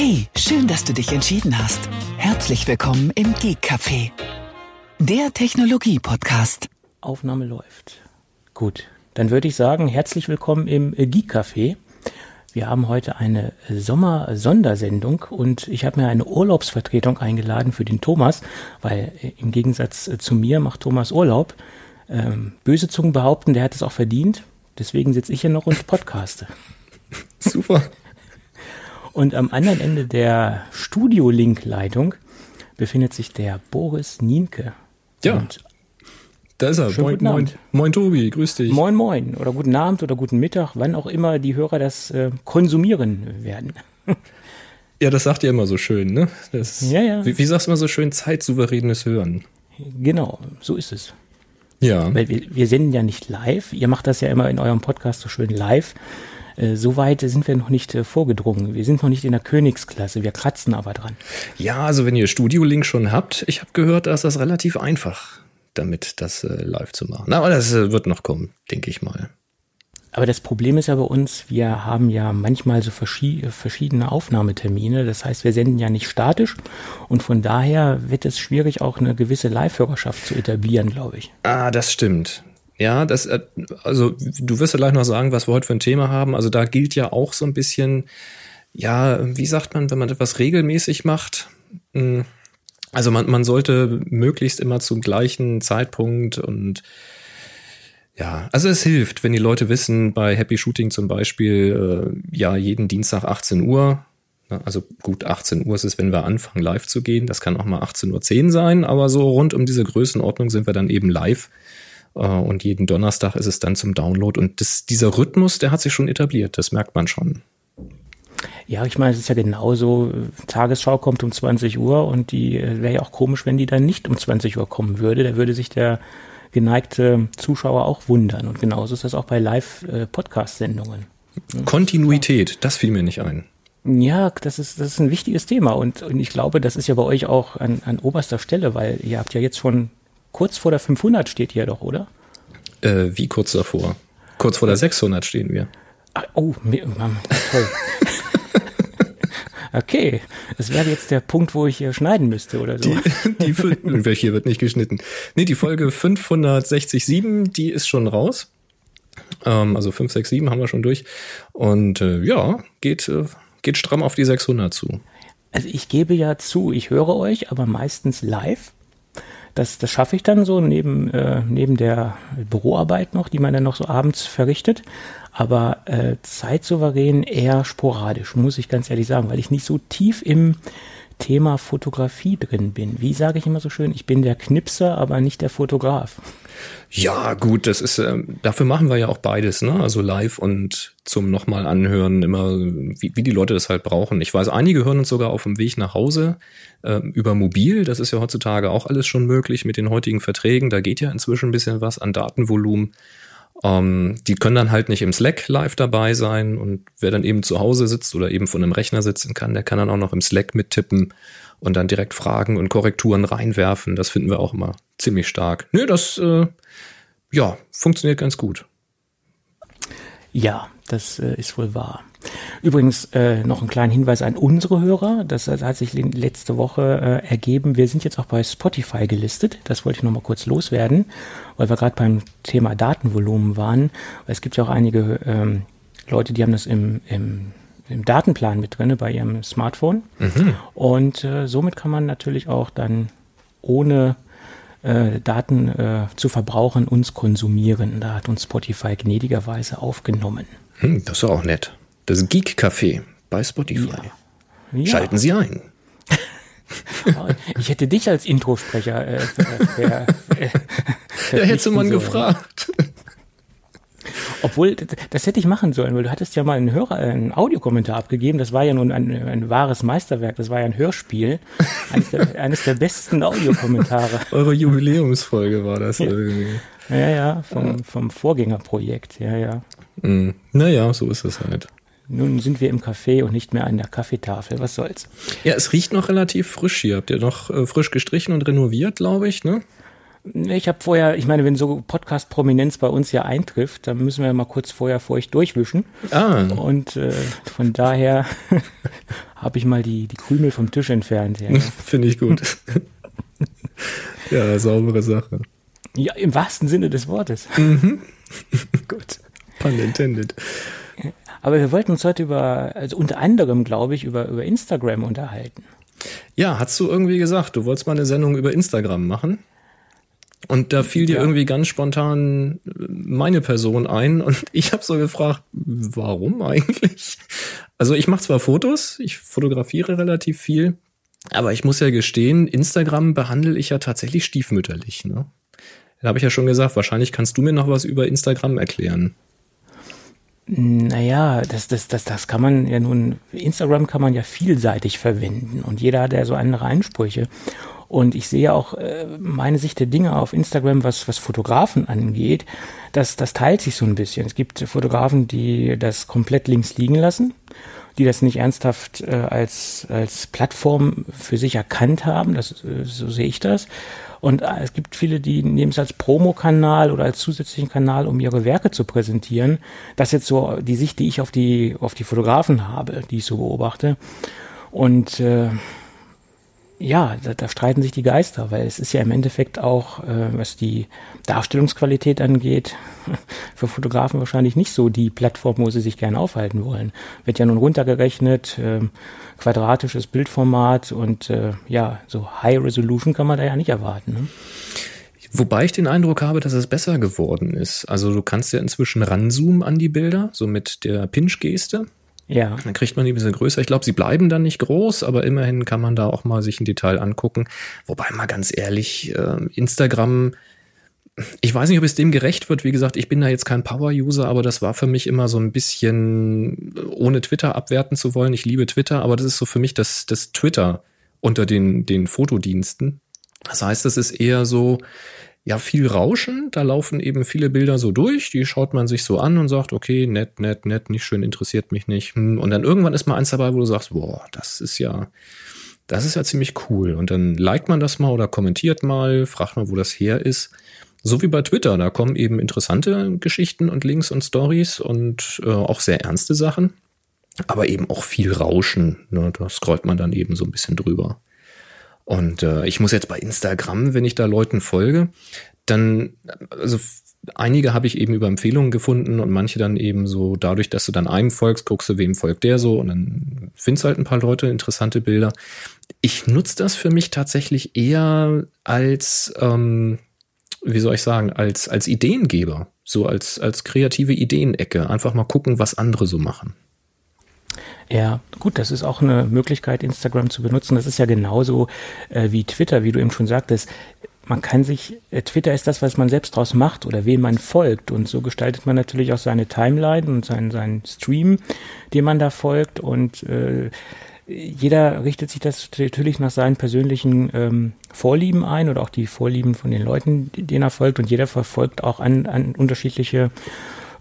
Hey, schön, dass du dich entschieden hast. Herzlich willkommen im Geek Café, der Technologie-Podcast. Aufnahme läuft. Gut, dann würde ich sagen, herzlich willkommen im Geek Café. Wir haben heute eine Sommer-Sondersendung und ich habe mir eine Urlaubsvertretung eingeladen für den Thomas, weil im Gegensatz zu mir macht Thomas Urlaub. Ähm, böse Zungen behaupten, der hat es auch verdient. Deswegen sitze ich hier noch und podcaste. Super. Und am anderen Ende der Studio-Link-Leitung befindet sich der Boris Nienke. Ja. Und Da ist er. Schönen Moin, moin. Moin Tobi, grüß dich. moin moin oder guten Abend oder guten Mittag, wann auch immer die Hörer das äh, konsumieren werden. Ja, das sagt ihr immer so schön, ne? Das, Ja, ja. Wie, wie sagst du immer so schön, zeitsouveränes Hören? Genau, so ist es. Ja. Weil wir, wir senden ja nicht live. Ihr macht das ja immer in eurem Podcast so schön live. Äh, so weit sind wir noch nicht äh, vorgedrungen. Wir sind noch nicht in der Königsklasse. Wir kratzen aber dran. Ja, also wenn ihr Studio-Link schon habt, ich habe gehört, da ist das relativ einfach, damit das äh, live zu machen. Na, aber das äh, wird noch kommen, denke ich mal. Aber das Problem ist ja bei uns, wir haben ja manchmal so verschi verschiedene Aufnahmetermine. Das heißt, wir senden ja nicht statisch. Und von daher wird es schwierig, auch eine gewisse Live-Hörerschaft zu etablieren, glaube ich. Ah, das stimmt. Ja, das, äh, also du wirst ja gleich noch sagen, was wir heute für ein Thema haben. Also da gilt ja auch so ein bisschen, ja, wie sagt man, wenn man etwas regelmäßig macht? Hm, Also man, man sollte möglichst immer zum gleichen Zeitpunkt und ja, also es hilft, wenn die Leute wissen, bei Happy Shooting zum Beispiel, äh, ja, jeden Dienstag 18 Uhr. ne, Also gut, 18 Uhr ist es, wenn wir anfangen, live zu gehen. Das kann auch mal 18.10 Uhr sein, aber so rund um diese Größenordnung sind wir dann eben live. Äh, Und jeden Donnerstag ist es dann zum Download. Und das, dieser Rhythmus, der hat sich schon etabliert, das merkt man schon. Ja, ich meine, es ist ja genauso, Tagesschau kommt um 20 Uhr und die äh, wäre ja auch komisch, wenn die dann nicht um 20 Uhr kommen würde. Da würde sich der geneigte Zuschauer auch wundern. Und genauso ist das auch bei Live-Podcast-Sendungen. Kontinuität, das fiel mir nicht ein. Ja, das ist, das ist ein wichtiges Thema und, und ich glaube, das ist ja bei euch auch an, an oberster Stelle, weil ihr habt ja jetzt schon kurz vor der 500 steht ihr doch, oder? Äh, wie kurz davor? Kurz vor der 600 stehen wir. Ach, oh, Mann, toll. okay, das wäre jetzt der Punkt, wo ich hier schneiden müsste oder so. Die, die welche hier wird nicht geschnitten. Nee, die Folge 567, die ist schon raus. Ähm, also 567 haben wir schon durch. Und äh, ja, geht, äh, geht stramm auf die 600 zu. Also ich gebe ja zu, ich höre euch, aber meistens live. Das, das schaffe ich dann so neben, äh, neben der Büroarbeit noch, die man dann noch so abends verrichtet. Aber äh, zeitsouverän eher sporadisch, muss ich ganz ehrlich sagen, weil ich nicht so tief im Thema Fotografie drin bin. Wie sage ich immer so schön, ich bin der Knipser, aber nicht der Fotograf. Ja, gut, das ist, ähm, dafür machen wir ja auch beides, ne? Also live und zum nochmal anhören, immer, wie, wie die Leute das halt brauchen. Ich weiß, einige hören uns sogar auf dem Weg nach Hause ähm, über mobil. Das ist ja heutzutage auch alles schon möglich mit den heutigen Verträgen. Da geht ja inzwischen ein bisschen was an Datenvolumen. Ähm, die können dann halt nicht im Slack live dabei sein und wer dann eben zu Hause sitzt oder eben von einem Rechner sitzen kann, der kann dann auch noch im Slack mittippen und dann direkt Fragen und Korrekturen reinwerfen. Das finden wir auch immer ziemlich stark. Nö, das äh, ja funktioniert ganz gut. Ja, das äh, ist wohl wahr. Übrigens äh, noch einen kleinen Hinweis an unsere Hörer. Das hat sich le- letzte Woche äh, ergeben. Wir sind jetzt auch bei Spotify gelistet. Das wollte ich noch mal kurz loswerden, weil wir gerade beim Thema Datenvolumen waren. Es gibt ja auch einige ähm, Leute, die haben das im, im, im Datenplan mit drinne bei ihrem Smartphone. Und äh, somit kann man natürlich auch dann ohne äh, Daten äh, zu verbrauchen uns konsumieren. Da hat uns Spotify gnädigerweise aufgenommen. Hm, das ist auch nett. Das Geek Café bei Spotify. Ja. Schalten Sie ein. Ich hätte dich als Introsprecher. Äh, ver, äh, Ja, hätte man gefragt. Obwohl, das, hätte ich machen sollen, weil du hattest ja mal einen Hörer, einen Audiokommentar abgegeben. Das war ja nun ein, ein wahres Meisterwerk. Das war ja ein Hörspiel. Eines der, eines der besten Audiokommentare. Eure Jubiläumsfolge war das irgendwie. Ja, ja, vom, vom Vorgängerprojekt. Ja, ja. Hm, naja, so ist es halt. Nun sind wir im Café und nicht mehr an der Kaffeetafel. Was soll's? Ja, es riecht noch relativ frisch hier. Habt ihr noch äh, frisch gestrichen und renoviert, glaube ich, ne? Ich habe vorher, ich meine, wenn so Podcast-Prominenz bei uns ja eintrifft, dann müssen wir mal kurz vorher feucht durchwischen. Ah. Und äh, von daher habe ich mal die, die Krümel vom Tisch entfernt. Ja. Finde ich gut. ja, saubere Sache. Ja, im wahrsten Sinne des Wortes. Mhm. gut. Pun intended. Aber wir wollten uns heute über, also unter anderem, glaube ich, über, über Instagram unterhalten. Ja, hast du irgendwie gesagt, du wolltest mal eine Sendung über Instagram machen? Und da fiel dir ja. irgendwie ganz spontan meine Person ein und ich habe so gefragt, warum eigentlich? Also ich mache zwar Fotos, ich fotografiere relativ viel, aber ich muss ja gestehen, Instagram behandle ich ja tatsächlich stiefmütterlich. Ne? Da habe ich ja schon gesagt, wahrscheinlich kannst du mir noch was über Instagram erklären. Naja, das, das, das, das kann man ja nun, Instagram kann man ja vielseitig verwenden und jeder hat ja so andere Einsprüche. Und ich sehe auch äh, meine Sicht der Dinge auf Instagram, was, was Fotografen angeht, das, das teilt sich so ein bisschen. Es gibt Fotografen, die das komplett links liegen lassen, die das nicht ernsthaft äh, als, als Plattform für sich erkannt haben, das, äh, so sehe ich das. Und es gibt viele, die nehmen es als Promokanal oder als zusätzlichen Kanal, um ihre Werke zu präsentieren. Das ist jetzt so die Sicht, die ich auf die, auf die Fotografen habe, die ich so beobachte. Und äh, ja, da, da streiten sich die Geister, weil es ist ja im Endeffekt auch, äh, was die Darstellungsqualität angeht, für Fotografen wahrscheinlich nicht so die Plattform, wo sie sich gerne aufhalten wollen. Wird ja nun runtergerechnet, äh, quadratisches Bildformat und äh, ja, so High Resolution kann man da ja nicht erwarten. Ne? Wobei ich den Eindruck habe, dass es besser geworden ist. Also du kannst ja inzwischen ranzoomen an die Bilder, so mit der Pinch-Geste. Ja. Dann kriegt man die ein bisschen größer. Ich glaube, sie bleiben dann nicht groß, aber immerhin kann man da auch mal sich ein Detail angucken. Wobei mal ganz ehrlich, äh, Instagram, ich weiß nicht, ob es dem gerecht wird. Wie gesagt, ich bin da jetzt kein Power-User, aber das war für mich immer so ein bisschen, ohne Twitter abwerten zu wollen. Ich liebe Twitter, aber das ist so für mich das, das Twitter unter den, den Fotodiensten. Das heißt, es ist eher so, ja viel Rauschen. Da laufen eben viele Bilder so durch, die schaut man sich so an und sagt, okay, nett, nett, nett, nicht schön, interessiert mich nicht. Hm, und dann irgendwann ist mal eins dabei, wo du sagst, boah, das ist ja, das ist ja ziemlich cool. Und dann liked man das mal oder kommentiert mal, fragt mal, wo das her ist. So wie bei Twitter, da kommen eben interessante Geschichten und Links und Stories und äh, auch sehr ernste Sachen, aber eben auch viel Rauschen. Ne? Da scrollt man dann eben so ein bisschen drüber. Und äh, ich muss jetzt bei Instagram, wenn ich da Leuten folge, dann, also einige habe ich eben über Empfehlungen gefunden und manche dann eben so dadurch, dass du dann einem folgst, guckst du, wem folgt der so und dann findest halt ein paar Leute interessante Bilder. Ich nutze das für mich tatsächlich eher als, ähm, wie soll ich sagen, als, als Ideengeber, so als, als kreative Ideenecke. Einfach mal gucken, was andere so machen. Ja, gut, das ist auch eine Möglichkeit, Instagram zu benutzen. Das ist ja genauso äh, wie Twitter, wie du eben schon sagtest. Man kann sich, äh, Twitter ist das, was man selbst draus macht oder wem man folgt. Und so gestaltet man natürlich auch seine Timeline und seinen, seinen Stream, dem man da folgt. Und äh, jeder richtet sich das natürlich nach seinen persönlichen ähm, Vorlieben ein oder auch die Vorlieben von den Leuten, denen er folgt. Und jeder verfolgt auch an, an unterschiedliche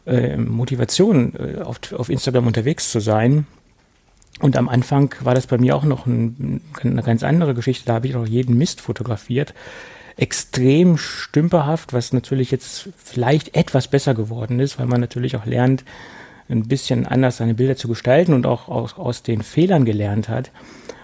äh, Motivationen, äh, auf, auf Instagram unterwegs zu sein. Und am Anfang war das bei mir auch noch ein, eine ganz andere Geschichte. Da habe ich auch jeden Mist fotografiert. Extrem stümperhaft, was natürlich jetzt vielleicht etwas besser geworden ist, weil man natürlich auch lernt, ein bisschen anders seine Bilder zu gestalten und auch aus, aus den Fehlern gelernt hat.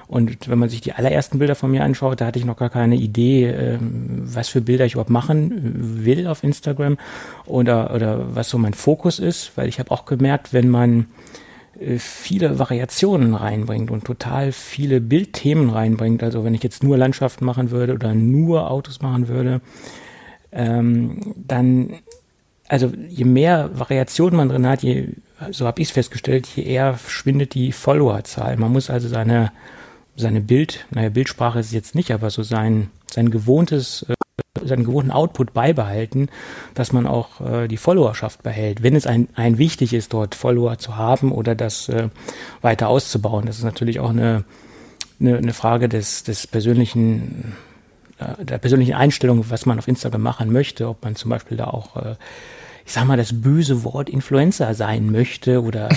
Und wenn man sich die allerersten Bilder von mir anschaut, da hatte ich noch gar keine Idee, ähm, was für Bilder ich überhaupt machen will auf Instagram oder, oder was so mein Fokus ist, weil ich habe auch gemerkt, wenn man äh, viele Variationen reinbringt und total viele Bildthemen reinbringt. Also wenn ich jetzt nur Landschaften machen würde oder nur Autos machen würde, ähm, dann, also je mehr Variationen man drin hat, je, so habe ich es festgestellt, je eher schwindet die Followerzahl. Man muss also seine, seine Bild, naja, Bildsprache ist es jetzt nicht, aber so sein, sein gewohntes äh, seinen gewohnten Output beibehalten, dass man auch äh, die Followerschaft behält, wenn es ein, ein wichtig ist, dort Follower zu haben oder das äh, weiter auszubauen. Das ist natürlich auch eine, eine, eine Frage des, des persönlichen, äh, der persönlichen Einstellung, was man auf Instagram machen möchte, ob man zum Beispiel da auch äh, ich sag mal, das böse Wort Influencer sein möchte oder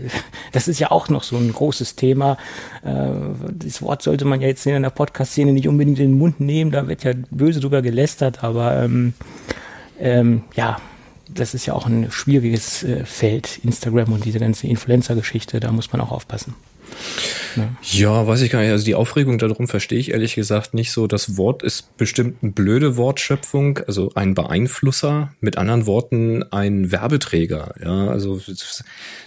das ist ja auch noch so ein großes Thema. Äh, das Wort sollte man ja jetzt in der Podcast-Szene nicht unbedingt in den Mund nehmen, da wird ja böse drüber gelästert, aber ähm, ähm, ja, das ist ja auch ein schwieriges äh, Feld, Instagram und diese ganze Influencer-Geschichte, da muss man auch aufpassen. Ja. weiß ich gar nicht. Also die Aufregung darum verstehe ich ehrlich gesagt nicht so. Das Wort ist bestimmt eine blöde Wortschöpfung, also ein Beeinflusser, mit anderen Worten ein Werbeträger. Ja, also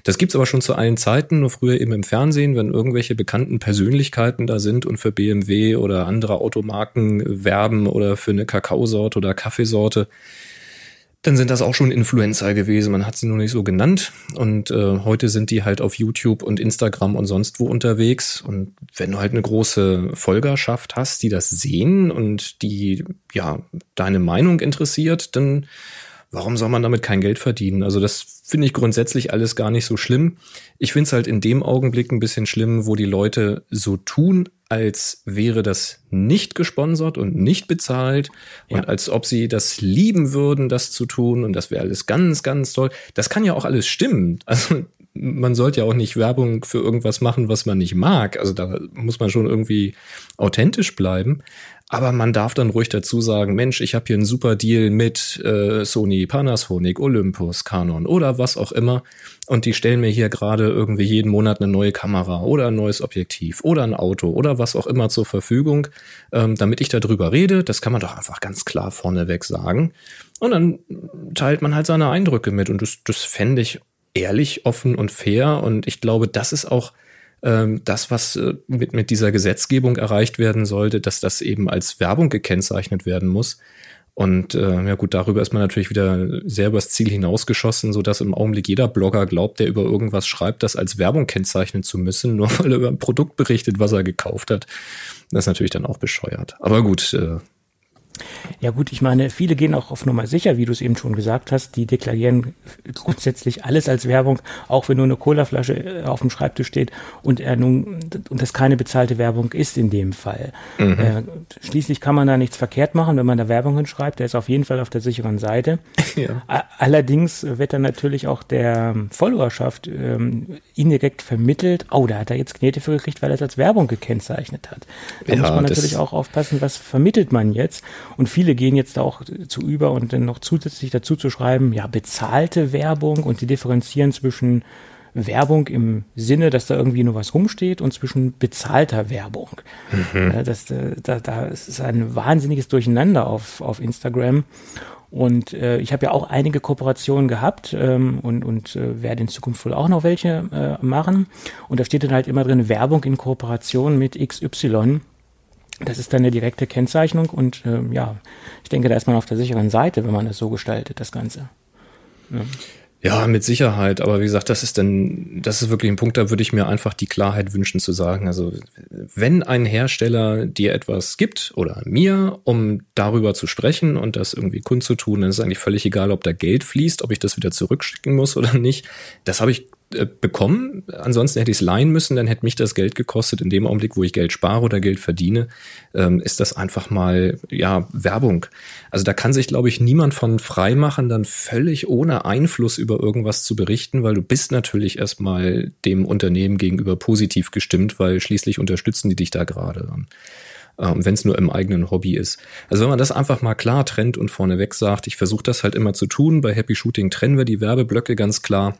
das gibt's aber schon zu allen Zeiten, nur früher eben im Fernsehen, wenn irgendwelche bekannten Persönlichkeiten da sind und für BMW oder andere Automarken werben oder für eine Kakaosorte oder Kaffeesorte dann sind das auch schon Influencer gewesen. Man hat sie nur nicht so genannt. Und äh, heute sind die halt auf YouTube und Instagram und sonst wo unterwegs. Und wenn du halt eine große Folgerschaft hast, die das sehen und die ja deine Meinung interessiert, dann warum soll man damit kein Geld verdienen? Also das finde ich grundsätzlich alles gar nicht so schlimm. Ich finde es halt in dem Augenblick ein bisschen schlimm, wo die Leute so tun, als wäre das nicht gesponsert und nicht bezahlt ja. und als ob sie das lieben würden, das zu tun und das wäre alles ganz, ganz toll. Das kann ja auch alles stimmen. Also man sollte ja auch nicht Werbung für irgendwas machen, was man nicht mag. Also da muss man schon irgendwie authentisch bleiben. Aber man darf dann ruhig dazu sagen, Mensch, ich habe hier einen super Deal mit äh, Sony, Panasonic, Olympus, Canon oder was auch immer. Und die stellen mir hier gerade irgendwie jeden Monat eine neue Kamera oder ein neues Objektiv oder ein Auto oder was auch immer zur Verfügung, ähm, damit ich darüber rede. Das kann man doch einfach ganz klar vorneweg sagen. Und dann teilt man halt seine Eindrücke mit. Und das, das fände ich ehrlich, offen und fair. Und ich glaube, das ist auch ähm, das, was äh, mit, mit dieser Gesetzgebung erreicht werden sollte, dass das eben als Werbung gekennzeichnet werden muss. Und äh, ja gut, darüber ist man natürlich wieder sehr übers Ziel hinausgeschossen, so dass im Augenblick jeder Blogger glaubt, der über irgendwas schreibt, das als Werbung kennzeichnen zu müssen, nur weil er über ein Produkt berichtet, was er gekauft hat. Das ist natürlich dann auch bescheuert. Aber gut, äh, ja gut, ich meine, viele gehen auch auf Nummer sicher, wie du es eben schon gesagt hast. Die deklarieren grundsätzlich alles als Werbung, auch wenn nur eine Colaflasche äh, auf dem Schreibtisch steht und er nun und das keine bezahlte Werbung ist in dem Fall. Mhm. Äh, schließlich kann man da nichts verkehrt machen, wenn man da Werbung hinschreibt. Der ist auf jeden Fall auf der sicheren Seite. Ja. Allerdings wird dann natürlich auch der Followerschaft ähm, indirekt vermittelt, oh, da hat er jetzt Knete für gekriegt, weil er es als Werbung gekennzeichnet hat. Da ja, muss man natürlich auch aufpassen, was vermittelt man jetzt. Und viele gehen jetzt da auch zu über und dann noch zusätzlich dazu zu schreiben, ja, bezahlte Werbung und die differenzieren zwischen Werbung im Sinne, dass da irgendwie nur was rumsteht und zwischen bezahlter Werbung. Mhm. Das, äh, da, da ist ein wahnsinniges Durcheinander auf, auf Instagram. Und äh, ich habe ja auch einige Kooperationen gehabt ähm, und, und äh, werde in Zukunft wohl auch noch welche äh, machen. Und da steht dann halt immer drin Werbung in Kooperation mit XY. Das ist dann eine direkte Kennzeichnung und äh, ja, ich denke, da ist man auf der sicheren Seite, wenn man das so gestaltet, das Ganze. Ja. Ja, mit Sicherheit. Aber wie gesagt, das ist dann, das ist wirklich ein Punkt, da würde ich mir einfach die Klarheit wünschen zu sagen. Also, wenn ein Hersteller dir etwas gibt oder mir, um darüber zu sprechen und das irgendwie kundzutun, dann ist eigentlich völlig egal, ob da Geld fließt, ob ich das wieder zurückschicken muss oder nicht. Das habe ich äh, bekommen. Ansonsten hätte ich es leihen müssen, dann hätte mich das Geld gekostet. In dem Augenblick, wo ich Geld spare oder Geld verdiene, ähm, ist das einfach mal ja Werbung. Also da kann sich, glaube ich, niemand von frei machen, dann völlig ohne Einfluss über irgendwas zu berichten, weil du bist natürlich erstmal dem Unternehmen gegenüber positiv gestimmt, weil schließlich unterstützen die dich da gerade. Ähm, wenn es nur im eigenen Hobby ist. Also wenn man das einfach mal klar trennt und vorneweg sagt, ich versuche das halt immer zu tun. Bei Happy Shooting trennen wir die Werbeblöcke ganz klar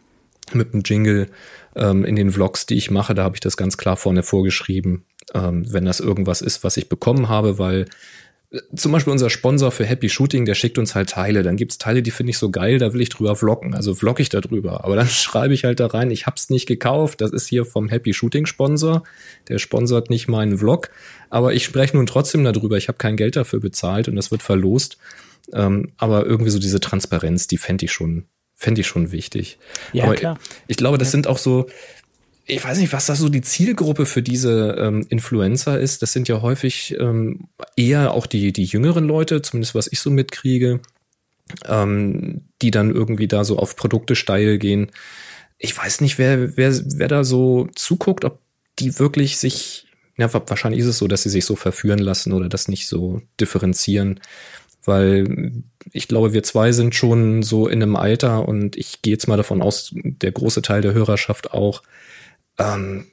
mit dem Jingle ähm, in den Vlogs, die ich mache, da habe ich das ganz klar vorne vorgeschrieben, ähm, wenn das irgendwas ist, was ich bekommen habe, weil äh, zum Beispiel unser Sponsor für Happy Shooting, der schickt uns halt Teile. Dann gibt's Teile, die finde ich so geil, da will ich drüber vloggen. Also vlog ich da drüber. Aber dann schreibe ich halt da rein, ich hab's nicht gekauft. Das ist hier vom Happy Shooting Sponsor. Der sponsert nicht meinen Vlog. Aber ich spreche nun trotzdem darüber. Ich habe kein Geld dafür bezahlt und das wird verlost. Ähm, aber irgendwie so diese Transparenz, die fände ich schon, fände ich schon wichtig. Ja, Aber klar. Ich glaube, das ja. sind auch so, ich weiß nicht, was da so die Zielgruppe für diese ähm, Influencer ist. Das sind ja häufig ähm, eher auch die, die jüngeren Leute, zumindest was ich so mitkriege, ähm, die dann irgendwie da so auf Produkte steil gehen. Ich weiß nicht, wer, wer, wer da so zuguckt, ob die wirklich sich, ja, wahrscheinlich ist es so, dass sie sich so verführen lassen oder das nicht so differenzieren weil ich glaube, wir zwei sind schon so in einem Alter und ich gehe jetzt mal davon aus, der große Teil der Hörerschaft auch. Ähm,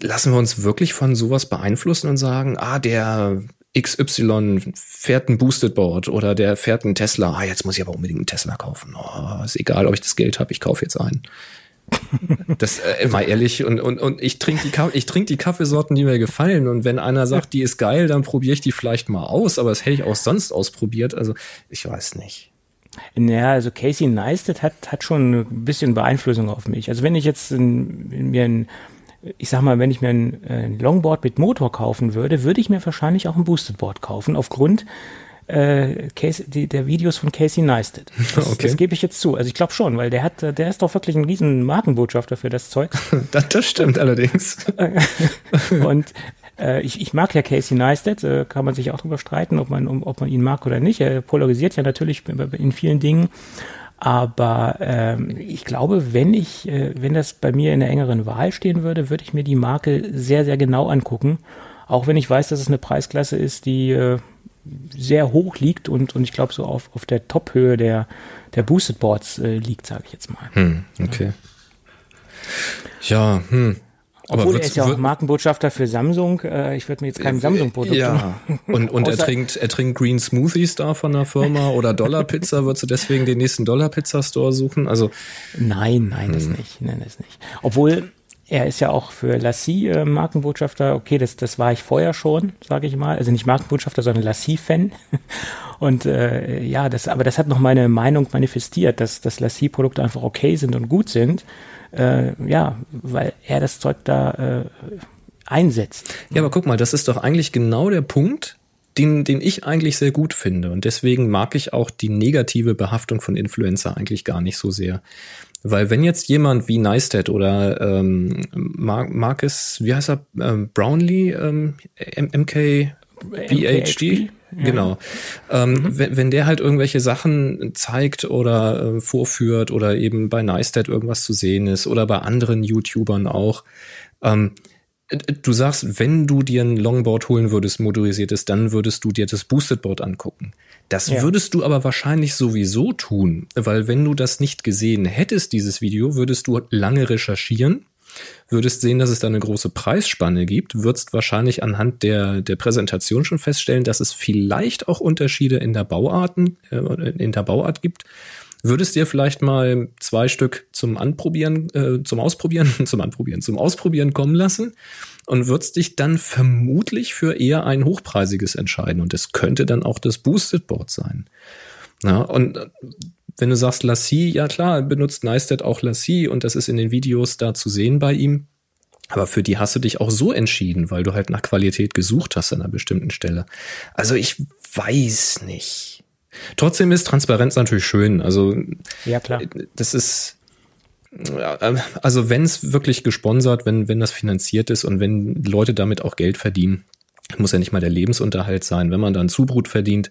lassen wir uns wirklich von sowas beeinflussen und sagen, ah, der XY fährt ein Boosted Board oder der fährt einen Tesla. Ah, jetzt muss ich aber unbedingt einen Tesla kaufen. Oh, ist egal, ob ich das Geld habe, ich kaufe jetzt einen. Das äh, mal ehrlich und und und ich trinke die ich trinke die Kaffeesorten, die mir gefallen und wenn einer sagt, die ist geil, dann probiere ich die vielleicht mal aus, aber das hätte ich auch sonst ausprobiert, also ich weiß nicht. Naja, also Casey Neistat hat, hat schon ein bisschen Beeinflussung auf mich. Also wenn ich jetzt in, mir ein ich sag mal, wenn ich mir ein, ein, Longboard mit Motor kaufen würde, würde ich mir wahrscheinlich auch ein Boosted Board kaufen, aufgrund äh, Case, die, der Videos von Casey Neistat. Das, okay. das gebe ich jetzt zu. Also ich glaube schon, weil der hat, der ist doch wirklich ein riesen Markenbotschafter für das Zeug. das, das stimmt allerdings. Und äh, ich, ich mag ja Casey Neistat, äh, kann man sich auch drüber streiten, ob man, um, ob man ihn mag oder nicht. Er polarisiert ja natürlich in vielen Dingen. Aber ähm, ich glaube, wenn ich, äh, wenn das bei mir in der engeren Wahl stehen würde, würde ich mir die Marke sehr, sehr genau angucken. Auch wenn ich weiß, dass es eine Preisklasse ist, die äh, sehr hoch liegt und, und ich glaube so auf, auf der Tophöhe der, der Boosted Boards äh, liegt, sage ich jetzt mal. Hm, okay. Ja, hm. Obwohl er ist ja auch Markenbotschafter für Samsung. Äh, ich würde mir jetzt kein Samsung-Produkt Ja, und, und er, trinkt, er trinkt Green Smoothies da von der Firma oder Dollar Pizza. Würdest du deswegen den nächsten Dollar Pizza Store suchen? Also Nein, nein, das hm. nicht. Nein, das nicht. Obwohl er ist ja auch für Lassie äh, Markenbotschafter. Okay, das, das war ich vorher schon, sage ich mal. Also nicht Markenbotschafter, sondern Lassie-Fan. Und äh, ja, das, aber das hat noch meine Meinung manifestiert, dass, dass Lassie-Produkte einfach okay sind und gut sind. Äh, ja, weil er das Zeug da äh, einsetzt. Ja, aber guck mal, das ist doch eigentlich genau der Punkt, den, den ich eigentlich sehr gut finde. Und deswegen mag ich auch die negative Behaftung von Influencer eigentlich gar nicht so sehr. Weil wenn jetzt jemand wie Neistat oder ähm, Marcus, wie heißt er, ähm, Brownlee, ähm, MK, PhD, genau. Ähm, mhm. wenn, wenn der halt irgendwelche Sachen zeigt oder äh, vorführt oder eben bei Neistat irgendwas zu sehen ist oder bei anderen YouTubern auch, ähm, Du sagst, wenn du dir ein Longboard holen würdest, motorisiertes, dann würdest du dir das Boosted Board angucken. Das ja. würdest du aber wahrscheinlich sowieso tun, weil wenn du das nicht gesehen hättest, dieses Video, würdest du lange recherchieren, würdest sehen, dass es da eine große Preisspanne gibt, würdest wahrscheinlich anhand der, der Präsentation schon feststellen, dass es vielleicht auch Unterschiede in der Bauarten, äh, in der Bauart gibt Würdest dir vielleicht mal zwei Stück zum Anprobieren, äh, zum Ausprobieren, zum Anprobieren, zum Ausprobieren kommen lassen und würdest dich dann vermutlich für eher ein hochpreisiges entscheiden. Und es könnte dann auch das Boosted Board sein. Ja, und äh, wenn du sagst Lassie, ja klar, benutzt Neistat auch Lassie und das ist in den Videos da zu sehen bei ihm. Aber für die hast du dich auch so entschieden, weil du halt nach Qualität gesucht hast an einer bestimmten Stelle. Also ich weiß nicht. Trotzdem ist Transparenz natürlich schön. Also ja klar. Das ist also wenn es wirklich gesponsert, wenn wenn das finanziert ist und wenn Leute damit auch Geld verdienen, muss ja nicht mal der Lebensunterhalt sein. Wenn man dann Zubrut verdient,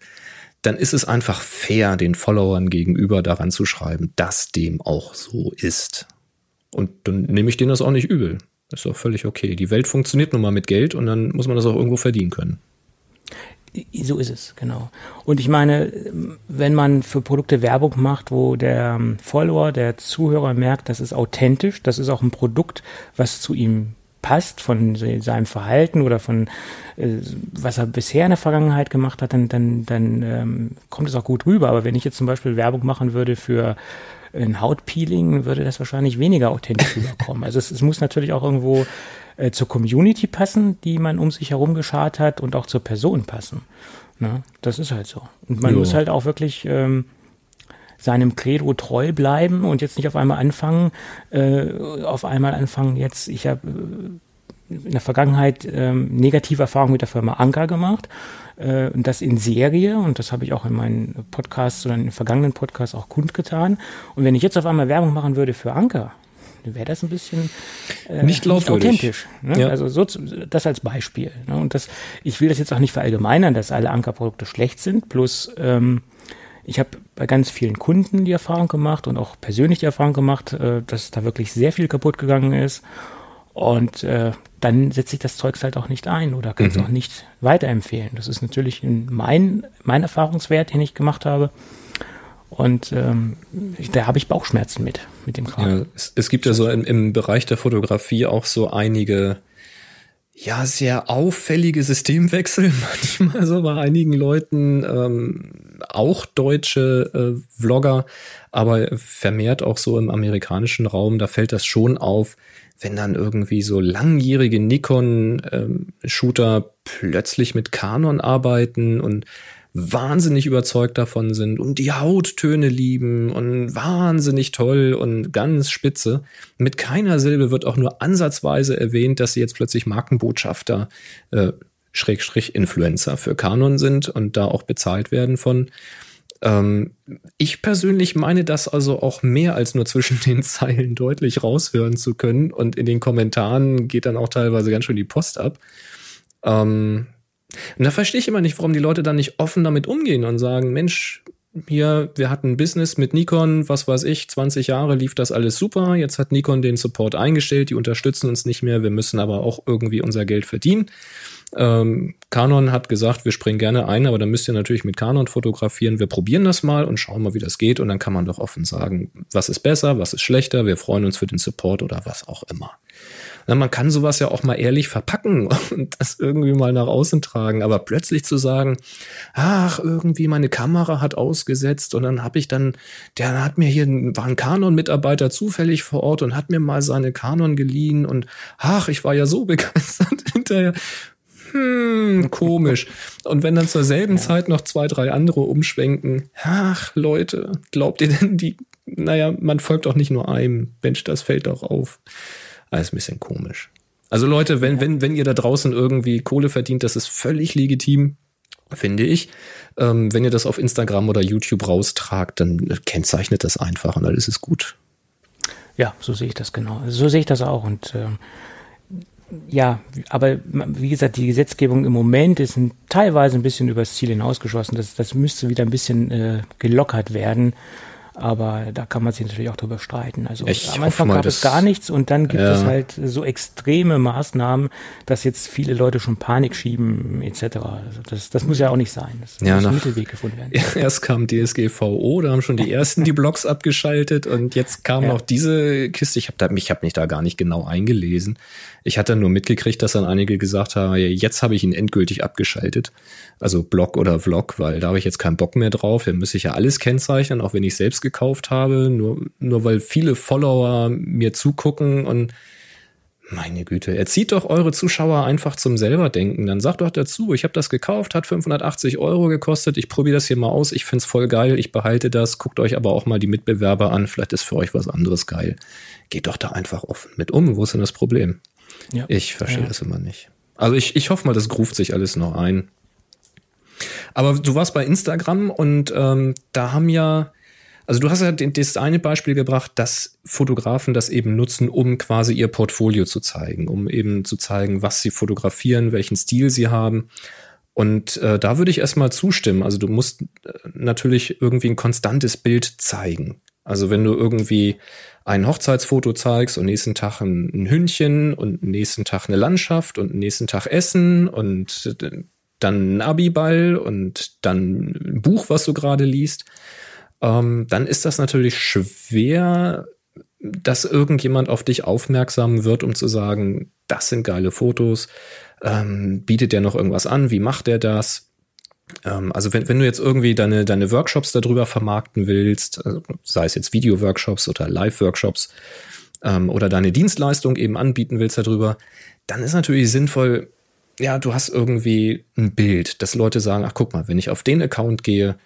dann ist es einfach fair, den Followern gegenüber daran zu schreiben, dass dem auch so ist. Und dann nehme ich denen das auch nicht übel. Ist doch völlig okay. Die Welt funktioniert nun mal mit Geld und dann muss man das auch irgendwo verdienen können. So ist es, genau. Und ich meine, wenn man für Produkte Werbung macht, wo der ähm, Follower, der Zuhörer merkt, das ist authentisch, das ist auch ein Produkt, was zu ihm passt, von seinem Verhalten oder von äh, was er bisher in der Vergangenheit gemacht hat, dann, dann, dann ähm, kommt es auch gut rüber. Aber wenn ich jetzt zum Beispiel Werbung machen würde für ein Hautpeeling, würde das wahrscheinlich weniger authentisch rüberkommen. Also es, es muss natürlich auch irgendwo äh, zur Community passen, die man um sich herum geschart hat und auch zur Person passen. Ne? Das ist halt so. Und man jo. muss halt auch wirklich ähm, seinem Credo treu bleiben und jetzt nicht auf einmal anfangen, äh, auf einmal anfangen, jetzt, ich habe äh, in der Vergangenheit ähm, negative Erfahrungen mit der Firma Anker gemacht äh, und das in Serie und das habe ich auch in meinen Podcasts oder in den vergangenen Podcasts auch kundgetan. Und wenn ich jetzt auf einmal Werbung machen würde für Anker, wäre das ein bisschen äh, nicht, nicht authentisch. Ne? Ja. Also so, das als Beispiel. Ne? Und das, ich will das jetzt auch nicht verallgemeinern, dass alle Ankerprodukte schlecht sind. Plus ähm, ich habe bei ganz vielen Kunden die Erfahrung gemacht und auch persönlich die Erfahrung gemacht, äh, dass da wirklich sehr viel kaputt gegangen ist. Und äh, dann setze ich das Zeugs halt auch nicht ein oder kann es mhm. auch nicht weiterempfehlen. Das ist natürlich mein, mein Erfahrungswert, den ich gemacht habe. Und ähm, da habe ich Bauchschmerzen mit, mit dem Kram. Ja, es, es gibt ja so im, im Bereich der Fotografie auch so einige ja, sehr auffällige Systemwechsel manchmal so bei einigen Leuten, ähm, auch deutsche äh, Vlogger, aber vermehrt auch so im amerikanischen Raum, da fällt das schon auf, wenn dann irgendwie so langjährige Nikon-Shooter ähm, plötzlich mit Canon arbeiten und wahnsinnig überzeugt davon sind und die Hauttöne lieben und wahnsinnig toll und ganz spitze. Mit keiner Silbe wird auch nur ansatzweise erwähnt, dass sie jetzt plötzlich Markenbotschafter, äh, Schrägstrich Influencer für Canon sind und da auch bezahlt werden von. Ähm, ich persönlich meine das also auch mehr als nur zwischen den Zeilen deutlich raushören zu können und in den Kommentaren geht dann auch teilweise ganz schön die Post ab. Ähm, und da verstehe ich immer nicht, warum die Leute dann nicht offen damit umgehen und sagen, Mensch, hier, wir hatten ein Business mit Nikon, was weiß ich, 20 Jahre lief das alles super. Jetzt hat Nikon den Support eingestellt, die unterstützen uns nicht mehr. Wir müssen aber auch irgendwie unser Geld verdienen. Ähm, Canon hat gesagt, wir springen gerne ein, aber dann müsst ihr natürlich mit Canon fotografieren. Wir probieren das mal und schauen mal, wie das geht. Und dann kann man doch offen sagen, was ist besser, was ist schlechter. Wir freuen uns für den Support oder was auch immer. Na, man kann sowas ja auch mal ehrlich verpacken und das irgendwie mal nach außen tragen. Aber plötzlich zu sagen, ach, irgendwie meine Kamera hat ausgesetzt und dann habe ich dann, der hat mir hier, war ein Canon-Mitarbeiter zufällig vor Ort und hat mir mal seine Canon geliehen und ach, ich war ja so begeistert hinterher hm, komisch. Und wenn dann zur selben ja. Zeit noch zwei, drei andere umschwenken, ach Leute, glaubt ihr denn die, naja, man folgt auch nicht nur einem, Mensch, das fällt doch auf. Alles ein bisschen komisch. Also Leute, wenn, wenn, wenn ihr da draußen irgendwie Kohle verdient, das ist völlig legitim, finde ich. Ähm, wenn ihr das auf Instagram oder YouTube raustragt, dann kennzeichnet das einfach und alles ist gut. Ja, so sehe ich das genau. So sehe ich das auch. Und ähm, ja, aber wie gesagt, die Gesetzgebung im Moment ist ein, teilweise ein bisschen übers Ziel hinausgeschossen. Das, das müsste wieder ein bisschen äh, gelockert werden. Aber da kann man sich natürlich auch drüber streiten. Also ich am Anfang mal, gab es gar nichts und dann gibt ja. es halt so extreme Maßnahmen, dass jetzt viele Leute schon Panik schieben etc. Also das, das muss ja auch nicht sein. Das ja, muss nach, ein Mittelweg gefunden werden. Erst kam DSGVO, da haben schon die ersten die Blogs abgeschaltet und jetzt kam ja. noch diese Kiste. Ich habe mich, hab mich da gar nicht genau eingelesen. Ich hatte nur mitgekriegt, dass dann einige gesagt haben, jetzt habe ich ihn endgültig abgeschaltet. Also Blog oder Vlog, weil da habe ich jetzt keinen Bock mehr drauf. Da müsste ich ja alles kennzeichnen, auch wenn ich selbst gekauft habe. Nur, nur weil viele Follower mir zugucken und meine Güte, erzieht doch eure Zuschauer einfach zum selber denken. Dann sagt doch dazu, ich habe das gekauft, hat 580 Euro gekostet, ich probiere das hier mal aus, ich find's voll geil, ich behalte das, guckt euch aber auch mal die Mitbewerber an, vielleicht ist für euch was anderes geil. Geht doch da einfach offen mit um, wo ist denn das Problem? Ja. Ich verstehe ja. das immer nicht. Also ich, ich hoffe mal, das gruft sich alles noch ein. Aber du warst bei Instagram und ähm, da haben ja, also du hast ja das eine Beispiel gebracht, dass Fotografen das eben nutzen, um quasi ihr Portfolio zu zeigen, um eben zu zeigen, was sie fotografieren, welchen Stil sie haben. Und äh, da würde ich erstmal zustimmen. Also du musst äh, natürlich irgendwie ein konstantes Bild zeigen. Also wenn du irgendwie ein Hochzeitsfoto zeigst und nächsten Tag ein, ein Hündchen und nächsten Tag eine Landschaft und nächsten Tag Essen und dann ein Abiball und dann ein Buch, was du gerade liest, ähm, dann ist das natürlich schwer, dass irgendjemand auf dich aufmerksam wird, um zu sagen, das sind geile Fotos, ähm, bietet der noch irgendwas an, wie macht der das? Ähm, also wenn, wenn du jetzt irgendwie deine, deine Workshops darüber vermarkten willst, also sei es jetzt Video-Workshops oder Live-Workshops ähm, oder deine Dienstleistung eben anbieten willst darüber, dann ist natürlich sinnvoll, ja, du hast irgendwie ein Bild, dass Leute sagen, ach guck mal, wenn ich auf den Account gehe,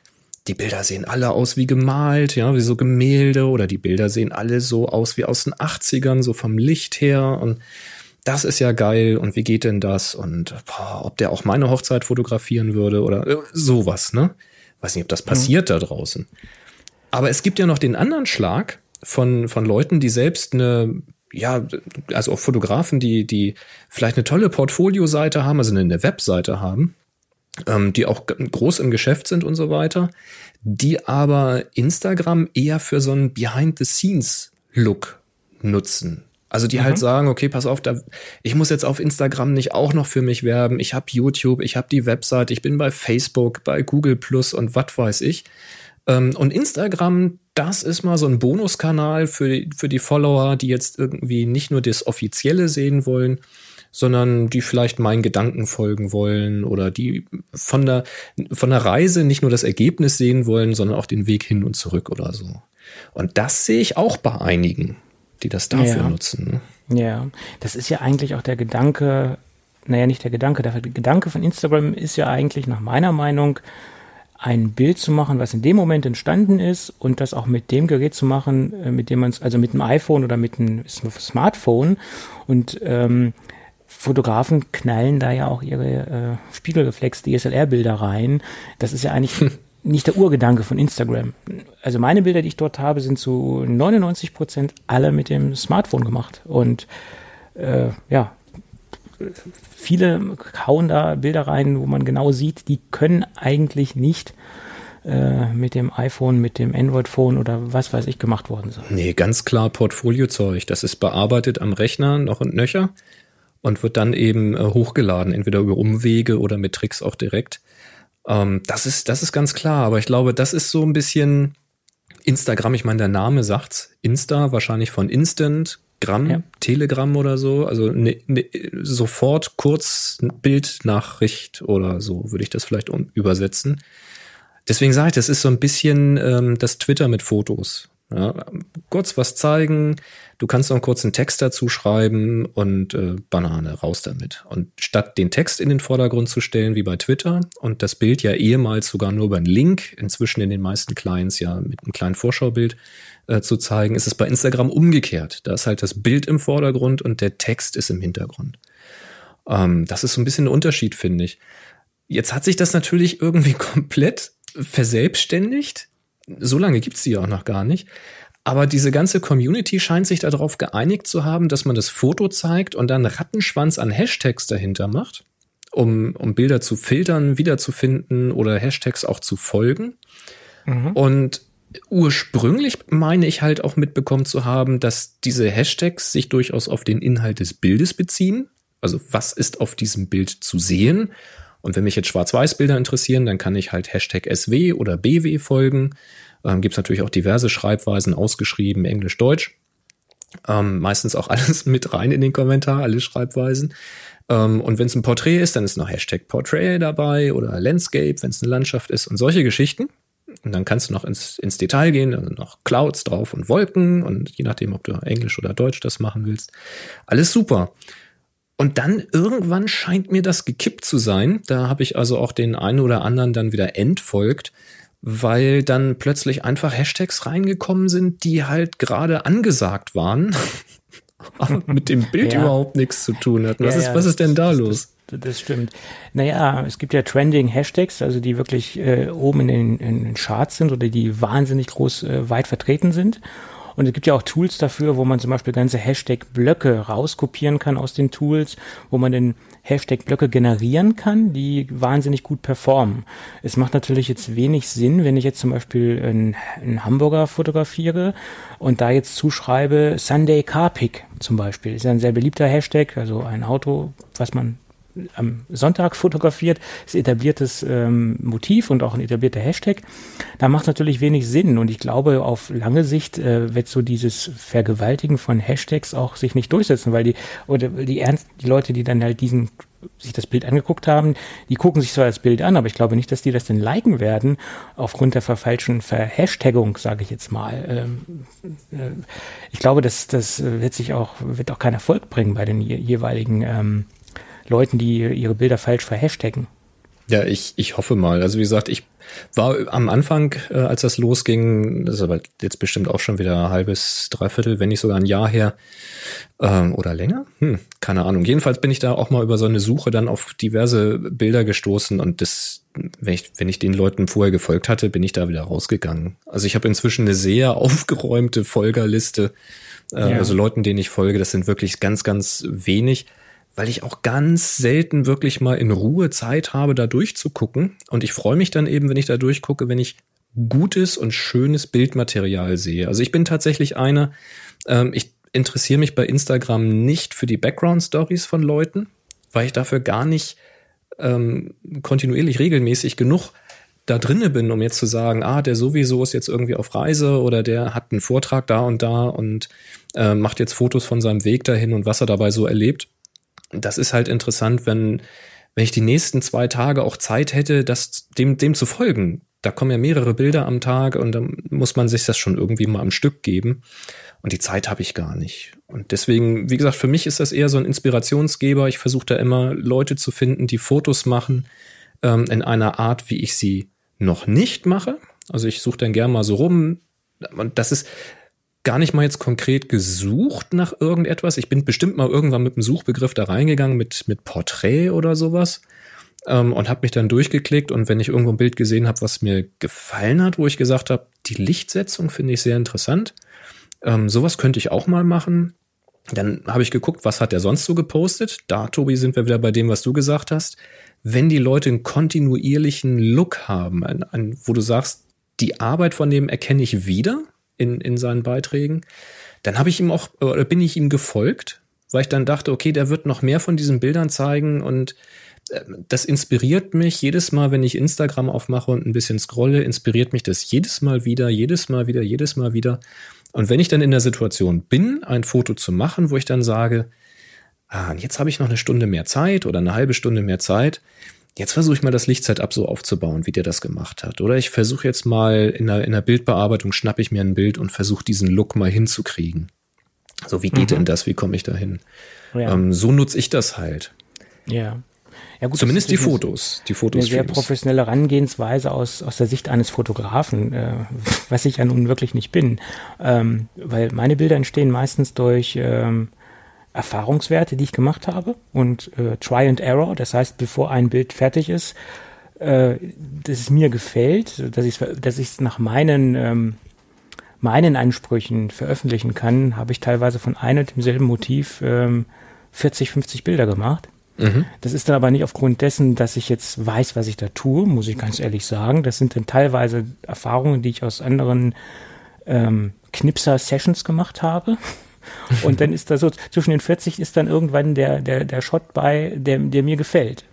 die Bilder sehen alle aus wie gemalt, ja, wie so Gemälde oder die Bilder sehen alle so aus wie aus den 80ern, so vom Licht her und das ist ja geil und wie geht denn das und boah, ob der auch meine Hochzeit fotografieren würde oder äh, sowas, ne? Weiß nicht, ob das passiert mhm. da draußen. Aber es gibt ja noch den anderen Schlag von, von Leuten, die selbst eine, ja, also auch Fotografen, die, die vielleicht eine tolle Portfolio-Seite haben, also eine Webseite haben, die auch groß im Geschäft sind und so weiter, die aber Instagram eher für so einen Behind-the-Scenes-Look nutzen. Also die halt mhm. halt sagen, okay, pass auf, da, ich muss jetzt auf Instagram nicht auch noch für mich werben. Ich habe YouTube, ich habe die Website, ich bin bei Facebook, bei Google Plus und was weiß ich. Ähm, und Instagram, das ist mal so ein Bonuskanal für die, für die Follower, die jetzt irgendwie nicht nur das Offizielle sehen wollen, sondern die vielleicht meinen Gedanken folgen wollen oder die von der, von der Reise nicht nur das Ergebnis sehen wollen, sondern auch den Weg hin und zurück oder so. Und das sehe ich auch bei einigen, die das dafür ja. nutzen. Ne? Ja, das ist ja eigentlich auch der Gedanke, naja, nicht der Gedanke, der Gedanke von Instagram ist ja eigentlich nach meiner Meinung, ein Bild zu machen, was in dem Moment entstanden ist und das auch mit dem Gerät zu machen, äh, mit dem man es, also mit dem iPhone oder mit dem Smartphone. Und ähm, Fotografen knallen da ja auch ihre äh, Spiegelreflex-DSLR-Bilder rein. Das ist ja eigentlich nicht der Urgedanke von Instagram. Also meine Bilder, die ich dort habe, sind zu 99 Prozent alle mit dem Smartphone gemacht. Und äh, ja, viele hauen da Bilder rein, wo man genau sieht, die können eigentlich nicht äh, mit dem iPhone, mit dem Android-Phone oder was weiß ich gemacht worden sein. Nee, ganz klar Portfoliozeug. Das ist bearbeitet am Rechner noch und nöcher und wird dann eben äh, hochgeladen, entweder über Umwege oder mit Tricks auch direkt. Ähm, das ist, das ist ganz klar, aber ich glaube, das ist so ein bisschen Instagram, ich meine, der Name sagt's. Insta, wahrscheinlich von Instant, Gramm, ja. Telegram oder so. Also ne, ne, sofort kurz Bildnachricht oder so würde ich das vielleicht um, übersetzen. Deswegen sage ich, das ist so ein bisschen ähm, das Twitter mit Fotos. Ja, kurz was zeigen, du kannst noch einen kurzen Text dazu schreiben und äh, Banane, raus damit. Und statt den Text in den Vordergrund zu stellen, wie bei Twitter, und das Bild ja ehemals sogar nur über einen Link, inzwischen in den meisten Clients ja mit einem kleinen Vorschaubild äh, zu zeigen, ist es bei Instagram umgekehrt. Da ist halt das Bild im Vordergrund und der Text ist im Hintergrund. Ähm, das ist so ein bisschen ein Unterschied, finde ich. Jetzt hat sich das natürlich irgendwie komplett verselbstständigt so lange gibt's die ja auch noch gar nicht. Aber diese ganze Community scheint sich darauf geeinigt zu haben, dass man das Foto zeigt und dann Rattenschwanz an Hashtags dahinter macht, um, um Bilder zu filtern, wiederzufinden oder Hashtags auch zu folgen. Mhm. Und ursprünglich meine ich halt auch mitbekommen zu haben, dass diese Hashtags sich durchaus auf den Inhalt des Bildes beziehen. Also was ist auf diesem Bild zu sehen? Und wenn mich jetzt Schwarz-Weiß-Bilder interessieren, dann kann ich halt Hashtag SW oder BW folgen. Ähm, Gibt es natürlich auch diverse Schreibweisen, ausgeschrieben, Englisch, Deutsch. Ähm, meistens auch alles mit rein in den Kommentar, alle Schreibweisen. Ähm, und wenn es ein Porträt ist, dann ist noch Hashtag Portrait dabei oder Landscape, wenn es eine Landschaft ist und solche Geschichten. Und dann kannst du noch ins, ins Detail gehen, also noch Clouds drauf und Wolken und je nachdem, ob du Englisch oder Deutsch das machen willst. Alles super. Und dann irgendwann scheint mir das gekippt zu sein. Da habe ich also auch den einen oder anderen dann wieder entfolgt, weil dann plötzlich einfach Hashtags reingekommen sind, die halt gerade angesagt waren, aber mit dem Bild ja. überhaupt nichts zu tun hatten. Was, ja, ist, ja, was ist denn da los? Das, das stimmt. Naja, es gibt ja Trending Hashtags, also die wirklich äh, oben in den, in den Charts sind oder die wahnsinnig groß äh, weit vertreten sind. Und es gibt ja auch Tools dafür, wo man zum Beispiel ganze Hashtag-Blöcke rauskopieren kann aus den Tools, wo man den Hashtag-Blöcke generieren kann, die wahnsinnig gut performen. Es macht natürlich jetzt wenig Sinn, wenn ich jetzt zum Beispiel einen, einen Hamburger fotografiere und da jetzt zuschreibe Sunday Car Pick zum Beispiel. Ist ja ein sehr beliebter Hashtag, also ein Auto, was man am Sonntag fotografiert, ist etabliertes ähm, Motiv und auch ein etablierter Hashtag. Da macht natürlich wenig Sinn und ich glaube, auf lange Sicht äh, wird so dieses Vergewaltigen von Hashtags auch sich nicht durchsetzen, weil die oder die ernst die Leute, die dann halt diesen sich das Bild angeguckt haben, die gucken sich zwar das Bild an, aber ich glaube nicht, dass die das denn liken werden aufgrund der verfalschten Verhashtagung, sage ich jetzt mal. Ähm, äh, ich glaube, dass das wird sich auch wird auch keinen Erfolg bringen bei den jeweiligen ähm, Leuten, die ihre Bilder falsch verhashtaggen. Ja, ich, ich hoffe mal. Also wie gesagt, ich war am Anfang, äh, als das losging, das ist aber jetzt bestimmt auch schon wieder ein halbes, dreiviertel, wenn nicht sogar ein Jahr her ähm, oder länger. Hm, keine Ahnung. Jedenfalls bin ich da auch mal über so eine Suche dann auf diverse Bilder gestoßen und das, wenn ich, wenn ich den Leuten vorher gefolgt hatte, bin ich da wieder rausgegangen. Also ich habe inzwischen eine sehr aufgeräumte Folgerliste. Äh, ja. Also Leuten, denen ich folge, das sind wirklich ganz, ganz wenig weil ich auch ganz selten wirklich mal in Ruhe Zeit habe, da durchzugucken. Und ich freue mich dann eben, wenn ich da durchgucke, wenn ich gutes und schönes Bildmaterial sehe. Also ich bin tatsächlich einer, ähm, ich interessiere mich bei Instagram nicht für die Background-Stories von Leuten, weil ich dafür gar nicht ähm, kontinuierlich regelmäßig genug da drinne bin, um jetzt zu sagen, ah, der sowieso ist jetzt irgendwie auf Reise oder der hat einen Vortrag da und da und äh, macht jetzt Fotos von seinem Weg dahin und was er dabei so erlebt. Das ist halt interessant, wenn, wenn ich die nächsten zwei Tage auch Zeit hätte, das dem, dem zu folgen. Da kommen ja mehrere Bilder am Tag und dann muss man sich das schon irgendwie mal am Stück geben. Und die Zeit habe ich gar nicht. Und deswegen, wie gesagt, für mich ist das eher so ein Inspirationsgeber. Ich versuche da immer Leute zu finden, die Fotos machen ähm, in einer Art, wie ich sie noch nicht mache. Also ich suche dann gern mal so rum. Und das ist gar nicht mal jetzt konkret gesucht nach irgendetwas. Ich bin bestimmt mal irgendwann mit einem Suchbegriff da reingegangen, mit, mit Porträt oder sowas. Ähm, und habe mich dann durchgeklickt. Und wenn ich irgendwo ein Bild gesehen habe, was mir gefallen hat, wo ich gesagt habe, die Lichtsetzung finde ich sehr interessant ähm, sowas könnte ich auch mal machen. Dann habe ich geguckt, was hat der sonst so gepostet. Da, Tobi, sind wir wieder bei dem, was du gesagt hast. Wenn die Leute einen kontinuierlichen Look haben, ein, ein, wo du sagst, die Arbeit von dem erkenne ich wieder in, in seinen Beiträgen, dann habe ich ihm auch, oder bin ich ihm gefolgt, weil ich dann dachte, okay, der wird noch mehr von diesen Bildern zeigen und äh, das inspiriert mich jedes Mal, wenn ich Instagram aufmache und ein bisschen scrolle, inspiriert mich das jedes Mal wieder, jedes Mal wieder, jedes Mal wieder. Und wenn ich dann in der Situation bin, ein Foto zu machen, wo ich dann sage, ah, jetzt habe ich noch eine Stunde mehr Zeit oder eine halbe Stunde mehr Zeit, jetzt versuche ich mal das Lichtsetup so aufzubauen, wie der das gemacht hat. Oder ich versuche jetzt mal in der, in der Bildbearbeitung, schnappe ich mir ein Bild und versuche diesen Look mal hinzukriegen. So, wie geht mhm. denn das? Wie komme ich da hin? Ja. Ähm, so nutze ich das halt. Ja. Ja, gut, Zumindest die Fotos. Die Fotos. Eine sehr professionelle Herangehensweise aus, aus der Sicht eines Fotografen, äh, was ich ja nun wirklich nicht bin. Ähm, weil meine Bilder entstehen meistens durch ähm, Erfahrungswerte, die ich gemacht habe und äh, Try and Error. Das heißt, bevor ein Bild fertig ist, äh, dass es mir gefällt, dass ich es dass nach meinen ähm, meinen Ansprüchen veröffentlichen kann, habe ich teilweise von einem und demselben Motiv ähm, 40, 50 Bilder gemacht. Mhm. Das ist dann aber nicht aufgrund dessen, dass ich jetzt weiß, was ich da tue, muss ich ganz ehrlich sagen. Das sind dann teilweise Erfahrungen, die ich aus anderen ähm, Knipser-Sessions gemacht habe. Und dann ist da so, zwischen den 40 ist dann irgendwann der, der, der Shot bei, der, der mir gefällt.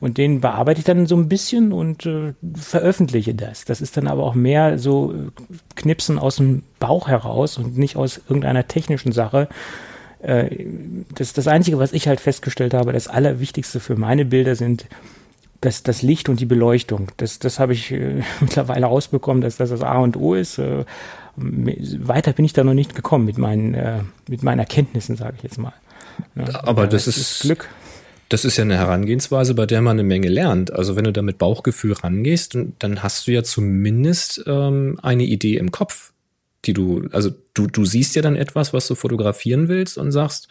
Und den bearbeite ich dann so ein bisschen und äh, veröffentliche das. Das ist dann aber auch mehr so Knipsen aus dem Bauch heraus und nicht aus irgendeiner technischen Sache, äh, das, das Einzige, was ich halt festgestellt habe, das Allerwichtigste für meine Bilder sind das, das Licht und die Beleuchtung. Das, das habe ich äh, mittlerweile rausbekommen, dass das das A und O ist. Äh, weiter bin ich da noch nicht gekommen mit meinen, äh, mit meinen Erkenntnissen, sage ich jetzt mal. Ja, Aber das, ist Glück. Das ist ja eine Herangehensweise, bei der man eine Menge lernt. Also wenn du da mit Bauchgefühl rangehst, dann hast du ja zumindest ähm, eine Idee im Kopf, die du, also du, du siehst ja dann etwas, was du fotografieren willst und sagst,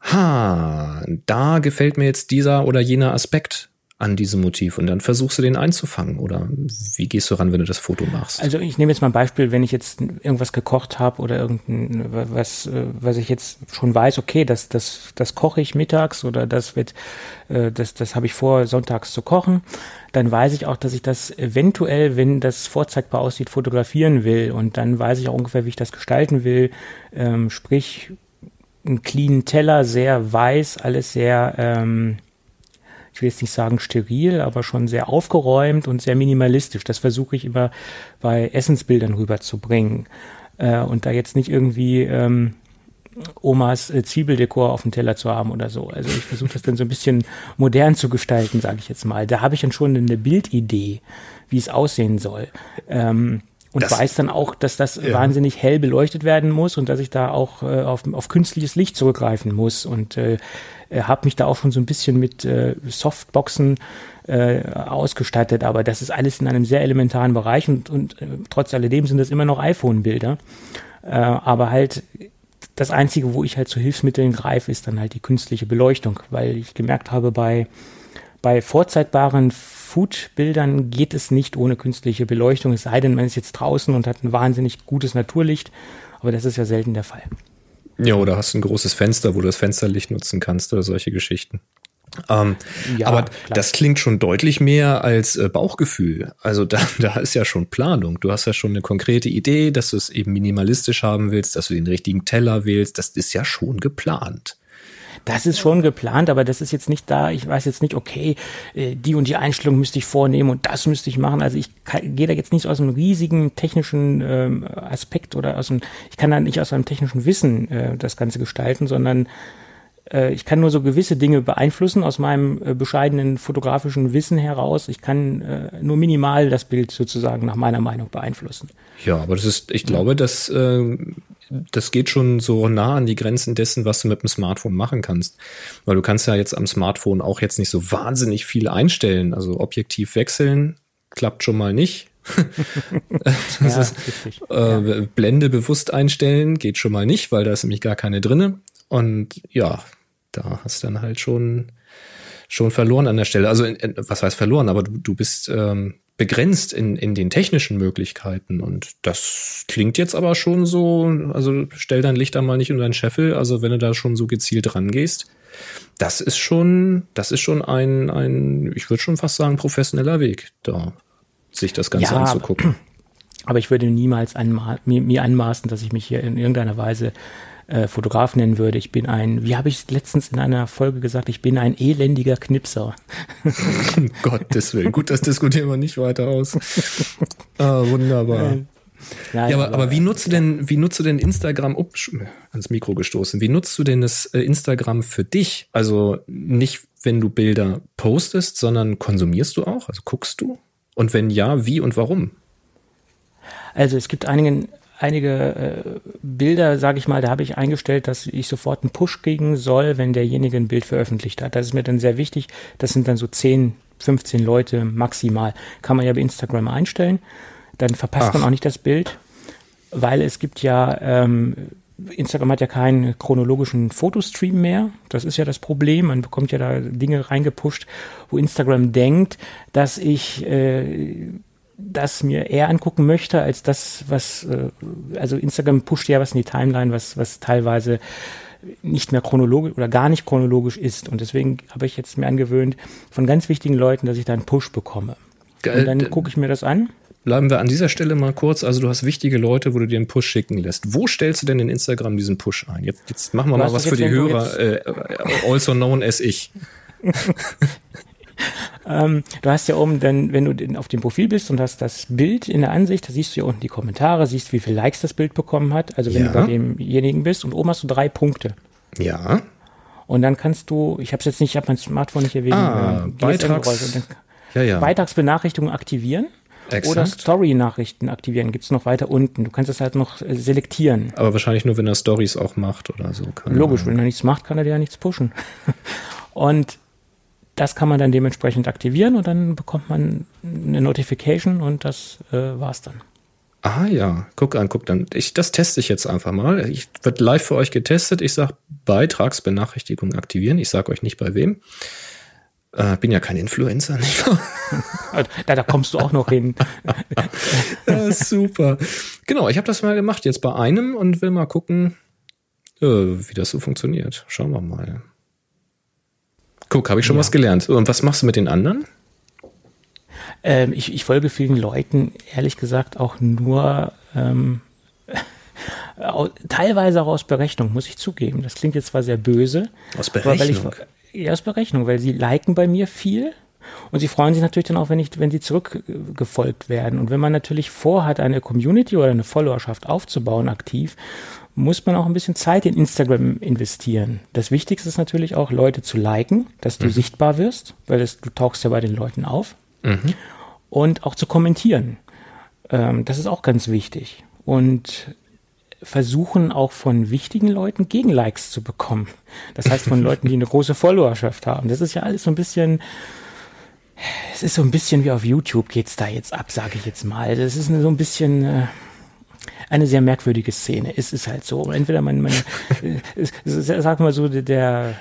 ha, da gefällt mir jetzt dieser oder jener Aspekt an diesem Motiv und dann versuchst du den einzufangen oder wie gehst du ran, wenn du das Foto machst? Also ich nehme jetzt mal ein Beispiel, wenn ich jetzt irgendwas gekocht habe oder irgendein was was ich jetzt schon weiß, okay, das das das koche ich mittags oder das wird äh, das das habe ich vor sonntags zu kochen, dann weiß ich auch, dass ich das eventuell, wenn das vorzeigbar aussieht, fotografieren will und dann weiß ich auch ungefähr, wie ich das gestalten will, ähm, sprich einen cleanen Teller, sehr weiß, alles sehr ähm, ich will jetzt nicht sagen steril, aber schon sehr aufgeräumt und sehr minimalistisch. Das versuche ich immer bei Essensbildern rüberzubringen. Äh, und da jetzt nicht irgendwie ähm, Omas äh, Zwiebeldekor auf dem Teller zu haben oder so. Also ich versuche das dann so ein bisschen modern zu gestalten, sage ich jetzt mal. Da habe ich dann schon eine Bildidee, wie es aussehen soll. Ähm, und das, weiß dann auch, dass das ja. wahnsinnig hell beleuchtet werden muss und dass ich da auch äh, auf, auf künstliches Licht zurückgreifen muss. Und äh, äh, habe mich da auch schon so ein bisschen mit äh, Softboxen äh, ausgestattet, aber das ist alles in einem sehr elementaren Bereich und, und äh, trotz alledem sind das immer noch iPhone-Bilder. Äh, aber halt das Einzige, wo ich halt zu Hilfsmitteln greife, ist dann halt die künstliche Beleuchtung, weil ich gemerkt habe, bei, bei vorzeitbaren Food-Bildern geht es nicht ohne künstliche Beleuchtung, es sei denn, man ist jetzt draußen und hat ein wahnsinnig gutes Naturlicht, aber das ist ja selten der Fall. Ja, oder hast ein großes Fenster, wo du das Fensterlicht nutzen kannst oder solche Geschichten. Ähm, ja, aber klar. das klingt schon deutlich mehr als äh, Bauchgefühl. Also da, da ist ja schon Planung. Du hast ja schon eine konkrete Idee, dass du es eben minimalistisch haben willst, dass du den richtigen Teller wählst. Das ist ja schon geplant. Das ist schon geplant, aber das ist jetzt nicht da. Ich weiß jetzt nicht, okay, äh, die und die Einstellung müsste ich vornehmen und das müsste ich machen. Also ich gehe da jetzt nicht aus einem riesigen technischen ähm, Aspekt oder aus einem, ich kann da nicht aus einem technischen Wissen äh, das Ganze gestalten, sondern äh, ich kann nur so gewisse Dinge beeinflussen aus meinem äh, bescheidenen fotografischen Wissen heraus. Ich kann nur minimal das Bild sozusagen nach meiner Meinung beeinflussen. Ja, aber das ist, ich glaube, dass äh, das geht schon so nah an die Grenzen dessen, was du mit dem Smartphone machen kannst. Weil du kannst ja jetzt am Smartphone auch jetzt nicht so wahnsinnig viel einstellen. Also objektiv wechseln klappt schon mal nicht. ja, ist, äh, Blende bewusst einstellen geht schon mal nicht, weil da ist nämlich gar keine drinne. Und ja, da hast du dann halt schon, schon verloren an der Stelle. Also, was heißt verloren? Aber du, du bist ähm, begrenzt in, in den technischen Möglichkeiten. Und das klingt jetzt aber schon so, also stell dein Licht da mal nicht unter deinen Scheffel. Also, wenn du da schon so gezielt rangehst, das ist schon, das ist schon ein, ein ich würde schon fast sagen, professioneller Weg, da sich das Ganze ja, anzugucken. Aber ich würde niemals anma mir, mir anmaßen, dass ich mich hier in irgendeiner Weise äh, Fotograf nennen würde. Ich bin ein, wie habe ich letztens in einer Folge gesagt, ich bin ein elendiger Knipser. Gottes Willen. Gut, das diskutieren wir nicht weiter aus. Ah, wunderbar. Äh, ja, ja, aber, aber wie nutzt du denn, wie nutzt du denn Instagram, ups, ans Mikro gestoßen, wie nutzt du denn das äh, Instagram für dich? Also nicht, wenn du Bilder postest, sondern konsumierst du auch? Also guckst du? Und wenn ja, wie und warum? Also es gibt einigen, einige äh, Bilder, sage ich mal, da habe ich eingestellt, dass ich sofort einen Push kriegen soll, wenn derjenige ein Bild veröffentlicht hat. Das ist mir dann sehr wichtig. Das sind dann so 10, 15 Leute maximal. Kann man ja bei Instagram einstellen. Dann verpasst Ach. man auch nicht das Bild, weil es gibt ja, ähm, Instagram hat ja keinen chronologischen Fotostream mehr. Das ist ja das Problem. Man bekommt ja da Dinge reingepusht, wo Instagram denkt, dass ich äh, das mir eher angucken möchte, als das, was, äh, also Instagram pusht ja was in die Timeline, was, was teilweise nicht mehr chronologisch oder gar nicht chronologisch ist. Und deswegen habe ich jetzt mir angewöhnt, von ganz wichtigen Leuten, dass ich da einen Push bekomme. Geil. Und dann gucke ich mir das an. Bleiben wir an dieser Stelle mal kurz. Also du hast wichtige Leute, wo du dir einen Push schicken lässt. Wo stellst du denn in Instagram diesen Push ein? Jetzt, jetzt machen wir du mal was für die Hörer, äh, also known as ich. Ähm, du hast ja oben dann, wenn du auf dem Profil bist und hast das Bild in der Ansicht, da siehst du ja unten die Kommentare, siehst, wie viele Likes das Bild bekommen hat. Also wenn ja. du bei demjenigen bist und oben hast du drei Punkte. Ja. Und dann kannst du, ich habe es jetzt nicht, ich habe mein Smartphone nicht erwähnt, ah, äh, Beitrags, ja, ja. Beitragsbenachrichtigungen aktivieren. Exakt. Oder Story-Nachrichten aktivieren, gibt es noch weiter unten. Du kannst es halt noch äh, selektieren. Aber wahrscheinlich nur, wenn er Stories auch macht oder so. Logisch, wenn er nichts macht, kann er dir ja nichts pushen. Und das kann man dann dementsprechend aktivieren und dann bekommt man eine Notification und das äh, war's dann. Ah ja, guck an, guck dann. Ich, das teste ich jetzt einfach mal. Ich wird live für euch getestet. Ich sage Beitragsbenachrichtigung aktivieren. Ich sage euch nicht bei wem. Äh, bin ja kein Influencer, nicht wahr? da, da kommst du auch noch hin. ja, super. Genau, ich habe das mal gemacht jetzt bei einem und will mal gucken, äh, wie das so funktioniert. Schauen wir mal. Guck, habe ich schon ja. was gelernt. Und was machst du mit den anderen? Ähm, ich, ich, folge vielen Leuten, ehrlich gesagt, auch nur ähm, teilweise auch aus Berechnung, muss ich zugeben. Das klingt jetzt zwar sehr böse. Aus Berechnung? Ich, ja, aus Berechnung, weil sie liken bei mir viel. Und sie freuen sich natürlich dann auch, wenn, ich, wenn sie zurückgefolgt werden. Und wenn man natürlich vorhat, eine Community oder eine Followerschaft aufzubauen, aktiv, muss man auch ein bisschen Zeit in Instagram investieren. Das Wichtigste ist natürlich auch, Leute zu liken, dass du mhm. sichtbar wirst, weil das, du tauchst ja bei den Leuten auf. Mhm. Und auch zu kommentieren. Ähm, das ist auch ganz wichtig. Und versuchen auch von wichtigen Leuten Gegenlikes zu bekommen. Das heißt von Leuten, die eine große Followerschaft haben. Das ist ja alles so ein bisschen, es ist so ein bisschen wie auf YouTube geht's da jetzt ab, sage ich jetzt mal. Das ist so ein bisschen, äh, eine sehr merkwürdige Szene. Es ist halt so. Entweder man, man sagen wir so, der,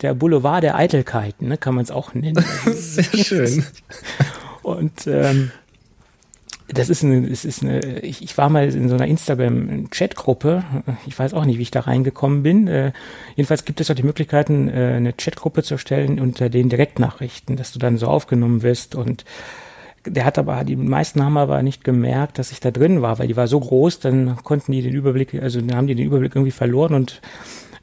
der Boulevard der Eitelkeiten, ne, kann man es auch nennen. sehr schön. Und ähm, das ist eine, es ist eine, ich, ich war mal in so einer Instagram-Chatgruppe, ich weiß auch nicht, wie ich da reingekommen bin. Äh, jedenfalls gibt es auch die Möglichkeiten, äh, eine Chatgruppe zu erstellen unter den Direktnachrichten, dass du dann so aufgenommen wirst und der hat aber, die meisten haben aber nicht gemerkt, dass ich da drin war, weil die war so groß, dann konnten die den Überblick, also dann haben die den Überblick irgendwie verloren und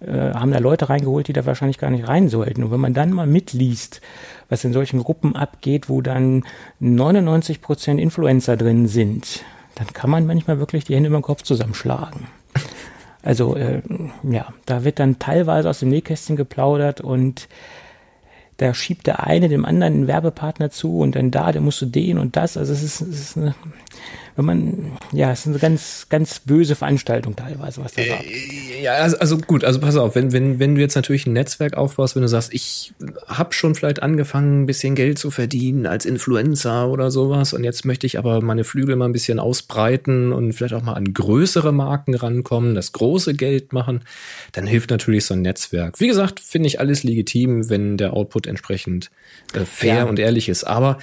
äh, haben da Leute reingeholt, die da wahrscheinlich gar nicht rein sollten. Und wenn man dann mal mitliest, was in solchen Gruppen abgeht, wo dann 99 Prozent Influencer drin sind, dann kann man manchmal wirklich die Hände über den Kopf zusammenschlagen. Also äh, ja, da wird dann teilweise aus dem Nähkästchen geplaudert und da schiebt der eine dem anderen einen Werbepartner zu und dann da, der musst du den und das. Also es ist, es ist eine, wenn man, ja, es ist eine ganz, ganz böse Veranstaltung teilweise, was da sagt. Äh, ja, also, also gut, also pass auf, wenn, wenn, wenn du jetzt natürlich ein Netzwerk aufbaust, wenn du sagst, ich habe schon vielleicht angefangen, ein bisschen Geld zu verdienen als Influencer oder sowas und jetzt möchte ich aber meine Flügel mal ein bisschen ausbreiten und vielleicht auch mal an größere Marken rankommen, das große Geld machen, dann hilft natürlich so ein Netzwerk. Wie gesagt, finde ich alles legitim, wenn der Output entsprechend äh, fair ja. und ehrlich ist. Aber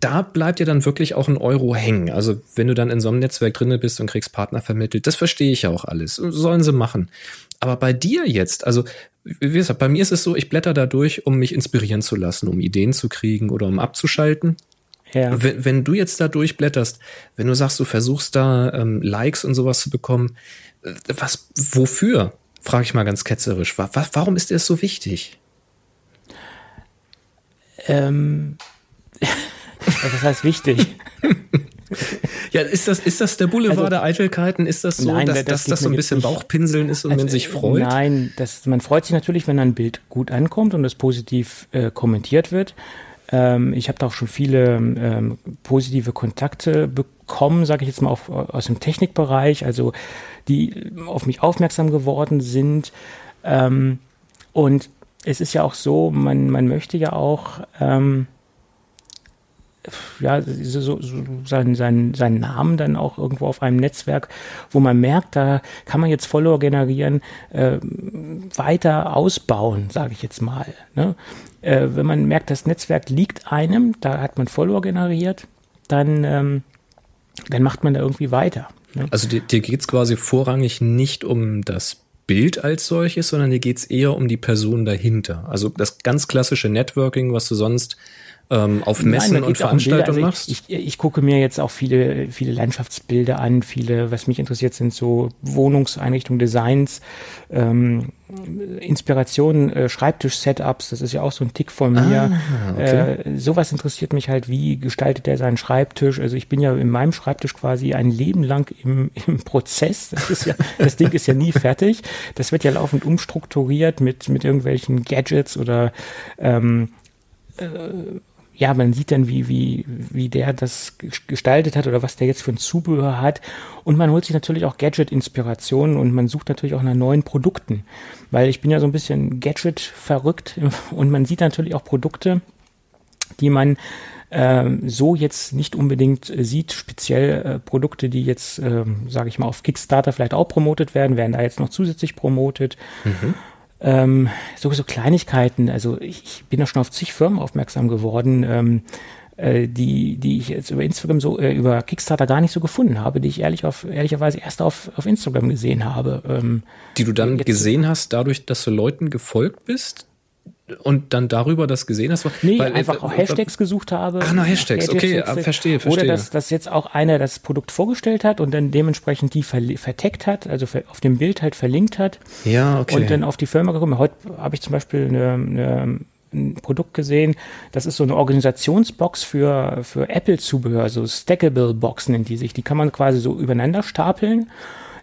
da bleibt ja dann wirklich auch ein Euro hängen. Also wenn du dann in so einem Netzwerk drinne bist und kriegst Partner vermittelt, das verstehe ich ja auch alles. Sollen sie machen. Aber bei dir jetzt, also wie gesagt, bei mir ist es so, ich blätter da durch, um mich inspirieren zu lassen, um Ideen zu kriegen oder um abzuschalten. Ja. Wenn, wenn du jetzt da durchblätterst, wenn du sagst, du versuchst da ähm, Likes und sowas zu bekommen, äh, was, wofür? Frage ich mal ganz ketzerisch. Warum ist dir das so wichtig? Ähm, das heißt wichtig. Ja, ist das, ist das der Boulevard also, der Eitelkeiten? Ist das so, nein, dass, das, dass das so ein bisschen Bauchpinseln ist und also, man sich freut? Nein, das, man freut sich natürlich, wenn ein Bild gut ankommt und das positiv äh, kommentiert wird. Ähm, ich habe da auch schon viele ähm, positive Kontakte bekommen, sage ich jetzt mal, auf, aus dem Technikbereich, also die auf mich aufmerksam geworden sind. Ähm, und es ist ja auch so, man, man möchte ja auch ähm, ja, so, so seinen, seinen, seinen Namen dann auch irgendwo auf einem Netzwerk, wo man merkt, da kann man jetzt Follower generieren, äh, weiter ausbauen, sage ich jetzt mal. Ne? Äh, wenn man merkt, das Netzwerk liegt einem, da hat man Follower generiert, dann, ähm, dann macht man da irgendwie weiter. Ne? Also dir, dir geht es quasi vorrangig nicht um das Bild als solches, sondern dir geht es eher um die Person dahinter. Also das ganz klassische Networking, was du sonst ähm, auf Messen Nein, und Veranstaltungen um also ich, ich, ich, gucke mir jetzt auch viele, viele Landschaftsbilder an, viele, was mich interessiert, sind so Wohnungseinrichtungen, Designs, ähm, Inspirationen, äh, Schreibtisch-Setups, das ist ja auch so ein Tick von mir. Ah, okay. äh, sowas interessiert mich halt, wie gestaltet er seinen Schreibtisch? Also ich bin ja in meinem Schreibtisch quasi ein Leben lang im, im Prozess. Das ist ja, das Ding ist ja nie fertig. Das wird ja laufend umstrukturiert mit, mit irgendwelchen Gadgets oder ähm, äh, ja, man sieht dann, wie, wie, wie der das gestaltet hat oder was der jetzt für ein Zubehör hat. Und man holt sich natürlich auch Gadget-Inspirationen und man sucht natürlich auch nach neuen Produkten. Weil ich bin ja so ein bisschen Gadget verrückt und man sieht natürlich auch Produkte, die man äh, so jetzt nicht unbedingt sieht, speziell äh, Produkte, die jetzt, äh, sage ich mal, auf Kickstarter vielleicht auch promotet werden, werden da jetzt noch zusätzlich promotet. Mhm ähm, so, so Kleinigkeiten. Also ich, ich bin da schon auf zig Firmen aufmerksam geworden, ähm, äh, die, die ich jetzt über Instagram so, äh, über Kickstarter gar nicht so gefunden habe, die ich ehrlich auf, ehrlicherweise erst auf, auf Instagram gesehen habe. Ähm, die du dann gesehen hast, dadurch, dass du Leuten gefolgt bist? Und dann darüber das gesehen hast? Nee, weil, einfach auch Hashtags gesucht habe. Ach, na, Hashtags, okay, Hashtags, verstehe, verstehe. Oder dass, dass jetzt auch einer das Produkt vorgestellt hat und dann dementsprechend die verteckt hat, also auf dem Bild halt verlinkt hat. Ja, okay. Und dann auf die Firma gekommen. Heute habe ich zum Beispiel eine, eine ein Produkt gesehen, das ist so eine Organisationsbox für, für Apple-Zubehör, so Stackable Box nennt die sich. Die kann man quasi so übereinander stapeln,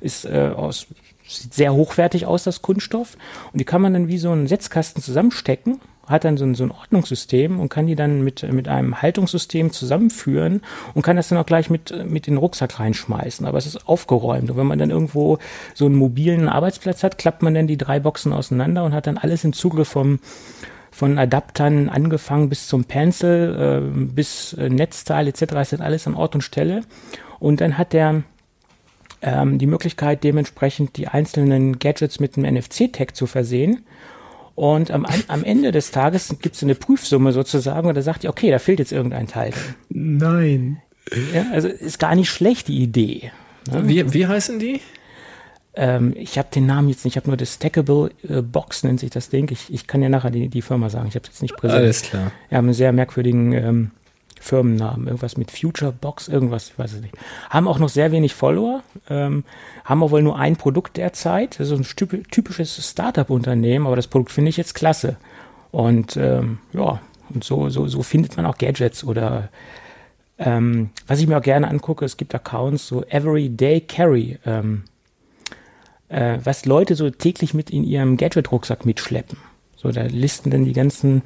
ist äh, aus Sieht sehr hochwertig aus, das Kunststoff. Und die kann man dann wie so einen Setzkasten zusammenstecken, hat dann so ein, so ein Ordnungssystem und kann die dann mit, mit einem Haltungssystem zusammenführen und kann das dann auch gleich mit, mit in den Rucksack reinschmeißen. Aber es ist aufgeräumt. Und wenn man dann irgendwo so einen mobilen Arbeitsplatz hat, klappt man dann die drei Boxen auseinander und hat dann alles im Zugriff vom, von Adaptern angefangen bis zum Pencil, äh, bis äh, Netzteil etc. ist dann alles an Ort und Stelle. Und dann hat der ähm, die Möglichkeit, dementsprechend die einzelnen Gadgets mit einem NFC-Tag zu versehen. Und am, am Ende des Tages gibt es eine Prüfsumme sozusagen und da sagt ihr, okay, da fehlt jetzt irgendein Teil. Nein. Ja, also ist gar nicht schlecht, die Idee. Ne? Wie, wie heißen die? Ähm, ich habe den Namen jetzt nicht, ich habe nur das Stackable äh, Box, nennt sich das Ding. Ich, ich kann ja nachher die, die Firma sagen, ich habe es jetzt nicht präsent. Alles klar. Ja, haben einen sehr merkwürdigen ähm, Firmennamen, irgendwas mit Future Box, irgendwas, ich weiß es nicht. Haben auch noch sehr wenig Follower, ähm, haben auch wohl nur ein Produkt derzeit. Das ist ein typisches Startup-Unternehmen, aber das Produkt finde ich jetzt klasse. Und ähm, ja, und so, so, so findet man auch Gadgets oder ähm, was ich mir auch gerne angucke, es gibt Accounts, so Everyday Carry, ähm, äh, was Leute so täglich mit in ihrem Gadget-Rucksack mitschleppen. So, da listen dann die ganzen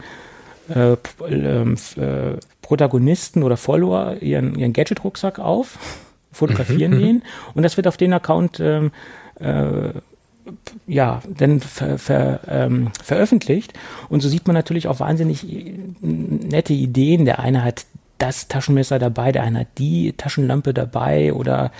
äh, ähm, äh, Protagonisten oder Follower ihren, ihren Gadget-Rucksack auf, fotografieren mhm. den und das wird auf den Account ähm, äh, ja, dann ver, ver, ähm, veröffentlicht. Und so sieht man natürlich auch wahnsinnig nette Ideen. Der eine hat das Taschenmesser dabei, der eine hat die Taschenlampe dabei oder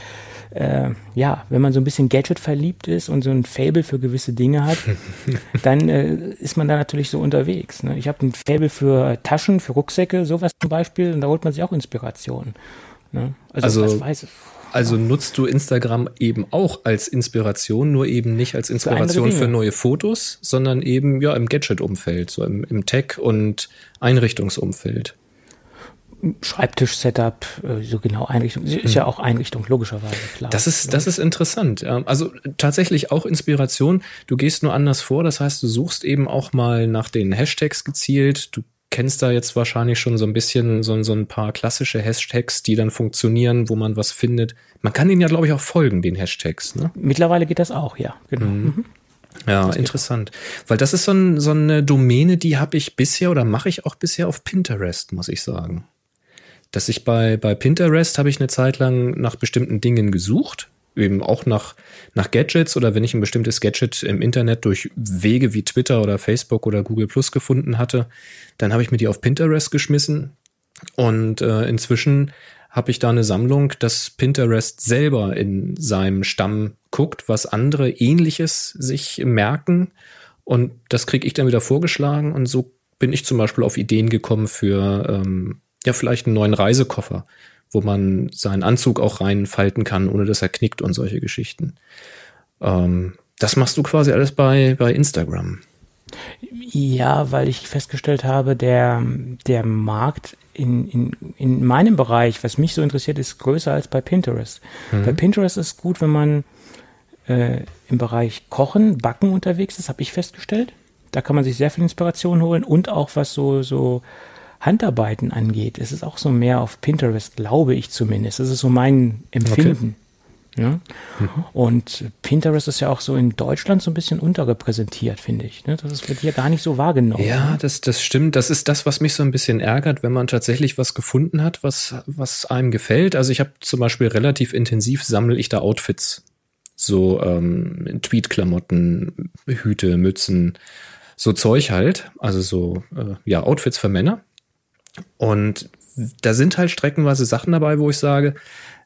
äh, ja, wenn man so ein bisschen Gadget verliebt ist und so ein Fable für gewisse Dinge hat, dann äh, ist man da natürlich so unterwegs. Ne? Ich habe ein Fable für Taschen, für Rucksäcke, sowas zum Beispiel, und da holt man sich auch Inspiration. Ne? Also, also, weiß, also nutzt du Instagram eben auch als Inspiration, nur eben nicht als Inspiration für, für neue Fotos, sondern eben ja im Gadget-Umfeld, so im, im Tech- und Einrichtungsumfeld. Schreibtisch-Setup, äh, so genau Einrichtung. Ist ja auch Einrichtung, logischerweise, klar. Das ist, das ist interessant. Also tatsächlich auch Inspiration. Du gehst nur anders vor. Das heißt, du suchst eben auch mal nach den Hashtags gezielt. Du kennst da jetzt wahrscheinlich schon so ein bisschen so, so ein paar klassische Hashtags, die dann funktionieren, wo man was findet. Man kann ihnen ja, glaube ich, auch folgen, den Hashtags. Ne? Mittlerweile geht das auch, ja. Genau. Mhm. mhm. Ja, das interessant. Weil das ist so, ein, so eine Domäne, die habe ich bisher oder mache ich auch bisher auf Pinterest, muss ich sagen dass ich bei, bei Pinterest habe ich eine Zeit lang nach bestimmten Dingen gesucht, eben auch nach, nach Gadgets oder wenn ich ein bestimmtes Gadget im Internet durch Wege wie Twitter oder Facebook oder Google Plus gefunden hatte, dann habe ich mir die auf Pinterest geschmissen. Und äh, inzwischen habe ich da eine Sammlung, dass Pinterest selber in seinem Stamm guckt, was andere ähnliches sich merken. Und das kriege ich dann wieder vorgeschlagen. Und so bin ich zum Beispiel auf Ideen gekommen für ähm, ja vielleicht einen neuen Reisekoffer, wo man seinen Anzug auch reinfalten kann, ohne dass er knickt und solche Geschichten. Ähm, das machst du quasi alles bei, bei Instagram. Ja, weil ich festgestellt habe, der, der Markt in, in, in meinem Bereich, was mich so interessiert, ist größer als bei Pinterest. Mhm. Bei Pinterest ist gut, wenn man äh, im Bereich Kochen, Backen unterwegs ist, habe ich festgestellt. Da kann man sich sehr viel Inspiration holen und auch was so, so Handarbeiten angeht, ist es auch so mehr auf Pinterest, glaube ich zumindest. Das ist so mein Empfinden. Okay. Ja? Mhm. Und Pinterest ist ja auch so in Deutschland so ein bisschen unterrepräsentiert, finde ich. Ne? Das wird hier gar nicht so wahrgenommen. Ja, ne? das, das stimmt. Das ist das, was mich so ein bisschen ärgert, wenn man tatsächlich was gefunden hat, was, was einem gefällt. Also ich habe zum Beispiel relativ intensiv sammle ich da Outfits. So ähm, Tweetklamotten, Hüte, Mützen, so Zeug halt. Also so äh, ja, Outfits für Männer. Und da sind halt streckenweise Sachen dabei, wo ich sage,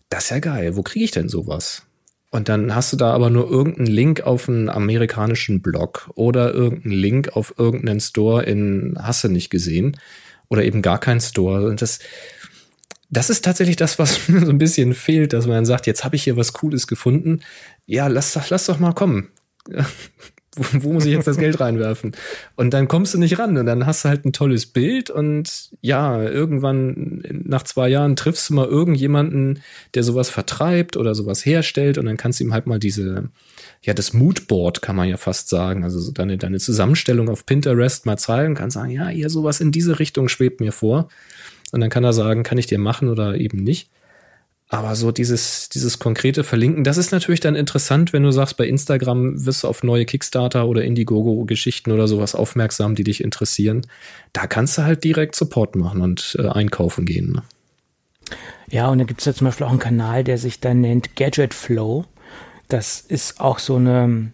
das ist ja geil, wo kriege ich denn sowas? Und dann hast du da aber nur irgendeinen Link auf einen amerikanischen Blog oder irgendeinen Link auf irgendeinen Store in Hasse nicht gesehen oder eben gar keinen Store. Und das, das ist tatsächlich das, was mir so ein bisschen fehlt, dass man dann sagt, jetzt habe ich hier was Cooles gefunden. Ja, lass, lass doch mal kommen wo, muss ich jetzt das Geld reinwerfen? Und dann kommst du nicht ran und dann hast du halt ein tolles Bild und ja, irgendwann nach zwei Jahren triffst du mal irgendjemanden, der sowas vertreibt oder sowas herstellt und dann kannst du ihm halt mal diese, ja, das Moodboard kann man ja fast sagen, also so deine, deine Zusammenstellung auf Pinterest mal zeigen, kannst sagen, ja, hier sowas in diese Richtung schwebt mir vor. Und dann kann er sagen, kann ich dir machen oder eben nicht. Aber so dieses, dieses konkrete Verlinken, das ist natürlich dann interessant, wenn du sagst, bei Instagram wirst du auf neue Kickstarter oder Indiegogo-Geschichten oder sowas aufmerksam, die dich interessieren. Da kannst du halt direkt Support machen und äh, einkaufen gehen. Ne? Ja, und da gibt es ja zum Beispiel auch einen Kanal, der sich dann nennt Gadget Flow. Das ist auch so eine,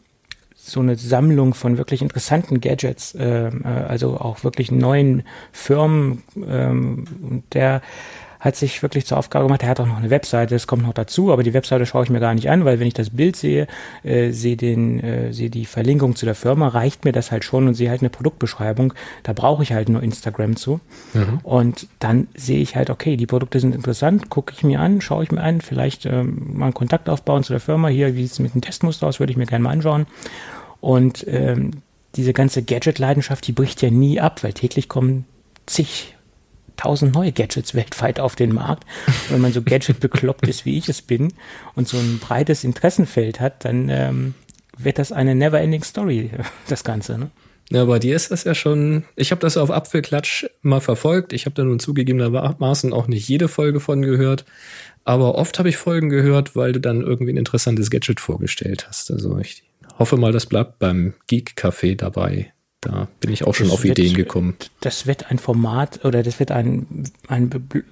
so eine Sammlung von wirklich interessanten Gadgets, ähm, äh, also auch wirklich neuen Firmen. Ähm, der hat sich wirklich zur Aufgabe gemacht, er hat auch noch eine Webseite, das kommt noch dazu, aber die Webseite schaue ich mir gar nicht an, weil wenn ich das Bild sehe, äh, sehe den, äh, sehe die Verlinkung zu der Firma, reicht mir das halt schon und sehe halt eine Produktbeschreibung. Da brauche ich halt nur Instagram zu. Mhm. Und dann sehe ich halt, okay, die Produkte sind interessant, gucke ich mir an, schaue ich mir an, vielleicht ähm, mal einen Kontakt aufbauen zu der Firma. Hier, wie sieht es mit dem Testmuster aus, würde ich mir gerne mal anschauen. Und ähm, diese ganze Gadget-Leidenschaft, die bricht ja nie ab, weil täglich kommen zig tausend neue Gadgets weltweit auf den Markt. wenn man so Gadget bekloppt ist, wie ich es bin, und so ein breites Interessenfeld hat, dann ähm, wird das eine never-ending Story, das Ganze. Ne? Ja, bei dir ist das ja schon, ich habe das auf Apfelklatsch mal verfolgt. Ich habe da nun zugegebenermaßen auch nicht jede Folge von gehört. Aber oft habe ich Folgen gehört, weil du dann irgendwie ein interessantes Gadget vorgestellt hast. Also ich hoffe mal, das bleibt beim Geek Café dabei. Da bin ich auch schon das auf wird, Ideen gekommen. Das wird ein Format oder das wird ein, ein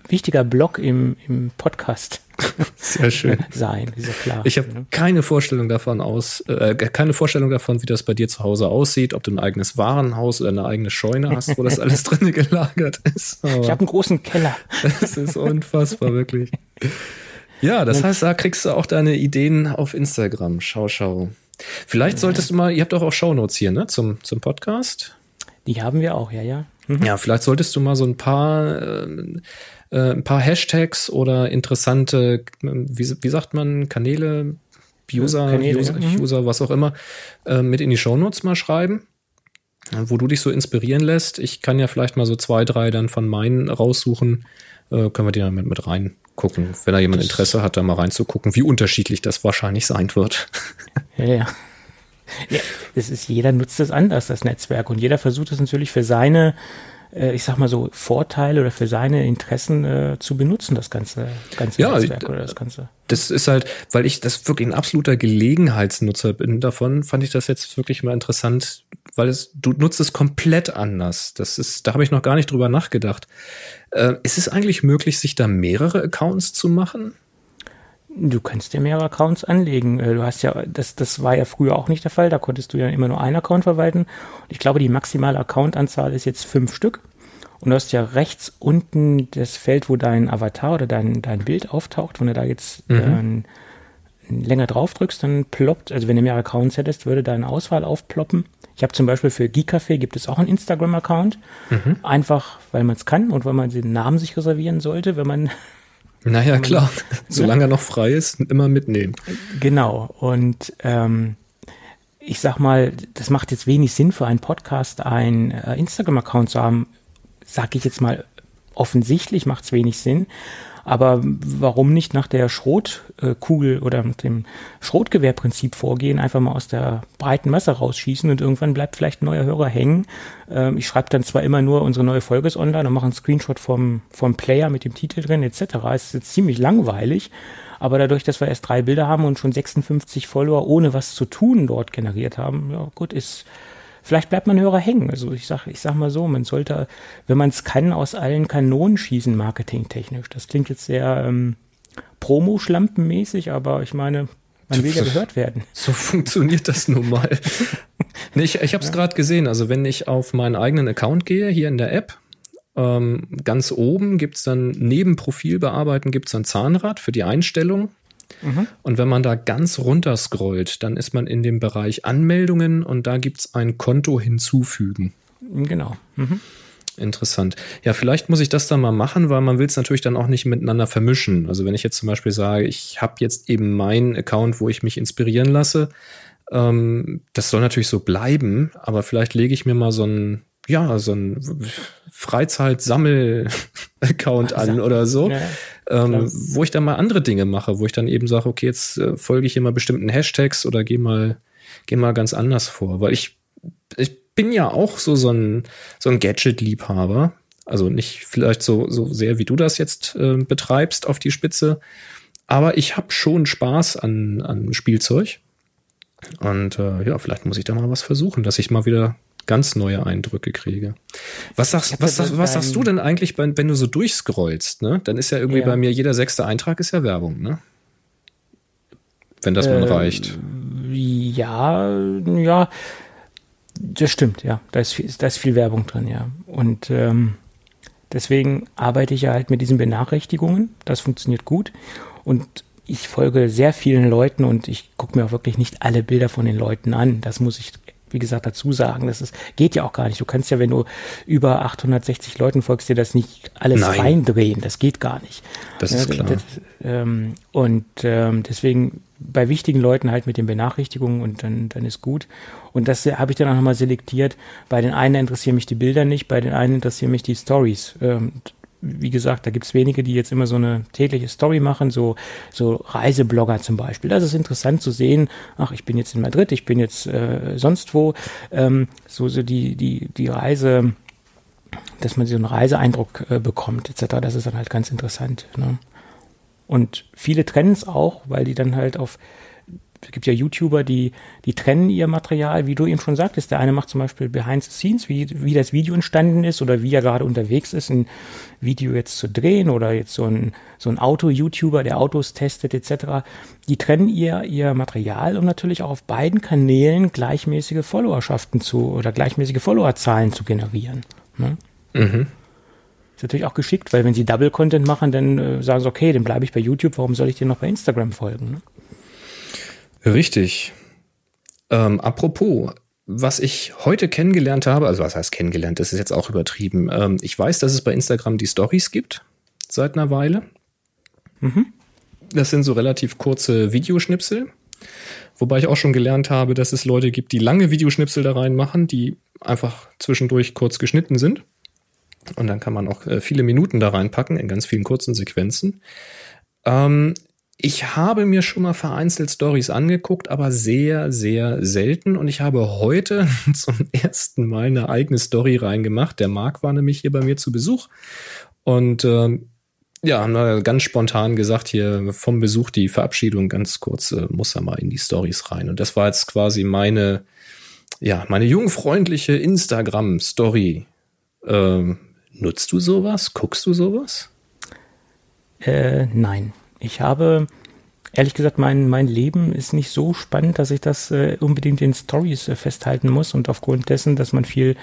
wichtiger Block im, im Podcast Sehr schön. sein, ist ja klar. Ich habe ne? keine Vorstellung davon aus, äh, keine Vorstellung davon, wie das bei dir zu Hause aussieht, ob du ein eigenes Warenhaus oder eine eigene Scheune hast, wo das alles drin gelagert ist. Aber ich habe einen großen Keller. Das ist unfassbar, wirklich. Ja, das heißt, da kriegst du auch deine Ideen auf Instagram. Schau, schau. Vielleicht solltest du mal, ihr habt doch auch Shownotes hier, ne, zum, zum Podcast. Die haben wir auch, ja, ja. Mhm. Ja, vielleicht solltest du mal so ein paar, äh, äh, ein paar Hashtags oder interessante, wie, wie sagt man, Kanäle, User, Kanäle, User, ja. Mhm. User, was auch immer, äh, mit in die Shownotes mal schreiben, wo du dich so inspirieren lässt. Ich kann ja vielleicht mal so zwei, drei dann von meinen raussuchen, äh, können wir die dann mit, mit rein gucken, wenn da jemand das Interesse hat, da mal reinzugucken, wie unterschiedlich das wahrscheinlich sein wird. Ja, ja. ja das ist, jeder nutzt es anders, das Netzwerk, und jeder versucht es natürlich für seine, ich sag mal so, Vorteile oder für seine Interessen äh, zu benutzen, das ganze, ganze ja, Netzwerk oder das ganze. Das ist halt, weil ich das wirklich ein absoluter Gelegenheitsnutzer bin davon, fand ich das jetzt wirklich mal interessant, weil es, du nutzt es komplett anders. Das ist, da habe ich noch gar nicht drüber nachgedacht. Äh, ist es eigentlich möglich, sich da mehrere Accounts zu machen? Du kannst dir mehrere Accounts anlegen. Äh, du hast ja, das, das war ja früher auch nicht der Fall. Da konntest du ja immer nur einen Account verwalten. Und ich glaube, die maximale Accountanzahl ist jetzt fünf Stück. Und du hast ja rechts unten das Feld, wo dein Avatar oder dein, dein Bild auftaucht. Wenn du da jetzt mhm. äh, länger drauf drückst, dann ploppt, also wenn du mehrere Accounts hättest, würde deine Auswahl aufploppen. Ich habe zum Beispiel für Geekcafé gibt es auch einen Instagram-Account. Mhm. Einfach, weil man es kann und weil man den Namen sich reservieren sollte, wenn man. Naja, klar. Solange er noch frei ist, immer mitnehmen. Genau. Und ähm, ich sag mal, das macht jetzt wenig Sinn für einen Podcast, einen äh, Instagram-Account zu haben. Sag ich jetzt mal offensichtlich, macht es wenig Sinn. Aber warum nicht nach der Schrotkugel oder dem Schrotgewehrprinzip vorgehen, einfach mal aus der breiten Masse rausschießen und irgendwann bleibt vielleicht ein neuer Hörer hängen. Ähm, ich schreibe dann zwar immer nur, unsere neue Folge ist online und mache einen Screenshot vom, vom Player mit dem Titel drin etc. Es ist jetzt ziemlich langweilig. Aber dadurch, dass wir erst drei Bilder haben und schon 56 Follower ohne was zu tun dort generiert haben, ja gut, ist vielleicht bleibt man Hörer hängen. Also ich sag, ich sag mal so, man sollte, wenn man es kann, aus allen Kanonen schießen, marketingtechnisch. Das klingt jetzt sehr ähm, Promo-Schlampenmäßig, aber ich meine, man will ja gehört werden. So funktioniert das nun mal. nee, ich ich habe es ja. gerade gesehen. Also wenn ich auf meinen eigenen Account gehe, hier in der App, ähm, ganz oben gibt's dann neben Profil bearbeiten gibt's ein Zahnrad für die Einstellung. Mhm. Und wenn man da ganz runter scrollt, dann ist man in dem Bereich Anmeldungen und da gibt es ein Konto hinzufügen. Genau. Mhm. Interessant. Ja, vielleicht muss ich das dann mal machen, weil man will es natürlich dann auch nicht miteinander vermischen. Also wenn ich jetzt zum Beispiel sage, ich habe jetzt eben meinen Account, wo ich mich inspirieren lasse, ähm, das soll natürlich so bleiben, aber vielleicht lege ich mir mal so ein ja, so ein Freizeitsammel-Account an oder so, ja, ähm, wo ich dann mal andere Dinge mache, wo ich dann eben sage, okay, jetzt äh, folge ich immer bestimmten Hashtags oder gehe mal, geh mal ganz anders vor, weil ich, ich bin ja auch so, so ein, so ein Gadget-Liebhaber. Also nicht vielleicht so, so sehr, wie du das jetzt äh, betreibst auf die Spitze, aber ich habe schon Spaß an, an Spielzeug. Und äh, ja, vielleicht muss ich da mal was versuchen, dass ich mal wieder ganz neue Eindrücke kriege. Was sagst, was, sag, was sagst du denn eigentlich, wenn, wenn du so durchscrollst? Ne? Dann ist ja irgendwie ja. bei mir jeder sechste Eintrag ist ja Werbung, ne? Wenn das äh, mal reicht. Ja, ja, das stimmt, ja. Da ist viel, da ist viel Werbung drin, ja. Und ähm, Deswegen arbeite ich ja halt mit diesen Benachrichtigungen. Das funktioniert gut. Und ich folge sehr vielen Leuten und ich gucke mir auch wirklich nicht alle Bilder von den Leuten an. Das muss ich, wie gesagt, dazu sagen. Das ist, geht ja auch gar nicht. Du kannst ja, wenn du über 860 Leuten folgst, dir das nicht alles Nein. reindrehen. Das geht gar nicht. Das ist klar. Das, ähm, und ähm, deswegen bei wichtigen Leuten halt mit den Benachrichtigungen und dann, dann ist gut. Und das habe ich dann auch nochmal selektiert. Bei den einen interessieren mich die Bilder nicht, bei den einen interessieren mich die Stories. Ähm, wie gesagt, da gibt es wenige, die jetzt immer so eine tägliche Story machen, so, so Reiseblogger zum Beispiel. Das ist interessant zu sehen. Ach, ich bin jetzt in Madrid, ich bin jetzt äh, sonst wo. Ähm, so, so die, die, die Reise, dass man so einen Reiseeindruck äh, bekommt, etc. Das ist dann halt ganz interessant. Ne? Und viele trennen es auch, weil die dann halt auf es gibt ja YouTuber, die, die trennen ihr Material, wie du eben schon sagtest. Der eine macht zum Beispiel Behind the Scenes, wie, wie das Video entstanden ist oder wie er gerade unterwegs ist, ein Video jetzt zu drehen oder jetzt so ein, so ein Auto-YouTuber, der Autos testet etc. Die trennen ihr, ihr Material, um natürlich auch auf beiden Kanälen gleichmäßige Followerschaften zu oder gleichmäßige Followerzahlen zu generieren. Ne? Mhm. Ist natürlich auch geschickt, weil wenn sie Double Content machen, dann äh, sagen sie, okay, dann bleibe ich bei YouTube, warum soll ich dir noch bei Instagram folgen? Ne? Richtig. Ähm, apropos, was ich heute kennengelernt habe, also was heißt kennengelernt, das ist jetzt auch übertrieben. Ähm, ich weiß, dass es bei Instagram die Stories gibt, seit einer Weile. Mhm. Das sind so relativ kurze Videoschnipsel. Wobei ich auch schon gelernt habe, dass es Leute gibt, die lange Videoschnipsel da reinmachen, die einfach zwischendurch kurz geschnitten sind. Und dann kann man auch äh, viele Minuten da reinpacken in ganz vielen kurzen Sequenzen. Ähm, ich habe mir schon mal vereinzelt Stories angeguckt, aber sehr, sehr selten. Und ich habe heute zum ersten Mal eine eigene Story reingemacht. Der Marc war nämlich hier bei mir zu Besuch. Und ähm, ja, haben ganz spontan gesagt, hier vom Besuch die Verabschiedung ganz kurz, äh, muss er mal in die Stories rein. Und das war jetzt quasi meine, ja, meine jungfreundliche Instagram-Story. Ähm, nutzt du sowas? Guckst du sowas? Äh, nein. Ich habe, ehrlich gesagt, mein, mein Leben ist nicht so spannend, dass ich das äh, unbedingt in Stories äh, festhalten muss. Und aufgrund dessen, dass man viel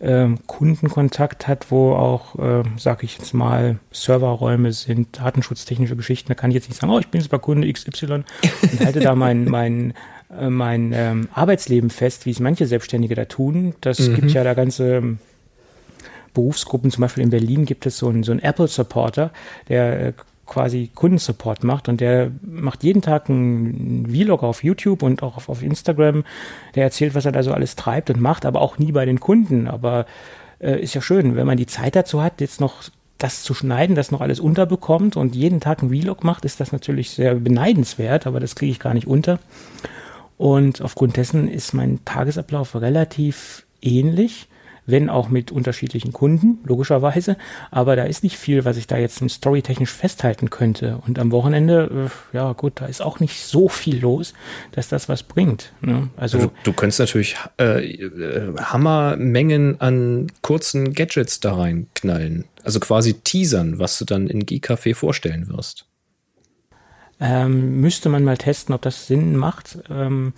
äh, Kundenkontakt hat, wo auch, äh, sag ich jetzt mal, Serverräume sind, datenschutztechnische Geschichten, da kann ich jetzt nicht sagen, oh, ich bin jetzt bei Kunde XY und halte da mein, mein, äh, mein ähm, Arbeitsleben fest, wie es manche Selbstständige da tun. Das mhm. gibt ja da ganze ähm, Berufsgruppen, zum Beispiel in Berlin gibt es so einen, so einen Apple-Supporter, der äh, quasi Kundensupport macht und der macht jeden Tag einen Vlog auf YouTube und auch auf, auf Instagram. Der erzählt, was er da so alles treibt und macht, aber auch nie bei den Kunden. Aber äh, ist ja schön, wenn man die Zeit dazu hat, jetzt noch das zu schneiden, das noch alles unterbekommt und jeden Tag einen Vlog macht, ist das natürlich sehr beneidenswert, aber das kriege ich gar nicht unter. Und aufgrund dessen ist mein Tagesablauf relativ ähnlich wenn auch mit unterschiedlichen Kunden, logischerweise. Aber da ist nicht viel, was ich da jetzt storytechnisch festhalten könnte. Und am Wochenende, äh, ja gut, da ist auch nicht so viel los, dass das was bringt. Ne? Also, also du könntest natürlich äh, äh, Hammermengen an kurzen Gadgets da reinknallen. Also quasi teasern, was du dann in G-Café vorstellen wirst. Ähm, müsste man mal testen, ob das Sinn macht. Ähm,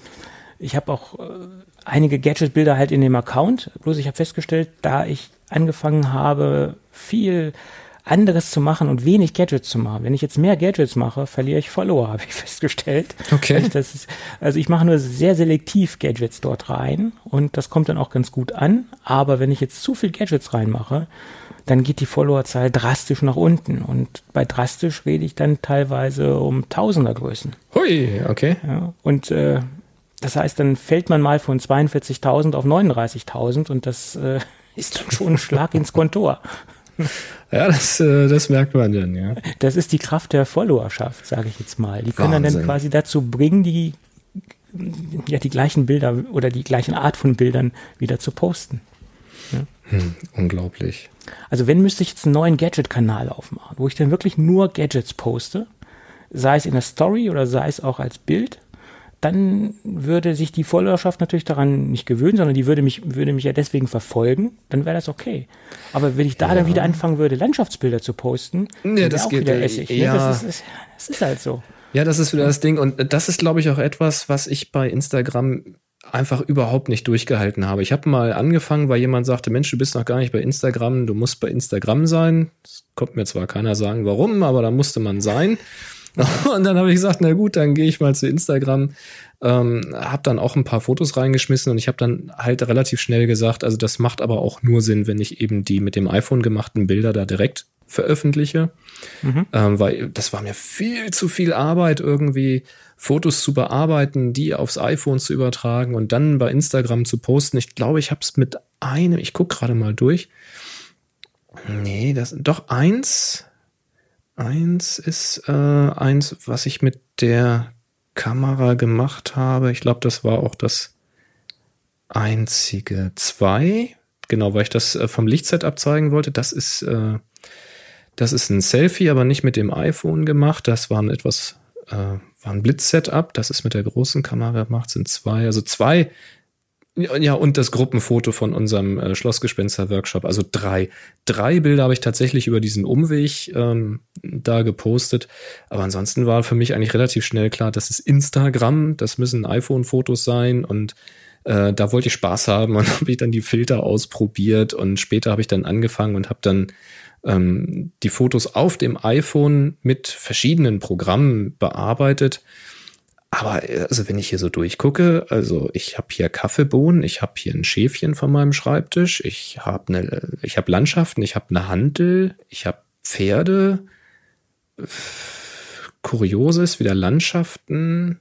ich habe auch äh, einige Gadget-Bilder halt in dem Account. Bloß ich habe festgestellt, da ich angefangen habe, viel anderes zu machen und wenig Gadgets zu machen. Wenn ich jetzt mehr Gadgets mache, verliere ich Follower, habe ich festgestellt. Okay. Also, ist, also ich mache nur sehr selektiv Gadgets dort rein und das kommt dann auch ganz gut an. Aber wenn ich jetzt zu viel Gadgets reinmache, dann geht die Followerzahl drastisch nach unten. Und bei drastisch rede ich dann teilweise um Tausendergrößen. Hui, okay. Ja, und äh, das heißt, dann fällt man mal von 42.000 auf 39.000 und das äh, ist dann schon ein Schlag ins Kontor. Ja, das, äh, das merkt man dann, ja. Das ist die Kraft der Followerschaft, sage ich jetzt mal. Die können Wahnsinn. dann quasi dazu bringen, die, ja, die gleichen Bilder oder die gleichen Art von Bildern wieder zu posten. Ja. Hm, unglaublich. Also wenn müsste ich jetzt einen neuen Gadget-Kanal aufmachen, wo ich dann wirklich nur Gadgets poste, sei es in der Story oder sei es auch als Bild dann würde sich die Followerschaft natürlich daran nicht gewöhnen, sondern die würde mich, würde mich ja deswegen verfolgen, dann wäre das okay. Aber wenn ich da ja. dann wieder anfangen würde, Landschaftsbilder zu posten, ja, das auch geht wieder Essig. Ne? Ja. Das, ist, das ist halt so. Ja, das ist wieder das Ding. Und das ist, glaube ich, auch etwas, was ich bei Instagram einfach überhaupt nicht durchgehalten habe. Ich habe mal angefangen, weil jemand sagte, Mensch, du bist noch gar nicht bei Instagram, du musst bei Instagram sein. Das konnte mir zwar keiner sagen, warum, aber da musste man sein. Und dann habe ich gesagt, na gut, dann gehe ich mal zu Instagram, ähm, habe dann auch ein paar Fotos reingeschmissen und ich habe dann halt relativ schnell gesagt, also das macht aber auch nur Sinn, wenn ich eben die mit dem iPhone gemachten Bilder da direkt veröffentliche, mhm. ähm, weil das war mir viel zu viel Arbeit irgendwie Fotos zu bearbeiten, die aufs iPhone zu übertragen und dann bei Instagram zu posten. Ich glaube, ich habe es mit einem, ich gucke gerade mal durch. Nee, das doch eins. Eins ist äh, eins, was ich mit der Kamera gemacht habe. Ich glaube, das war auch das einzige. Zwei, genau, weil ich das äh, vom Lichtsetup zeigen wollte. Das ist, äh, das ist ein Selfie, aber nicht mit dem iPhone gemacht. Das war ein etwas äh, war ein Blitz-Setup, das ist mit der großen Kamera gemacht, sind zwei, also zwei, ja, und das Gruppenfoto von unserem äh, Schlossgespenster-Workshop, also drei. Drei Bilder habe ich tatsächlich über diesen Umweg ähm, da gepostet, aber ansonsten war für mich eigentlich relativ schnell klar, das ist Instagram, das müssen iPhone-Fotos sein und äh, da wollte ich Spaß haben und habe ich dann die Filter ausprobiert und später habe ich dann angefangen und habe dann ähm, die Fotos auf dem iPhone mit verschiedenen Programmen bearbeitet. Aber also wenn ich hier so durchgucke, also ich habe hier Kaffeebohnen, ich habe hier ein Schäfchen von meinem Schreibtisch, ich habe eine, ich habe Landschaften, ich habe eine Handel, ich habe Pferde, Kurioses, wieder Landschaften,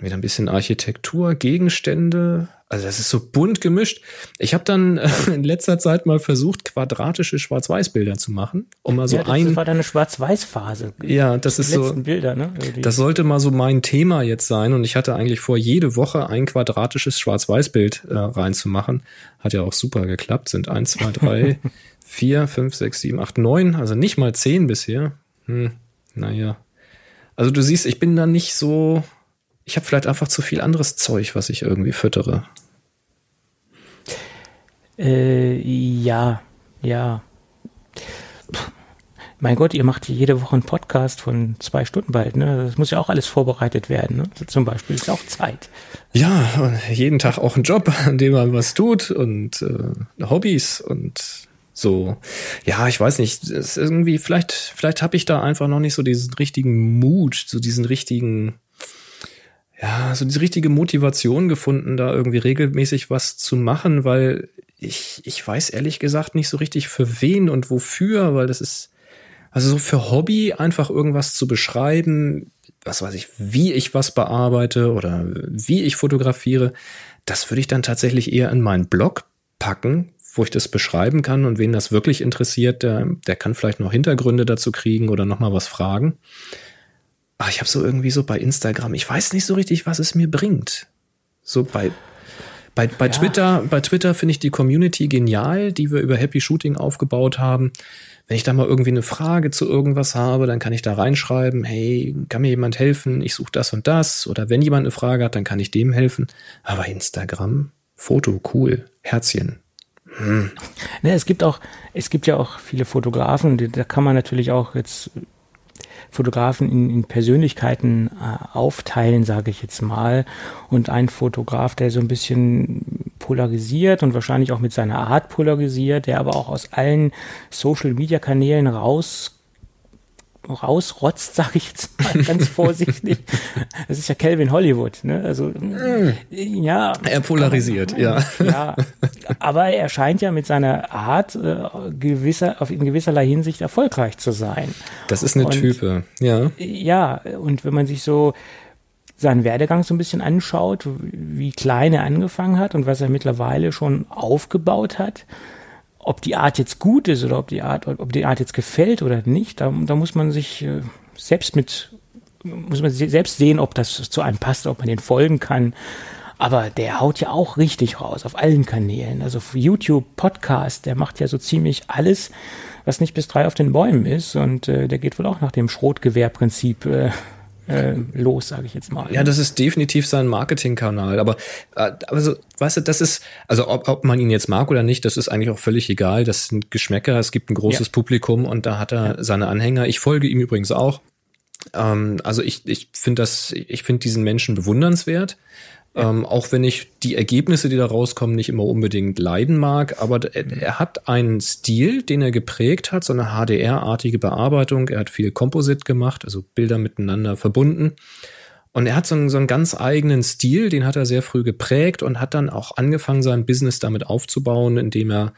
wieder ein bisschen Architektur, Gegenstände, also das ist so bunt gemischt. Ich habe dann äh, in letzter Zeit mal versucht, quadratische Schwarz-Weiß-Bilder zu machen, um mal so ja, das ein. Das war deine Schwarz-Weiß-Phase. Ja, das ist so. Bilder, ne? Das sollte mal so mein Thema jetzt sein. Und ich hatte eigentlich vor, jede Woche ein quadratisches Schwarz-Weiß-Bild äh, reinzumachen. Hat ja auch super geklappt. Sind eins, zwei, drei, vier, fünf, sechs, sieben, acht, neun. Also nicht mal zehn bisher. Hm, naja. Also du siehst, ich bin da nicht so ich habe vielleicht einfach zu viel anderes Zeug, was ich irgendwie füttere. Äh, ja, ja. Mein Gott, ihr macht jede Woche einen Podcast von zwei Stunden bald, ne? Das muss ja auch alles vorbereitet werden, ne? Zum Beispiel ist auch Zeit. Ja, und jeden Tag auch ein Job, an dem man was tut und äh, Hobbys und so. Ja, ich weiß nicht, irgendwie, vielleicht, vielleicht habe ich da einfach noch nicht so diesen richtigen Mut, so diesen richtigen ja, so diese richtige Motivation gefunden, da irgendwie regelmäßig was zu machen, weil ich, ich weiß ehrlich gesagt nicht so richtig für wen und wofür, weil das ist, also so für Hobby einfach irgendwas zu beschreiben, was weiß ich, wie ich was bearbeite oder wie ich fotografiere, das würde ich dann tatsächlich eher in meinen Blog packen, wo ich das beschreiben kann und wen das wirklich interessiert, der, der kann vielleicht noch Hintergründe dazu kriegen oder nochmal was fragen ach, ich habe so irgendwie so bei Instagram, ich weiß nicht so richtig, was es mir bringt. So bei bei, bei ja. Twitter, bei Twitter finde ich die Community genial, die wir über Happy Shooting aufgebaut haben. Wenn ich da mal irgendwie eine Frage zu irgendwas habe, dann kann ich da reinschreiben, hey, kann mir jemand helfen? Ich suche das und das. Oder wenn jemand eine Frage hat, dann kann ich dem helfen. Aber Instagram, Foto, cool, Herzchen. Hm. Ne, es gibt auch, es gibt ja auch viele Fotografen, da kann man natürlich auch jetzt Fotografen in, in Persönlichkeiten äh, aufteilen, sage ich jetzt mal. Und ein Fotograf, der so ein bisschen polarisiert und wahrscheinlich auch mit seiner Art polarisiert, der aber auch aus allen Social-Media-Kanälen raus rausrotzt, sage ich jetzt mal ganz vorsichtig. Das ist ja Calvin Hollywood, ne? Also mm. ja. Er polarisiert, man, ja. Ja, aber er scheint ja mit seiner Art äh, gewisser, auf in gewisserlei Hinsicht erfolgreich zu sein. Das ist eine und, Type, ja. Ja, und wenn man sich so seinen Werdegang so ein bisschen anschaut, wie klein er angefangen hat und was er mittlerweile schon aufgebaut hat, ob die Art jetzt gut ist oder ob die Art, ob die Art jetzt gefällt oder nicht, da, da muss man sich äh, selbst mit, muss man selbst sehen, ob das zu einem passt, ob man den folgen kann. Aber der haut ja auch richtig raus auf allen Kanälen. Also YouTube, Podcast, der macht ja so ziemlich alles, was nicht bis drei auf den Bäumen ist. Und äh, der geht wohl auch nach dem Schrotgewehrprinzip äh, äh, los, sage ich jetzt mal. Ja, das ist definitiv sein Marketingkanal. Aber äh, also, weißt du, das ist, also ob, ob man ihn jetzt mag oder nicht, das ist eigentlich auch völlig egal. Das sind Geschmäcker, es gibt ein großes ja. Publikum und da hat er ja. seine Anhänger. Ich folge ihm übrigens auch. Ähm, also ich, ich finde das, ich finde diesen Menschen bewundernswert. Ähm, auch wenn ich die Ergebnisse, die da rauskommen, nicht immer unbedingt leiden mag, aber er, er hat einen Stil, den er geprägt hat, so eine HDR-artige Bearbeitung. Er hat viel Composite gemacht, also Bilder miteinander verbunden. Und er hat so einen, so einen ganz eigenen Stil, den hat er sehr früh geprägt und hat dann auch angefangen, sein Business damit aufzubauen, indem er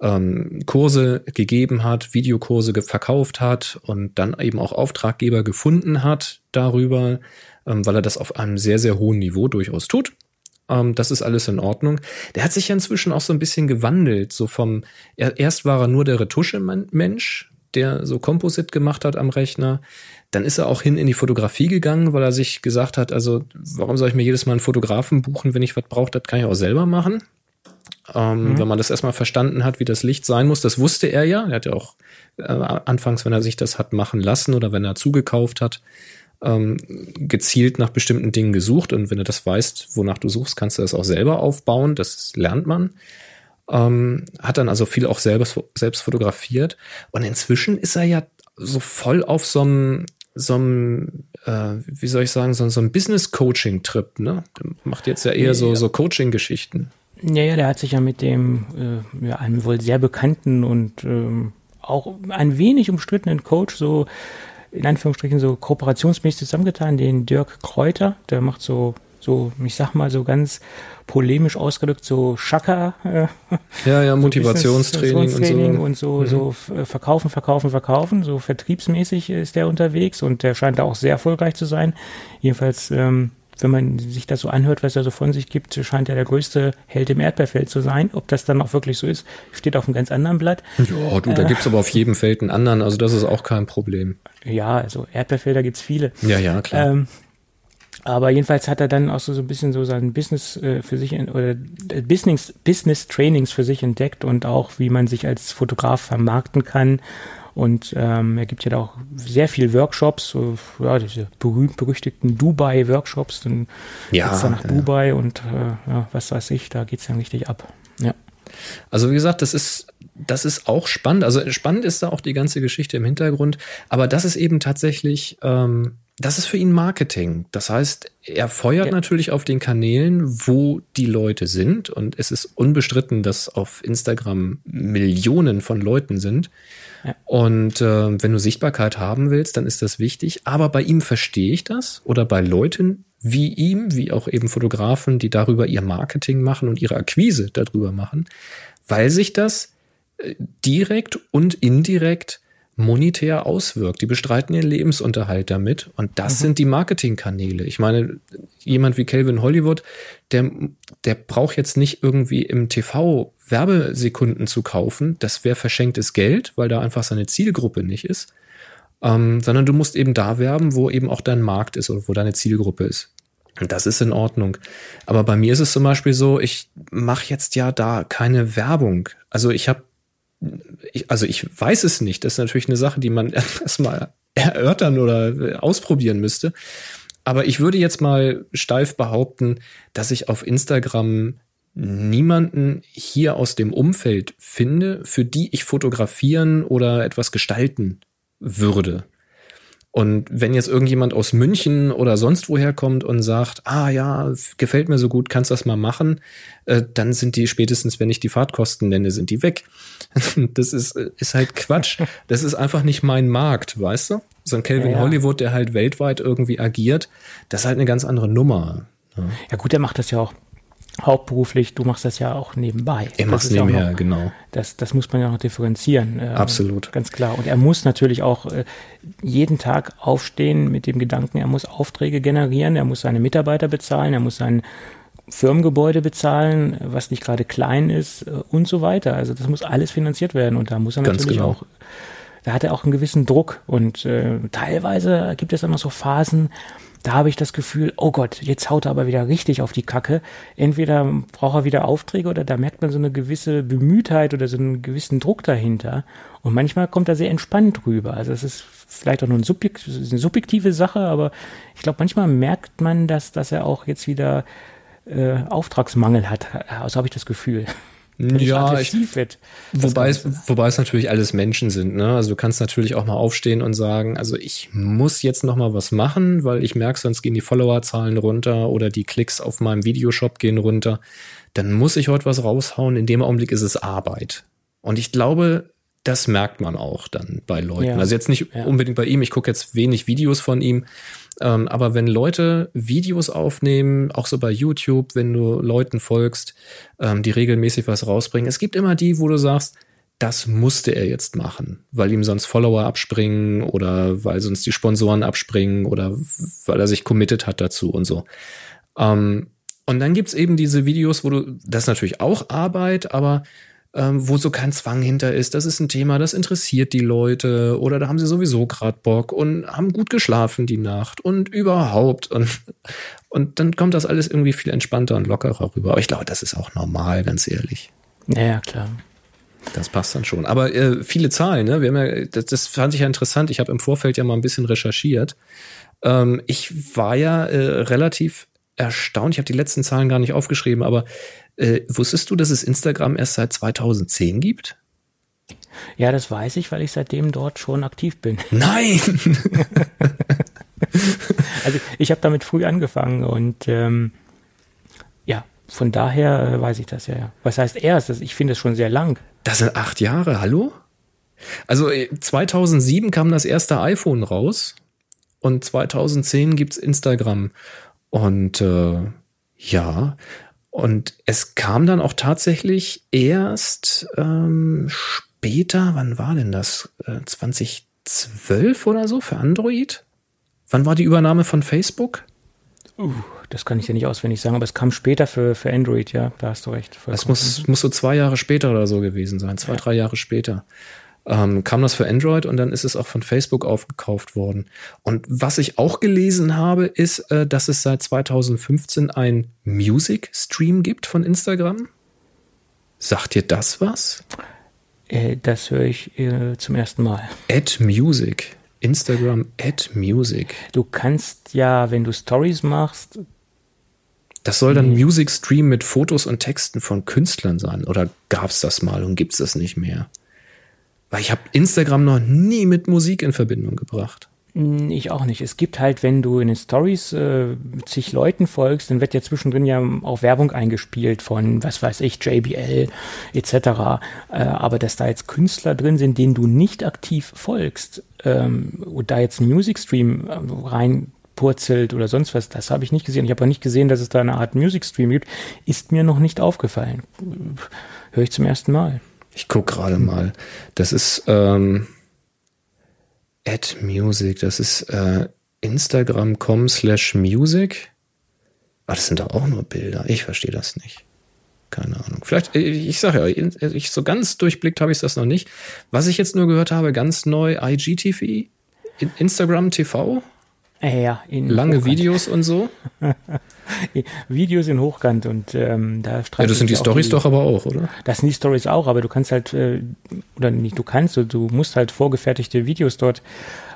ähm, Kurse gegeben hat, Videokurse verkauft hat und dann eben auch Auftraggeber gefunden hat darüber, ähm, weil er das auf einem sehr, sehr hohen Niveau durchaus tut. Ähm, das ist alles in Ordnung. Der hat sich ja inzwischen auch so ein bisschen gewandelt. So vom, er, erst war er nur der Retusche-Mensch, der so Composite gemacht hat am Rechner. Dann ist er auch hin in die Fotografie gegangen, weil er sich gesagt hat, also warum soll ich mir jedes Mal einen Fotografen buchen, wenn ich was brauche, das kann ich auch selber machen. Ähm, mhm. Wenn man das erstmal verstanden hat, wie das Licht sein muss, das wusste er ja. Er hat ja auch äh, anfangs, wenn er sich das hat machen lassen oder wenn er zugekauft hat, ähm, gezielt nach bestimmten Dingen gesucht. Und wenn du das weißt, wonach du suchst, kannst du das auch selber aufbauen. Das lernt man. Ähm, hat dann also viel auch selbst, selbst fotografiert. Und inzwischen ist er ja so voll auf so einem so einem, äh, wie soll ich sagen, so, so einem Business-Coaching-Trip, ne? Der macht jetzt ja eher so, so Coaching-Geschichten. Ja, ja, der hat sich ja mit dem, äh, ja, einem wohl sehr bekannten und ähm, auch ein wenig umstrittenen Coach so in Anführungsstrichen so kooperationsmäßig zusammengetan, den Dirk Kräuter, der macht so, so, ich sag mal so ganz polemisch ausgedrückt, so Schaka. Äh, ja, ja, Motivationstraining so und so. Und so, mhm. so verkaufen, verkaufen, verkaufen. So vertriebsmäßig ist der unterwegs und der scheint da auch sehr erfolgreich zu sein. Jedenfalls ähm, wenn man sich das so anhört, was er so von sich gibt, scheint er der größte Held im Erdbeerfeld zu sein. Ob das dann auch wirklich so ist, steht auf einem ganz anderen Blatt. Ja, du, da äh, gibt's aber auf jedem Feld einen anderen, also das ist auch kein Problem. Ja, also Erdbeerfelder gibt's viele. Ja, ja, klar. Ähm, aber jedenfalls hat er dann auch so, so ein bisschen so sein Business äh, für sich in, oder äh, Business, Business Trainings für sich entdeckt und auch wie man sich als Fotograf vermarkten kann und ähm, er gibt ja da auch sehr viel Workshops, so, ja, diese berühmt-berüchtigten Dubai-Workshops. Dann ja, geht's dann nach ja. Dubai und äh, ja, was weiß ich, da geht es dann richtig ab. Ja. Also wie gesagt, das ist, das ist auch spannend. Also spannend ist da auch die ganze Geschichte im Hintergrund, aber das ist eben tatsächlich, ähm, das ist für ihn Marketing. Das heißt, er feuert ja. natürlich auf den Kanälen, wo die Leute sind. Und es ist unbestritten, dass auf Instagram Millionen von Leuten sind. Und äh, wenn du Sichtbarkeit haben willst, dann ist das wichtig. Aber bei ihm verstehe ich das oder bei Leuten wie ihm, wie auch eben Fotografen, die darüber ihr Marketing machen und ihre Akquise darüber machen, weil sich das äh, direkt und indirekt monetär auswirkt. Die bestreiten ihren Lebensunterhalt damit und das mhm. sind die Marketingkanäle. Ich meine, jemand wie Calvin Hollywood, der, der braucht jetzt nicht irgendwie im TV Werbesekunden zu kaufen. Das wäre verschenktes Geld, weil da einfach seine Zielgruppe nicht ist. Ähm, sondern du musst eben da werben, wo eben auch dein Markt ist oder wo deine Zielgruppe ist. Und das ist in Ordnung. Aber bei mir ist es zum Beispiel so, ich mache jetzt ja da keine Werbung. Also ich habe also ich weiß es nicht. Das ist natürlich eine Sache, die man erstmal erörtern oder ausprobieren müsste. Aber ich würde jetzt mal steif behaupten, dass ich auf Instagram niemanden hier aus dem Umfeld finde, für die ich fotografieren oder etwas gestalten würde. Und wenn jetzt irgendjemand aus München oder sonst woher kommt und sagt, ah ja, gefällt mir so gut, kannst das mal machen, äh, dann sind die spätestens, wenn ich die Fahrtkosten nenne, sind die weg. das ist, ist halt Quatsch. Das ist einfach nicht mein Markt, weißt du? So ein Calvin ja, ja. Hollywood, der halt weltweit irgendwie agiert, das ist halt eine ganz andere Nummer. Ja, ja gut, der macht das ja auch hauptberuflich, du machst das ja auch nebenbei. Er macht es nebenher, noch, genau. Das, das muss man ja noch differenzieren. Äh, Absolut. Ganz klar. Und er muss natürlich auch äh, jeden Tag aufstehen mit dem Gedanken, er muss Aufträge generieren, er muss seine Mitarbeiter bezahlen, er muss sein Firmengebäude bezahlen, was nicht gerade klein ist äh, und so weiter. Also das muss alles finanziert werden und da muss er Ganz natürlich genau. auch da hat er auch einen gewissen Druck und äh, teilweise gibt es immer so Phasen, da habe ich das Gefühl, oh Gott, jetzt haut er aber wieder richtig auf die Kacke. Entweder braucht er wieder Aufträge oder da merkt man so eine gewisse Bemühtheit oder so einen gewissen Druck dahinter. Und manchmal kommt er sehr entspannt rüber. Also es ist vielleicht auch nur ein subjekt, eine subjektive Sache, aber ich glaube, manchmal merkt man, dass, dass er auch jetzt wieder äh, Auftragsmangel hat. Also habe ich das Gefühl. Ja, ich, wird. Wobei es, wobei es natürlich alles Menschen sind. Ne? Also du kannst natürlich auch mal aufstehen und sagen, also ich muss jetzt noch mal was machen, weil ich merke, sonst gehen die Followerzahlen runter oder die Klicks auf meinem Videoshop gehen runter. Dann muss ich heute was raushauen. In dem Augenblick ist es Arbeit. Und ich glaube, das merkt man auch dann bei Leuten. Ja. Also jetzt nicht ja. unbedingt bei ihm. Ich gucke jetzt wenig Videos von ihm. Ähm, aber wenn Leute Videos aufnehmen, auch so bei YouTube, wenn du Leuten folgst, ähm, die regelmäßig was rausbringen, es gibt immer die, wo du sagst, das musste er jetzt machen, weil ihm sonst Follower abspringen oder weil sonst die Sponsoren abspringen oder weil er sich committed hat dazu und so. Ähm, und dann gibt's eben diese Videos, wo du, das ist natürlich auch Arbeit, aber ähm, wo so kein Zwang hinter ist. Das ist ein Thema, das interessiert die Leute oder da haben sie sowieso gerade Bock und haben gut geschlafen die Nacht und überhaupt. Und, und dann kommt das alles irgendwie viel entspannter und lockerer rüber. Aber ich glaube, das ist auch normal, ganz ehrlich. Ja, klar. Das passt dann schon. Aber äh, viele Zahlen, ne? Wir haben ja, das, das fand ich ja interessant. Ich habe im Vorfeld ja mal ein bisschen recherchiert. Ähm, ich war ja äh, relativ erstaunt. Ich habe die letzten Zahlen gar nicht aufgeschrieben, aber äh, wusstest du, dass es Instagram erst seit 2010 gibt? Ja, das weiß ich, weil ich seitdem dort schon aktiv bin. Nein! also ich habe damit früh angefangen und ähm, ja, von daher äh, weiß ich das ja. Was heißt erst? Ich finde es schon sehr lang. Das sind acht Jahre, hallo? Also 2007 äh, kam das erste iPhone raus und 2010 gibt's Instagram. Und äh, ja, und es kam dann auch tatsächlich erst ähm, später, wann war denn das? Äh, 2012 oder so für Android? Wann war die Übernahme von Facebook? Uh, das kann ich dir nicht auswendig sagen, aber es kam später für, für Android, ja, da hast du recht. Es muss, muss so zwei Jahre später oder so gewesen sein, zwei, ja. drei Jahre später ähm, kam das für Android und dann ist es auch von Facebook aufgekauft worden. Und was ich auch gelesen habe, ist, äh, dass es seit 2015 ein Music Stream gibt von Instagram. Sagt dir das was? Äh, das höre ich äh, zum ersten Mal. Add Music. Instagram Add Music. Du kannst ja, wenn du Stories machst, das soll dann nee. Music Stream mit Fotos und Texten von Künstlern sein. Oder gab es das mal und gibt es das nicht mehr? Weil ich habe Instagram noch nie mit Musik in Verbindung gebracht. Hm, ich auch nicht. Es gibt halt, wenn du in den Stories äh, zig Leuten folgst, dann wird ja zwischendrin ja auch Werbung eingespielt von, was weiß ich, JBL etc. Äh, aber dass da jetzt Künstler drin sind, denen du nicht aktiv folgst ähm, und da jetzt ein Music Stream äh, reinpurzelt oder sonst was, das habe ich nicht gesehen. Ich habe auch nicht gesehen, dass es da eine Art Music Stream gibt. Ist mir noch nicht aufgefallen. Höre ich zum ersten Mal. Ich gucke gerade mal. Das ist ähm, Add Music. Das ist äh, Instagram.com slash Music. Ah, das sind doch auch nur Bilder. Ich verstehe das nicht. Keine Ahnung. Vielleicht, äh, ich sage ja, ich, so ganz durchblickt habe ich das noch nicht. Was ich jetzt nur gehört habe, ganz neu IGTV, Instagram TV. Ja, Lange Hochkant. Videos und so. Videos in Hochkant und ähm, da Ja, das sind die Stories doch aber auch, oder? Das sind die Stories auch, aber du kannst halt, äh, oder nicht, du kannst, du musst halt vorgefertigte Videos dort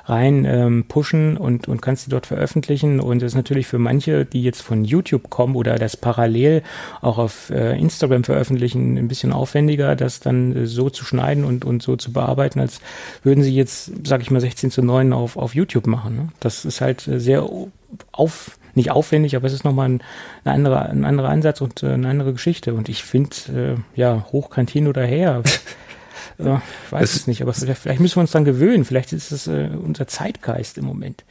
rein ähm, pushen und, und kannst sie dort veröffentlichen. Und das ist natürlich für manche, die jetzt von YouTube kommen oder das parallel auch auf äh, Instagram veröffentlichen, ein bisschen aufwendiger, das dann äh, so zu schneiden und, und so zu bearbeiten, als würden sie jetzt, sag ich mal, 16 zu 9 auf, auf YouTube machen. Ne? Das ist halt äh, sehr auf, nicht aufwendig, aber es ist nochmal ein, ein, anderer, ein anderer Ansatz und äh, eine andere Geschichte. Und ich finde, äh, ja, hochkant hin oder her. Ja, ich weiß es, es nicht, aber vielleicht, vielleicht, müssen wir uns dann gewöhnen. Vielleicht ist es äh, unser Zeitgeist im Moment.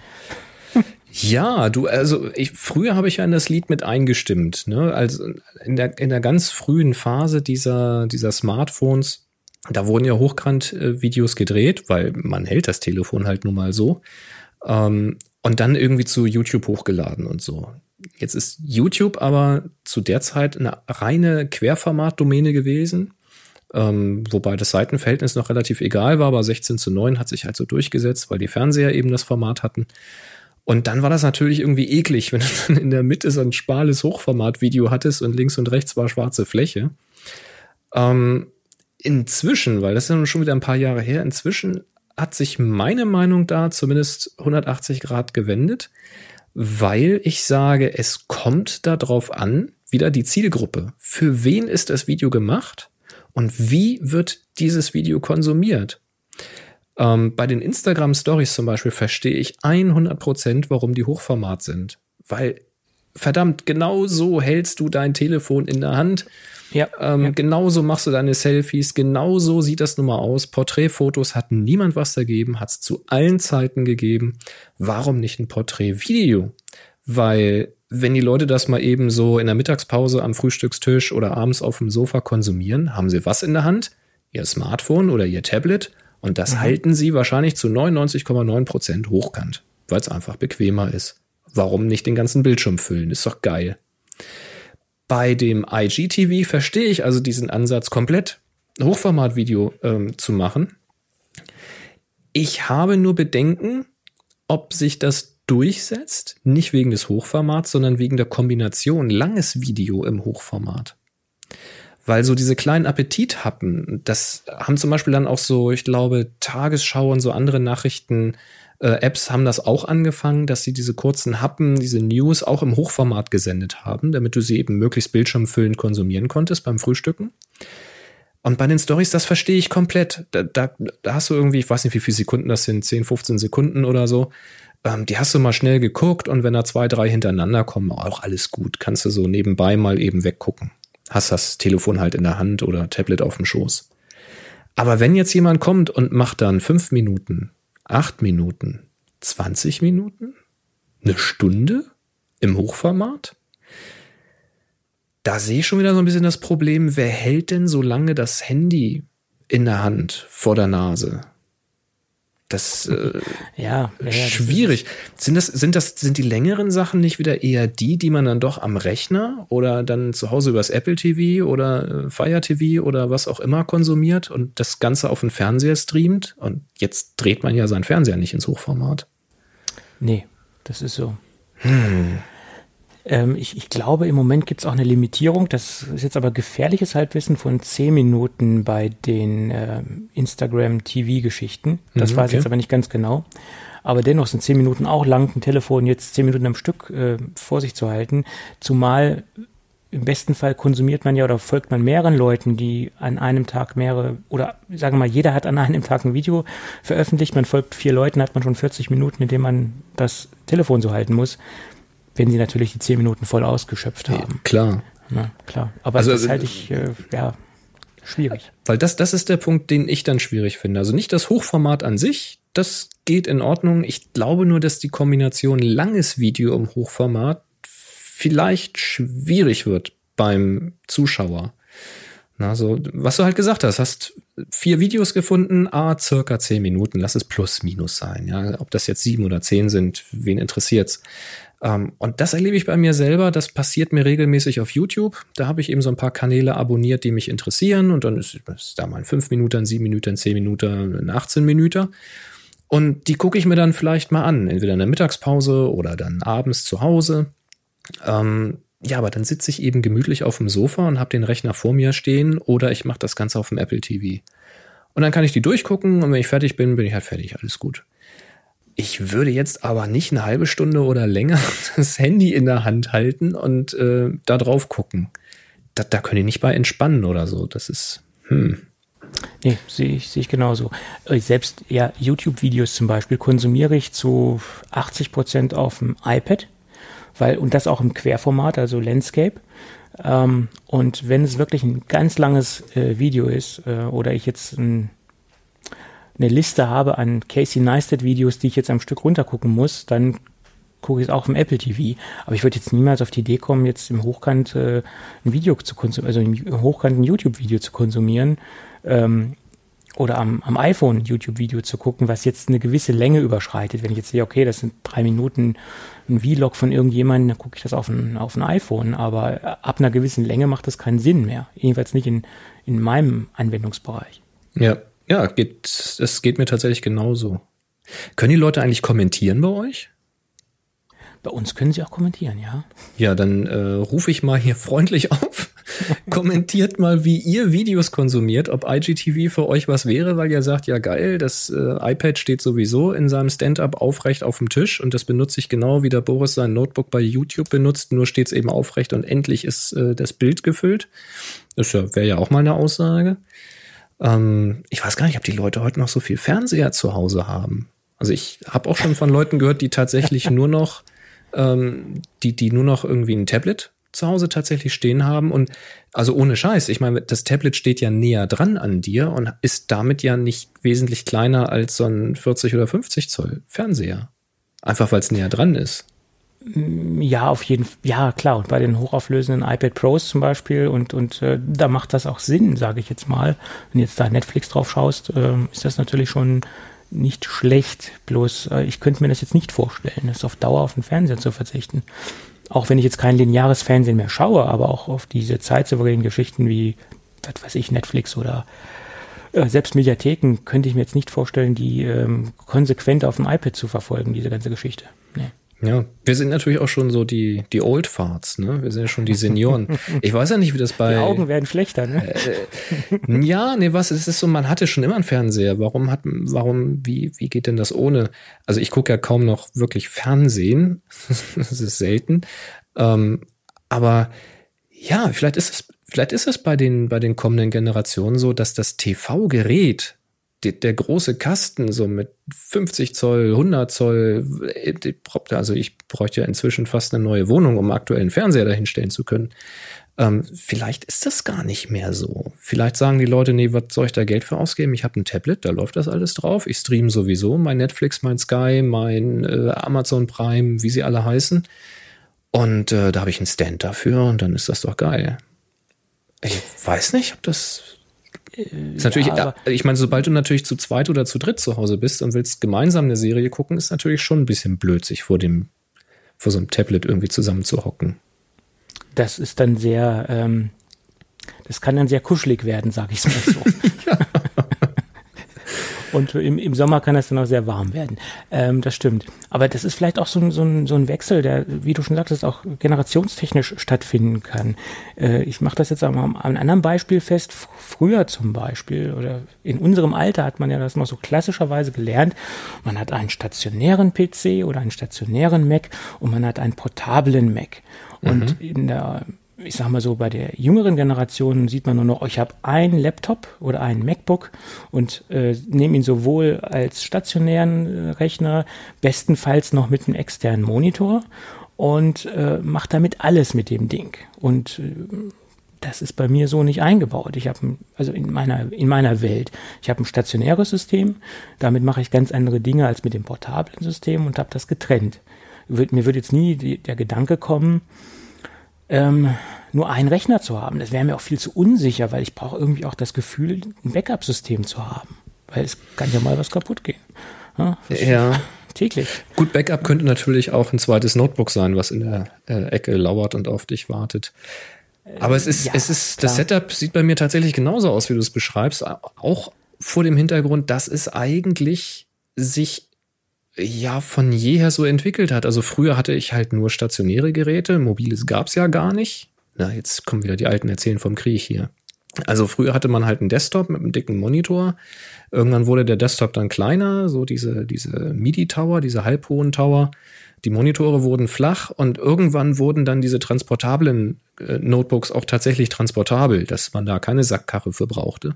Ja, du, also ich, früher habe ich ja in das Lied mit eingestimmt, ne? Also in der, in der ganz frühen Phase dieser, dieser Smartphones, da wurden ja Hochkant-Videos gedreht, weil man hält das Telefon halt nun mal so. Ähm, und dann irgendwie zu YouTube hochgeladen und so. Jetzt ist YouTube aber zu der Zeit eine reine Querformat-Domäne gewesen. Ähm, wobei das Seitenverhältnis noch relativ egal war, aber 16 zu 9 hat sich halt so durchgesetzt, weil die Fernseher eben das Format hatten. Und dann war das natürlich irgendwie eklig, wenn du dann in der Mitte so ein schmales Hochformat-Video hattest und links und rechts war schwarze Fläche. Ähm, inzwischen, weil das ist schon wieder ein paar Jahre her, inzwischen hat sich meine Meinung da zumindest 180 Grad gewendet, weil ich sage, es kommt darauf an, wieder die Zielgruppe. Für wen ist das Video gemacht? Und wie wird dieses Video konsumiert? Ähm, bei den Instagram Stories zum Beispiel verstehe ich 100 Prozent, warum die Hochformat sind. Weil, verdammt, genau so hältst du dein Telefon in der Hand. Ja, ähm, ja. Genauso machst du deine Selfies, genauso sieht das nun mal aus. Porträtfotos hat niemand was dagegen, hat es zu allen Zeiten gegeben. Warum nicht ein Porträtvideo? Weil wenn die Leute das mal eben so in der Mittagspause am Frühstückstisch oder abends auf dem Sofa konsumieren, haben sie was in der Hand? Ihr Smartphone oder ihr Tablet und das mhm. halten sie wahrscheinlich zu 99,9 Prozent hochkant, weil es einfach bequemer ist. Warum nicht den ganzen Bildschirm füllen? Ist doch geil. Bei dem IGTV verstehe ich also diesen Ansatz komplett, Hochformatvideo ähm, zu machen. Ich habe nur Bedenken, ob sich das durchsetzt, nicht wegen des Hochformats, sondern wegen der Kombination langes Video im Hochformat. Weil so diese kleinen Appetithappen, das haben zum Beispiel dann auch so, ich glaube, Tagesschau und so andere Nachrichten, äh, Apps haben das auch angefangen, dass sie diese kurzen Happen, diese News auch im Hochformat gesendet haben, damit du sie eben möglichst bildschirmfüllend konsumieren konntest beim Frühstücken. Und bei den Stories, das verstehe ich komplett. Da, da, da hast du irgendwie, ich weiß nicht, wie viele Sekunden das sind, 10, 15 Sekunden oder so. Ähm, die hast du mal schnell geguckt und wenn da zwei, drei hintereinander kommen, auch alles gut. Kannst du so nebenbei mal eben weggucken hast das Telefon halt in der Hand oder Tablet auf dem Schoß. Aber wenn jetzt jemand kommt und macht dann fünf Minuten, acht Minuten, 20 Minuten, eine Stunde im Hochformat, da sehe ich schon wieder so ein bisschen das Problem, wer hält denn so lange das Handy in der Hand vor der Nase? Das äh, ja, ja, schwierig. Das sind das sind das sind die längeren Sachen nicht wieder eher die, die man dann doch am Rechner oder dann zu Hause übers Apple TV oder äh, Fire TV oder was auch immer konsumiert und das Ganze auf den Fernseher streamt und jetzt dreht man ja seinen Fernseher nicht ins Hochformat. Nee, das ist so. Hm. Ähm, ich, ich, glaube, im Moment gibt es auch eine Limitierung. Das ist jetzt aber gefährliches Halbwissen von 10 Minuten bei den äh, Instagram-TV-Geschichten. Das mhm, weiß ich jetzt aber nicht ganz genau. Aber dennoch sind 10 Minuten auch lang, ein Telefon jetzt 10 Minuten am Stück äh, vor sich zu halten. Zumal im besten Fall konsumiert man ja oder folgt man mehreren Leuten, die an einem Tag mehrere, oder sagen wir mal, jeder hat an einem Tag ein Video veröffentlicht, man folgt vier Leuten, hat man schon 40 Minuten, in denen man das Telefon so halten muss wenn sie natürlich die zehn Minuten voll ausgeschöpft haben. Ja, klar. Na, klar. Aber also, das halte ich, äh, ja, schwierig. Weil das, das ist der Punkt, den ich dann schwierig finde. Also nicht das Hochformat an sich, das geht in Ordnung. Ich glaube nur, dass die Kombination langes Video im Hochformat vielleicht schwierig wird beim Zuschauer. Na, so, was du halt gesagt hast, hast vier Videos gefunden, a circa zehn Minuten, lass es plus minus sein. Ja, ob das jetzt sieben oder zehn sind, wen interessiert's? Ähm, und das erlebe ich bei mir selber. Das passiert mir regelmäßig auf YouTube. Da habe ich eben so ein paar Kanäle abonniert, die mich interessieren. Und dann ist, ist da mal ein 5 Minuten, ein 7 Minuten, ein 10 Minuten, ein 18 Minuten. Und die gucke ich mir dann vielleicht mal an, entweder in der Mittagspause oder dann abends zu Hause. Ähm, ja, aber dann sitze ich eben gemütlich auf dem Sofa und habe den Rechner vor mir stehen oder ich mache das Ganze auf dem Apple TV. Und dann kann ich die durchgucken und wenn ich fertig bin, bin ich halt fertig, alles gut. Ich würde jetzt aber nicht eine halbe Stunde oder länger das Handy in der Hand halten und äh, da drauf gucken. Da, da können die nicht bei entspannen oder so. Das ist, hm. Nee, sehe ich, sehe ich genauso. Äh, selbst ja, YouTube-Videos zum Beispiel konsumiere ich zu 80 Prozent auf dem iPad, weil, und das auch im Querformat, also Landscape. Ähm, und wenn es wirklich ein ganz langes äh, Video ist, äh, oder ich jetzt ein eine Liste habe an Casey Neistat Videos, die ich jetzt am Stück runtergucken muss, dann gucke ich es auch im Apple TV. Aber ich würde jetzt niemals auf die Idee kommen, jetzt im Hochkant äh, ein Video zu konsumieren, also im Hochkant ein YouTube-Video zu konsumieren. Ähm, oder am, am iPhone ein YouTube-Video zu gucken, was jetzt eine gewisse Länge überschreitet. Wenn ich jetzt sehe, okay, das sind drei Minuten ein Vlog von irgendjemandem, dann gucke ich das auf ein, auf ein iPhone. Aber ab einer gewissen Länge macht das keinen Sinn mehr. Jedenfalls nicht in, in meinem Anwendungsbereich. Ja, ja, geht, es geht mir tatsächlich genauso. Können die Leute eigentlich kommentieren bei euch? Bei uns können sie auch kommentieren, ja. Ja, dann äh, rufe ich mal hier freundlich auf. Kommentiert mal, wie ihr Videos konsumiert, ob IGTV für euch was wäre, weil ihr sagt, ja geil, das äh, iPad steht sowieso in seinem Stand-up aufrecht auf dem Tisch und das benutze ich genau wie der Boris sein Notebook bei YouTube benutzt, nur steht es eben aufrecht und endlich ist äh, das Bild gefüllt. Das wäre ja auch mal eine Aussage. Ähm, ich weiß gar nicht, ob die Leute heute noch so viel Fernseher zu Hause haben. Also ich habe auch schon von Leuten gehört, die tatsächlich nur noch, ähm, die, die nur noch irgendwie ein Tablet zu Hause tatsächlich stehen haben und also ohne Scheiß. Ich meine, das Tablet steht ja näher dran an dir und ist damit ja nicht wesentlich kleiner als so ein 40 oder 50 Zoll Fernseher. Einfach weil es näher dran ist. Mm, ja, auf jeden Fall. Ja, klar. Und bei den hochauflösenden iPad Pros zum Beispiel und, und äh, da macht das auch Sinn, sage ich jetzt mal. Wenn jetzt da Netflix drauf schaust, äh, ist das natürlich schon nicht schlecht. Bloß äh, ich könnte mir das jetzt nicht vorstellen, das auf Dauer auf den Fernseher zu verzichten. Auch wenn ich jetzt kein lineares Fernsehen mehr schaue, aber auch auf diese zeitsouveränen Geschichten wie, was weiß ich, Netflix oder äh, selbst Mediatheken könnte ich mir jetzt nicht vorstellen, die ähm, konsequent auf dem iPad zu verfolgen, diese ganze Geschichte. Nee. Ja, wir sind natürlich auch schon so die, die Old Farts, ne? Wir sind ja schon die Senioren. Ich weiß ja nicht, wie das bei. Die Augen werden schlechter, ne? Äh, ja, nee, was? Es ist so, man hatte schon immer einen Fernseher. Warum hat, warum, wie, wie geht denn das ohne? Also ich gucke ja kaum noch wirklich Fernsehen. das ist selten. Ähm, aber ja, vielleicht ist es, vielleicht ist es bei den, bei den kommenden Generationen so, dass das TV-Gerät der große Kasten, so mit 50 Zoll, 100 Zoll, also ich bräuchte ja inzwischen fast eine neue Wohnung, um aktuellen Fernseher dahinstellen zu können. Ähm, vielleicht ist das gar nicht mehr so. Vielleicht sagen die Leute, nee, was soll ich da Geld für ausgeben? Ich habe ein Tablet, da läuft das alles drauf. Ich streame sowieso mein Netflix, mein Sky, mein äh, Amazon Prime, wie sie alle heißen. Und äh, da habe ich einen Stand dafür und dann ist das doch geil. Ich weiß nicht, ob das ist natürlich, ja, ich meine, sobald du natürlich zu zweit oder zu dritt zu Hause bist und willst gemeinsam eine Serie gucken, ist natürlich schon ein bisschen blöd, sich vor dem, vor so einem Tablet irgendwie zusammen zu hocken. Das ist dann sehr, ähm, das kann dann sehr kuschelig werden, sag ich mal so. ja. Und im, im Sommer kann es dann auch sehr warm werden. Ähm, das stimmt. Aber das ist vielleicht auch so, so, ein, so ein Wechsel, der, wie du schon sagtest, auch generationstechnisch stattfinden kann. Äh, ich mache das jetzt an einem anderen Beispiel fest. Früher zum Beispiel oder in unserem Alter hat man ja das noch so klassischerweise gelernt. Man hat einen stationären PC oder einen stationären Mac und man hat einen portablen Mac. Und mhm. in der ich sag mal so, bei der jüngeren Generation sieht man nur noch, ich habe einen Laptop oder einen MacBook und äh, nehme ihn sowohl als stationären äh, Rechner, bestenfalls noch mit einem externen Monitor und äh, mache damit alles mit dem Ding. Und äh, das ist bei mir so nicht eingebaut. Ich habe also in meiner in meiner Welt, ich habe ein stationäres System, damit mache ich ganz andere Dinge als mit dem portablen System und habe das getrennt. mir wird jetzt nie die, der Gedanke kommen, ähm, nur einen Rechner zu haben. Das wäre mir auch viel zu unsicher, weil ich brauche irgendwie auch das Gefühl, ein Backup-System zu haben. Weil es kann ja mal was kaputt gehen. Ja. ja. Täglich. Gut, Backup könnte natürlich auch ein zweites Notebook sein, was in der äh, Ecke lauert und auf dich wartet. Aber es ist, ja, es ist, klar. das Setup sieht bei mir tatsächlich genauso aus, wie du es beschreibst. Auch vor dem Hintergrund, dass es eigentlich sich ja von jeher so entwickelt hat. Also früher hatte ich halt nur stationäre Geräte, mobiles gab's ja gar nicht. Na, jetzt kommen wieder die alten Erzählen vom Krieg hier. Also früher hatte man halt einen Desktop mit einem dicken Monitor. Irgendwann wurde der Desktop dann kleiner, so diese, diese MIDI-Tower, diese halbhohen Tower. Die Monitore wurden flach und irgendwann wurden dann diese transportablen äh, Notebooks auch tatsächlich transportabel, dass man da keine Sackkarre für brauchte.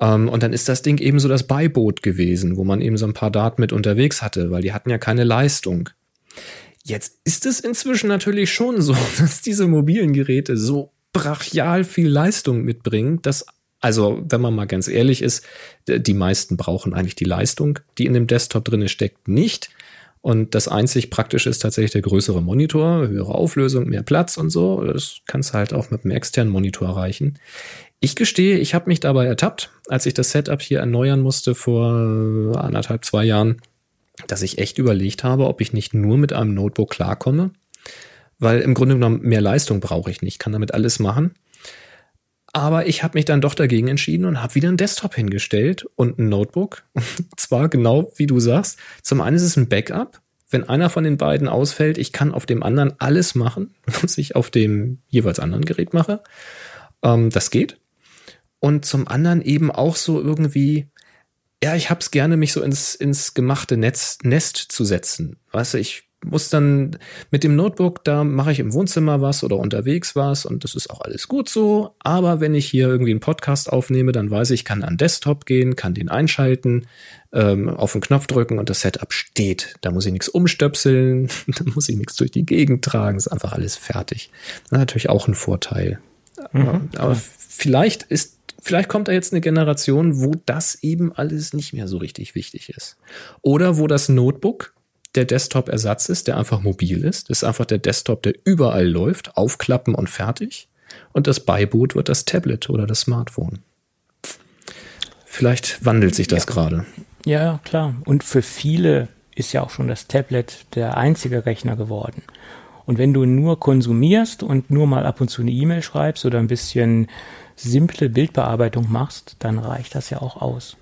Ähm, und dann ist das Ding eben so das Beiboot gewesen, wo man eben so ein paar Daten mit unterwegs hatte, weil die hatten ja keine Leistung. Jetzt ist es inzwischen natürlich schon so, dass diese mobilen Geräte so brachial viel Leistung mitbringen, dass also, wenn man mal ganz ehrlich ist, die meisten brauchen eigentlich die Leistung, die in dem Desktop drinne steckt, nicht. Und das einzig Praktische ist tatsächlich der größere Monitor, höhere Auflösung, mehr Platz und so. Das kannst du halt auch mit einem externen Monitor erreichen. Ich gestehe, ich habe mich dabei ertappt, als ich das Setup hier erneuern musste vor anderthalb, zwei Jahren, dass ich echt überlegt habe, ob ich nicht nur mit einem Notebook klarkomme, weil im Grunde genommen mehr Leistung brauche ich nicht, kann damit alles machen. Aber ich habe mich dann doch dagegen entschieden und habe wieder einen Desktop hingestellt und ein Notebook. Und zwar genau wie du sagst. Zum einen ist es ein Backup. Wenn einer von den beiden ausfällt, ich kann auf dem anderen alles machen, was ich auf dem jeweils anderen Gerät mache. Ähm, das geht und zum anderen eben auch so irgendwie, ja, ich hab's gerne, mich so ins, ins gemachte Netz, Nest zu setzen. Weißt du, ich muss dann mit dem Notebook, da mache ich im Wohnzimmer was oder unterwegs was und das ist auch alles gut so. Aber wenn ich hier irgendwie einen Podcast aufnehme, dann weiß ich, kann an Desktop gehen, kann den einschalten, ähm, auf den Knopf drücken und das Setup steht. Da muss ich nichts umstöpseln, da muss ich nichts durch die Gegend tragen, ist einfach alles fertig. Natürlich auch ein Vorteil. Mhm. Aber vielleicht ist vielleicht kommt da jetzt eine Generation, wo das eben alles nicht mehr so richtig wichtig ist. Oder wo das Notebook der Desktop-Ersatz ist, der einfach mobil ist. Das ist einfach der Desktop, der überall läuft, aufklappen und fertig. Und das Beiboot wird das Tablet oder das Smartphone. Vielleicht wandelt sich das ja. gerade. Ja, klar. Und für viele ist ja auch schon das Tablet der einzige Rechner geworden. Und wenn du nur konsumierst und nur mal ab und zu eine E-Mail schreibst oder ein bisschen simple Bildbearbeitung machst, dann reicht das ja auch aus.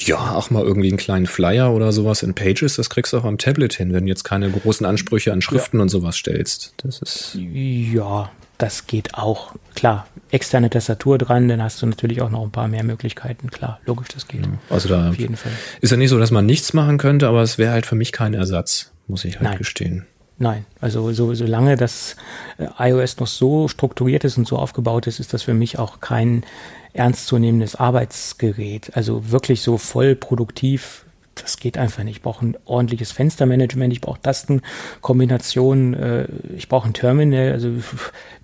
Ja, auch mal irgendwie einen kleinen Flyer oder sowas in Pages, das kriegst du auch am Tablet hin, wenn du jetzt keine großen Ansprüche an Schriften ja. und sowas stellst. Das ist. Ja, das geht auch. Klar, externe Tastatur dran, dann hast du natürlich auch noch ein paar mehr Möglichkeiten. Klar, logisch, das geht. Ja, also da auf jeden Fall. Ist ja nicht so, dass man nichts machen könnte, aber es wäre halt für mich kein Ersatz, muss ich halt Nein. gestehen. Nein, also so, solange das äh, iOS noch so strukturiert ist und so aufgebaut ist, ist das für mich auch kein ernstzunehmendes Arbeitsgerät. Also wirklich so voll produktiv, das geht einfach nicht. Ich brauche ein ordentliches Fenstermanagement, ich brauche Tastenkombinationen, äh, ich brauche ein Terminal. Also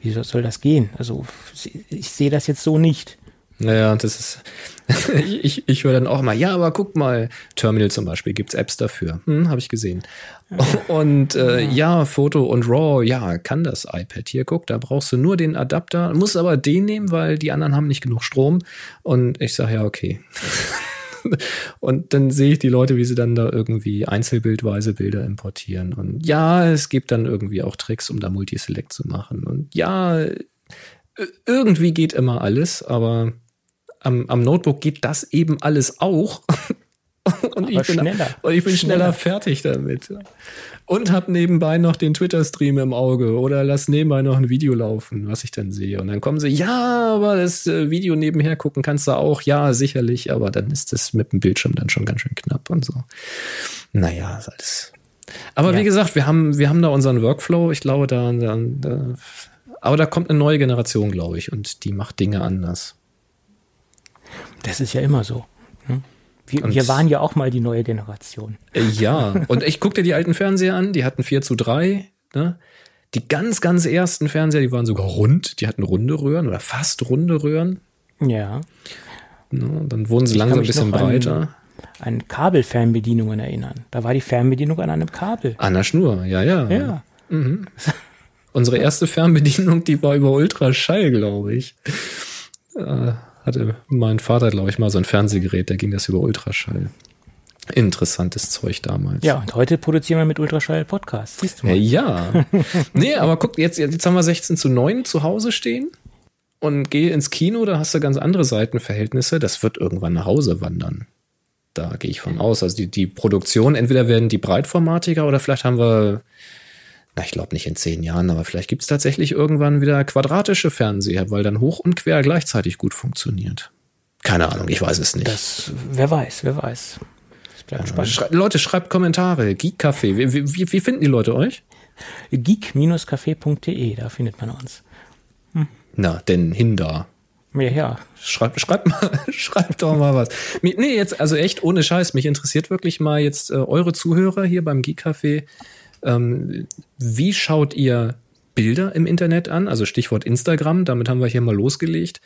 wie soll das gehen? Also ich sehe das jetzt so nicht. Naja, das ist, ich, ich höre dann auch mal, ja, aber guck mal, Terminal zum Beispiel, gibt's Apps dafür. Hm, habe ich gesehen. Und äh, ja, Foto und RAW, ja, kann das iPad. Hier, guck, da brauchst du nur den Adapter, musst aber den nehmen, weil die anderen haben nicht genug Strom. Und ich sage, ja, okay. und dann sehe ich die Leute, wie sie dann da irgendwie einzelbildweise Bilder importieren. Und ja, es gibt dann irgendwie auch Tricks, um da Multiselect zu machen. Und ja, irgendwie geht immer alles, aber am, am Notebook geht das eben alles auch. und, ich bin, schneller. und ich bin schneller, schneller fertig damit. Und habe nebenbei noch den Twitter-Stream im Auge oder lass nebenbei noch ein Video laufen, was ich dann sehe. Und dann kommen sie, ja, aber das äh, Video nebenher gucken kannst du auch. Ja, sicherlich, aber dann ist das mit dem Bildschirm dann schon ganz schön knapp und so. Naja, ist alles. Aber ja. wie gesagt, wir haben, wir haben da unseren Workflow. Ich glaube, da, da, da aber da kommt eine neue Generation, glaube ich, und die macht Dinge anders. Das ist ja immer so. Ne? Wir, wir, waren ja auch mal die neue Generation. Äh, ja, und ich guck dir die alten Fernseher an, die hatten 4 zu 3. Ne? Die ganz, ganz ersten Fernseher, die waren sogar rund, die hatten runde Röhren oder fast runde Röhren. Ja. Ne? Dann wurden sie ich langsam ein bisschen breiter. An, an Kabelfernbedienungen erinnern. Da war die Fernbedienung an einem Kabel. An der Schnur, ja, ja. Ja. Mhm. Unsere erste Fernbedienung, die war über Ultraschall, glaube ich. Äh, hatte mein Vater, glaube ich, mal so ein Fernsehgerät, da ging das über Ultraschall. Interessantes Zeug damals. Ja, und heute produzieren wir mit Ultraschall Podcasts. Siehst du mal. Ja. nee, aber guck, jetzt, jetzt haben wir 16 zu 9 zu Hause stehen und gehe ins Kino, da hast du ganz andere Seitenverhältnisse. Das wird irgendwann nach Hause wandern. Da gehe ich von aus. Also die, die Produktion, entweder werden die breitformatiger oder vielleicht haben wir ich glaube nicht in zehn Jahren, aber vielleicht gibt es tatsächlich irgendwann wieder quadratische Fernseher, weil dann hoch und quer gleichzeitig gut funktioniert. Keine Ahnung, ich weiß es nicht. Das, wer weiß, wer weiß. Ja, schrei Leute, schreibt Kommentare. Geek Café. Wie, wie, wie finden die Leute euch? geek-café.de, da findet man uns. Hm. Na, denn hin da. Ja, ja. Schreibt, schreibt mal, schreibt doch mal was. Nee, jetzt, also echt ohne Scheiß. Mich interessiert wirklich mal jetzt äh, eure Zuhörer hier beim Geek Café. Ähm, wie schaut ihr Bilder im Internet an? Also Stichwort Instagram, damit haben wir hier mal losgelegt.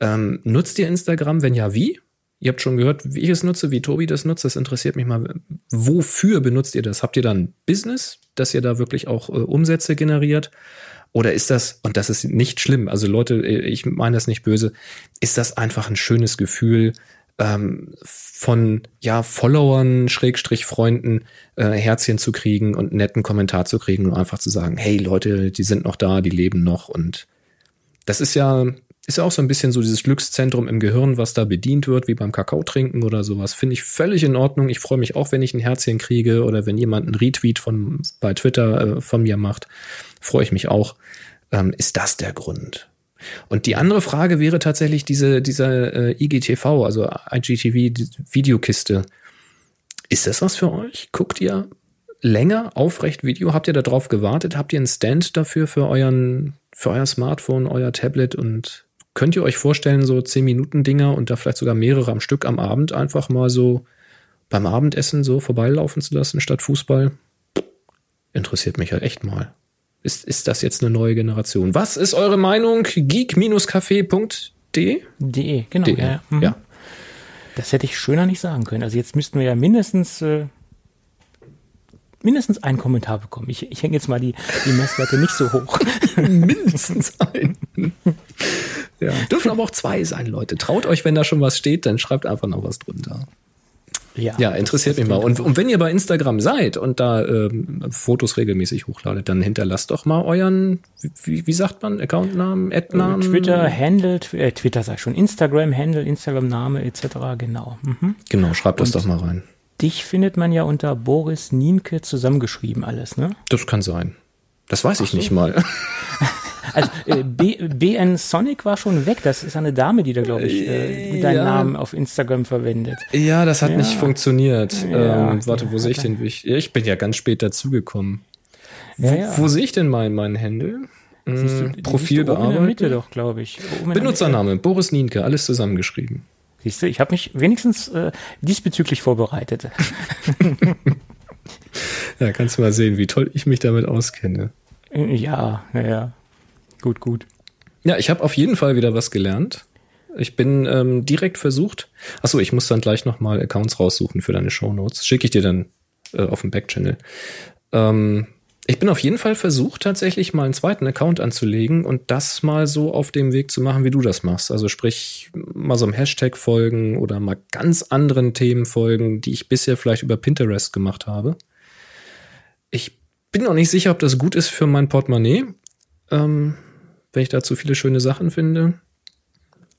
Ähm, nutzt ihr Instagram? Wenn ja, wie? Ihr habt schon gehört, wie ich es nutze, wie Tobi das nutzt. Das interessiert mich mal. Wofür benutzt ihr das? Habt ihr dann Business, dass ihr da wirklich auch äh, Umsätze generiert? Oder ist das, und das ist nicht schlimm, also Leute, äh, ich meine das nicht böse, ist das einfach ein schönes Gefühl, ähm, von ja Followern, Schrägstrich Freunden äh, Herzchen zu kriegen und netten Kommentar zu kriegen und einfach zu sagen, hey Leute, die sind noch da, die leben noch und das ist ja ist ja auch so ein bisschen so dieses Glückszentrum im Gehirn, was da bedient wird, wie beim Kakao trinken oder sowas. Finde ich völlig in Ordnung. Ich freue mich auch, wenn ich ein Herzchen kriege oder wenn jemand einen Retweet von bei Twitter äh, von mir macht, freue ich mich auch. Ähm, ist das der Grund? Und die andere Frage wäre tatsächlich diese, dieser äh, IGTV, also IGTV Videokiste. Ist das was für euch? Guckt ihr länger aufrecht Video? Habt ihr da drauf gewartet? Habt ihr einen Stand dafür für euren, für euer Smartphone, euer Tablet und könnt ihr euch vorstellen, so 10 Minuten Dinger und da vielleicht sogar mehrere am Stück am Abend einfach mal so beim Abendessen so vorbeilaufen zu lassen statt Fußball? Interessiert mich ja echt mal. Ist, ist das jetzt eine neue Generation? Was ist eure Meinung? geek-café.de? De, genau. De, ja. Mhm. ja. Das hätte ich schöner nicht sagen können. Also jetzt müssten wir ja mindestens äh, mindestens einen Kommentar bekommen. Ich, ich hänge jetzt mal die, die Messlatte nicht so hoch. mindestens einen. ja. Dürfen aber auch zwei sein, Leute. Traut euch, wenn da schon was steht, dann schreibt einfach noch was drunter. Ja, ja interessiert mich mal. Und, und wenn ihr bei Instagram seid und da ähm, Fotos regelmäßig hochladet, dann hinterlasst doch mal euren, wie, wie sagt man, Accountnamen, Adnamen? Twitter, Handle, äh, Twitter sag ich schon, Instagram, Handle, Instagram-Name etc., genau. Mhm. Genau, schreibt das doch mal rein. Dich findet man ja unter Boris Nienke zusammengeschrieben alles, ne? Das kann sein. Das weiß Ach ich so. nicht mal. Also äh, B, BN Sonic war schon weg. Das ist eine Dame, die da, glaube ich, äh, deinen ja. Namen auf Instagram verwendet. Ja, das hat ja. nicht funktioniert. Ja. Ähm, warte, wo sehe ich den? Ich, ich bin ja ganz spät dazugekommen. Wo, wo sehe ich denn meinen mein Händel? Hm, Profil bearbeiten. In der Mitte doch, glaube ich. Benutzername, Boris Nienke, alles zusammengeschrieben. Siehst du, ich habe mich wenigstens äh, diesbezüglich vorbereitet. ja, kannst du mal sehen, wie toll ich mich damit auskenne. Ja, naja. Gut, gut. Ja, ich habe auf jeden Fall wieder was gelernt. Ich bin ähm, direkt versucht. Achso, ich muss dann gleich nochmal Accounts raussuchen für deine Show Notes. Schicke ich dir dann äh, auf dem Backchannel. Ähm, ich bin auf jeden Fall versucht, tatsächlich mal einen zweiten Account anzulegen und das mal so auf dem Weg zu machen, wie du das machst. Also sprich, mal so einem Hashtag folgen oder mal ganz anderen Themen folgen, die ich bisher vielleicht über Pinterest gemacht habe. Ich bin noch nicht sicher, ob das gut ist für mein Portemonnaie. Ähm, wenn ich da zu viele schöne Sachen finde.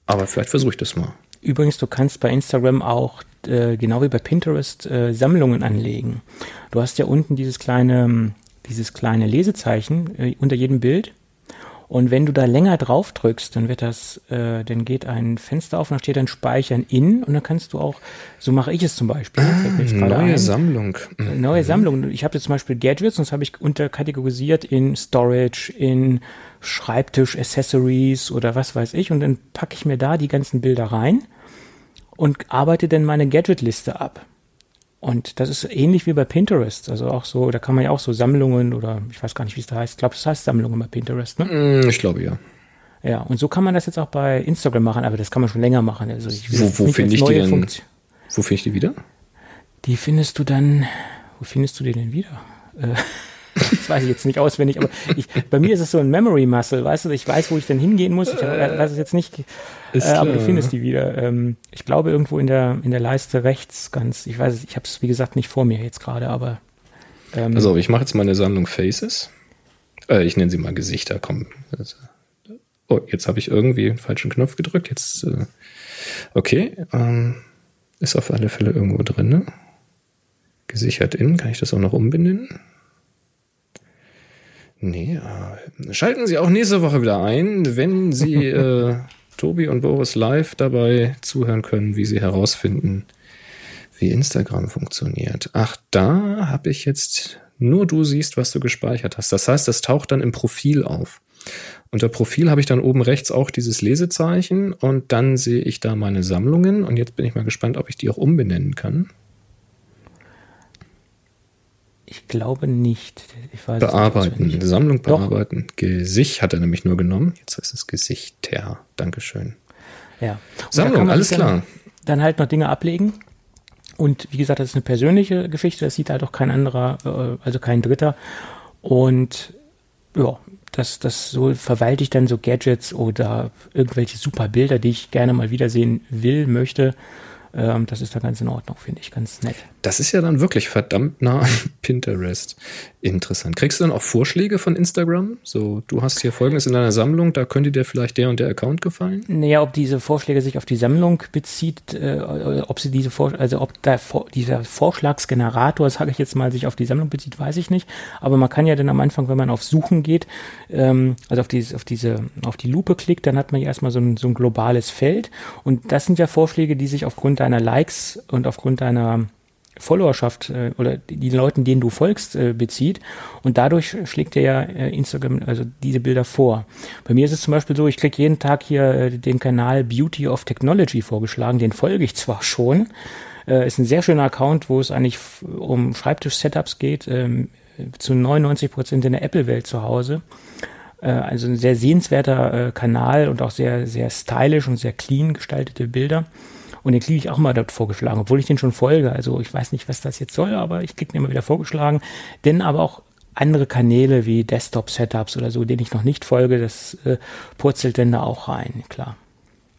Aber vielleicht versuche ich das mal. Übrigens, du kannst bei Instagram auch, äh, genau wie bei Pinterest, äh, Sammlungen anlegen. Du hast ja unten dieses kleine, dieses kleine Lesezeichen äh, unter jedem Bild. Und wenn du da länger drauf drückst, dann wird das, äh, dann geht ein Fenster auf und da steht dann Speichern in und dann kannst du auch, so mache ich es zum Beispiel. Ah, neue ein, Sammlung. Mhm. Neue Sammlung. Ich habe jetzt zum Beispiel Gadgets und das habe ich unterkategorisiert in Storage, in Schreibtisch, Accessories oder was weiß ich und dann packe ich mir da die ganzen Bilder rein und arbeite dann meine Gadget-Liste ab. Und das ist ähnlich wie bei Pinterest. Also auch so, da kann man ja auch so Sammlungen oder ich weiß gar nicht, wie es da heißt. Ich glaube, das heißt Sammlungen bei Pinterest, ne? Mm, ich glaube ja. Ja, und so kann man das jetzt auch bei Instagram machen, aber das kann man schon länger machen. Also ich wo wo finde ich die denn? Funkt wo finde ich die wieder? Die findest du dann, wo findest du die denn wieder? Äh, das weiß ich jetzt nicht auswendig, aber ich, bei mir ist es so ein Memory Muscle, weißt du, ich weiß, wo ich denn hingehen muss. Ich weiß es jetzt nicht, äh, aber du findest die wieder. Ähm, ich glaube irgendwo in der in der Leiste rechts ganz. Ich weiß, ich habe es wie gesagt nicht vor mir jetzt gerade, aber. Ähm, also ich mache jetzt meine Sammlung Faces. Äh, ich nenne sie mal Gesichter. Komm. Oh, jetzt habe ich irgendwie einen falschen Knopf gedrückt. Jetzt äh, okay. Ähm, ist auf alle Fälle irgendwo drin. Ne? Gesichert in. Kann ich das auch noch umbenennen? Nee, äh, schalten Sie auch nächste Woche wieder ein, wenn Sie äh, Tobi und Boris live dabei zuhören können, wie sie herausfinden, wie Instagram funktioniert. Ach, da habe ich jetzt nur du siehst, was du gespeichert hast. Das heißt, das taucht dann im Profil auf. Unter Profil habe ich dann oben rechts auch dieses Lesezeichen und dann sehe ich da meine Sammlungen und jetzt bin ich mal gespannt, ob ich die auch umbenennen kann. Ich glaube nicht. bearbeiten. Nicht Sammlung bearbeiten. Doch. Gesicht hat er nämlich nur genommen. Jetzt heißt es Gesichter. Dankeschön. Ja. Und Sammlung, alles dann, klar. Dann halt noch Dinge ablegen. Und wie gesagt, das ist eine persönliche Geschichte. Das sieht halt auch kein anderer, äh, also kein Dritter. Und ja, das, das so verwalte ich dann so Gadgets oder irgendwelche super Bilder, die ich gerne mal wiedersehen will, möchte. Ähm, das ist da ganz in Ordnung, finde ich, ganz nett. Das ist ja dann wirklich verdammt nah an Pinterest. Interessant. Kriegst du dann auch Vorschläge von Instagram? So, du hast hier Folgendes in deiner Sammlung, da könnte dir vielleicht der und der Account gefallen? Naja, ob diese Vorschläge sich auf die Sammlung bezieht, äh, ob sie diese Vor also ob da dieser Vorschlagsgenerator, sage ich jetzt mal, sich auf die Sammlung bezieht, weiß ich nicht. Aber man kann ja dann am Anfang, wenn man auf Suchen geht, ähm, also auf diese, auf diese, auf die Lupe klickt, dann hat man ja erstmal so ein, so ein globales Feld. Und das sind ja Vorschläge, die sich aufgrund deiner Likes und aufgrund deiner Followerschaft äh, oder die Leuten, denen du folgst, äh, bezieht. Und dadurch schlägt dir ja äh, Instagram also diese Bilder vor. Bei mir ist es zum Beispiel so, ich kriege jeden Tag hier äh, den Kanal Beauty of Technology vorgeschlagen. Den folge ich zwar schon. Äh, ist ein sehr schöner Account, wo es eigentlich um Schreibtisch-Setups geht. Ähm, zu 99 Prozent in der Apple-Welt zu Hause. Äh, also ein sehr sehenswerter äh, Kanal und auch sehr, sehr stylisch und sehr clean gestaltete Bilder. Und den kriege ich auch mal dort vorgeschlagen, obwohl ich den schon folge. Also ich weiß nicht, was das jetzt soll, aber ich kriege den immer wieder vorgeschlagen. Denn aber auch andere Kanäle wie Desktop-Setups oder so, denen ich noch nicht folge, das äh, purzelt denn da auch rein, klar.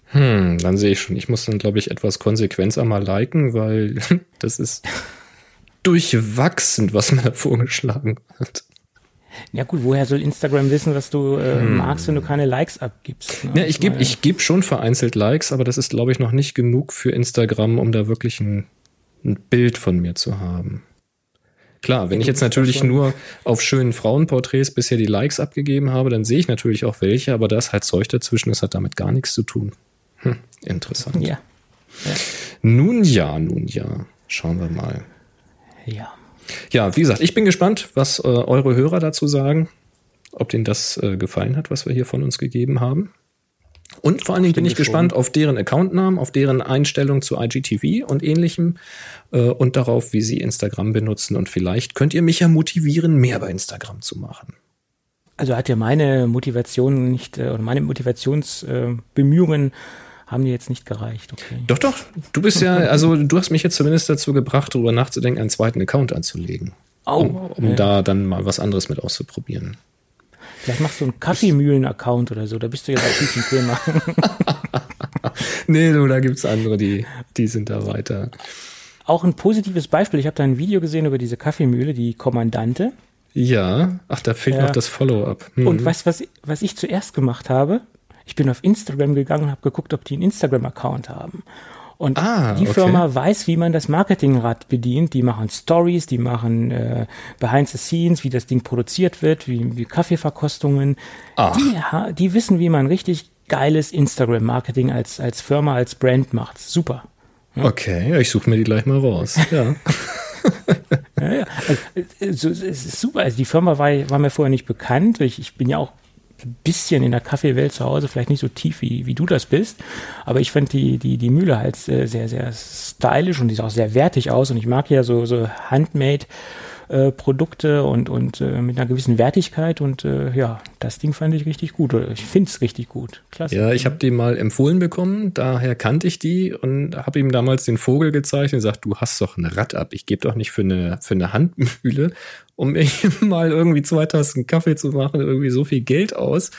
Hm, dann sehe ich schon. Ich muss dann, glaube ich, etwas konsequenter mal liken, weil das ist durchwachsen, was mir da vorgeschlagen wird. Ja gut, woher soll Instagram wissen, was du äh, hm. magst, wenn du keine Likes abgibst? Ne? Ja, ich gebe ich geb schon vereinzelt Likes, aber das ist, glaube ich, noch nicht genug für Instagram, um da wirklich ein, ein Bild von mir zu haben. Klar, wenn ich jetzt natürlich nur auf schönen Frauenporträts bisher die Likes abgegeben habe, dann sehe ich natürlich auch welche, aber da ist halt Zeug dazwischen, das hat damit gar nichts zu tun. Hm, interessant. Ja. ja. Nun ja, nun ja. Schauen wir mal. Ja. Ja, wie gesagt, ich bin gespannt, was äh, eure Hörer dazu sagen, ob denen das äh, gefallen hat, was wir hier von uns gegeben haben. Und vor allen Dingen bin ich gespannt auf deren Accountnamen, auf deren Einstellung zu IGTV und ähnlichem äh, und darauf, wie sie Instagram benutzen. Und vielleicht könnt ihr mich ja motivieren, mehr bei Instagram zu machen. Also hat ja meine Motivation nicht, äh, oder meine Motivationsbemühungen äh, haben die jetzt nicht gereicht. Okay. Doch, doch. Du bist ja, also du hast mich jetzt zumindest dazu gebracht, darüber nachzudenken, einen zweiten Account anzulegen. Oh, um, um ja. da dann mal was anderes mit auszuprobieren. Vielleicht machst du einen Kaffeemühlen-Account oder so, da bist du jetzt auf diesem Thema. nee, du, da gibt's andere, die, die sind da weiter. Auch ein positives Beispiel. Ich habe da ein Video gesehen über diese Kaffeemühle, die Kommandante. Ja, ach, da fehlt ja. noch das Follow-up. Hm. Und weißt was, was ich zuerst gemacht habe? Ich bin auf Instagram gegangen und habe geguckt, ob die einen Instagram-Account haben. Und ah, die Firma okay. weiß, wie man das Marketingrad bedient. Die machen Stories, die machen äh, Behind the Scenes, wie das Ding produziert wird, wie, wie Kaffeeverkostungen. Die, die wissen, wie man richtig geiles Instagram-Marketing als, als Firma, als Brand macht. Super. Ja? Okay, ich suche mir die gleich mal raus. Ja. ja, ja. Also, es ist super. Also die Firma war, war mir vorher nicht bekannt. Ich, ich bin ja auch bisschen in der Kaffeewelt zu Hause, vielleicht nicht so tief wie, wie du das bist, aber ich fand die, die, die Mühle halt sehr, sehr stylisch und die sah auch sehr wertig aus und ich mag ja so, so Handmade äh, Produkte und, und äh, mit einer gewissen Wertigkeit und äh, ja, das Ding fand ich richtig gut oder ich finde es richtig gut. Klasse. Ja, ich habe die mal empfohlen bekommen, daher kannte ich die und habe ihm damals den Vogel gezeigt und gesagt, du hast doch ein Rad ab, ich gebe doch nicht für eine, für eine Handmühle, um mir mal irgendwie zwei Tassen Kaffee zu machen, irgendwie so viel Geld aus.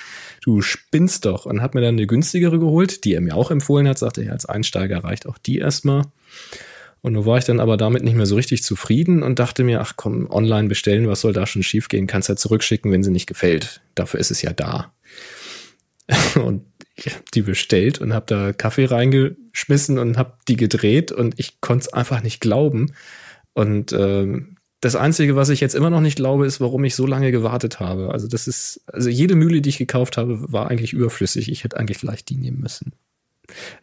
Du spinnst doch und hat mir dann eine günstigere geholt, die er mir auch empfohlen hat, sagte er, als Einsteiger reicht auch die erstmal. Und nun war ich dann aber damit nicht mehr so richtig zufrieden und dachte mir, ach komm, online bestellen, was soll da schon schiefgehen? Kannst ja zurückschicken, wenn sie nicht gefällt. Dafür ist es ja da. und ich habe die bestellt und habe da Kaffee reingeschmissen und habe die gedreht und ich konnte es einfach nicht glauben. Und ähm, das Einzige, was ich jetzt immer noch nicht glaube, ist, warum ich so lange gewartet habe. Also das ist, also jede Mühle, die ich gekauft habe, war eigentlich überflüssig. Ich hätte eigentlich gleich die nehmen müssen.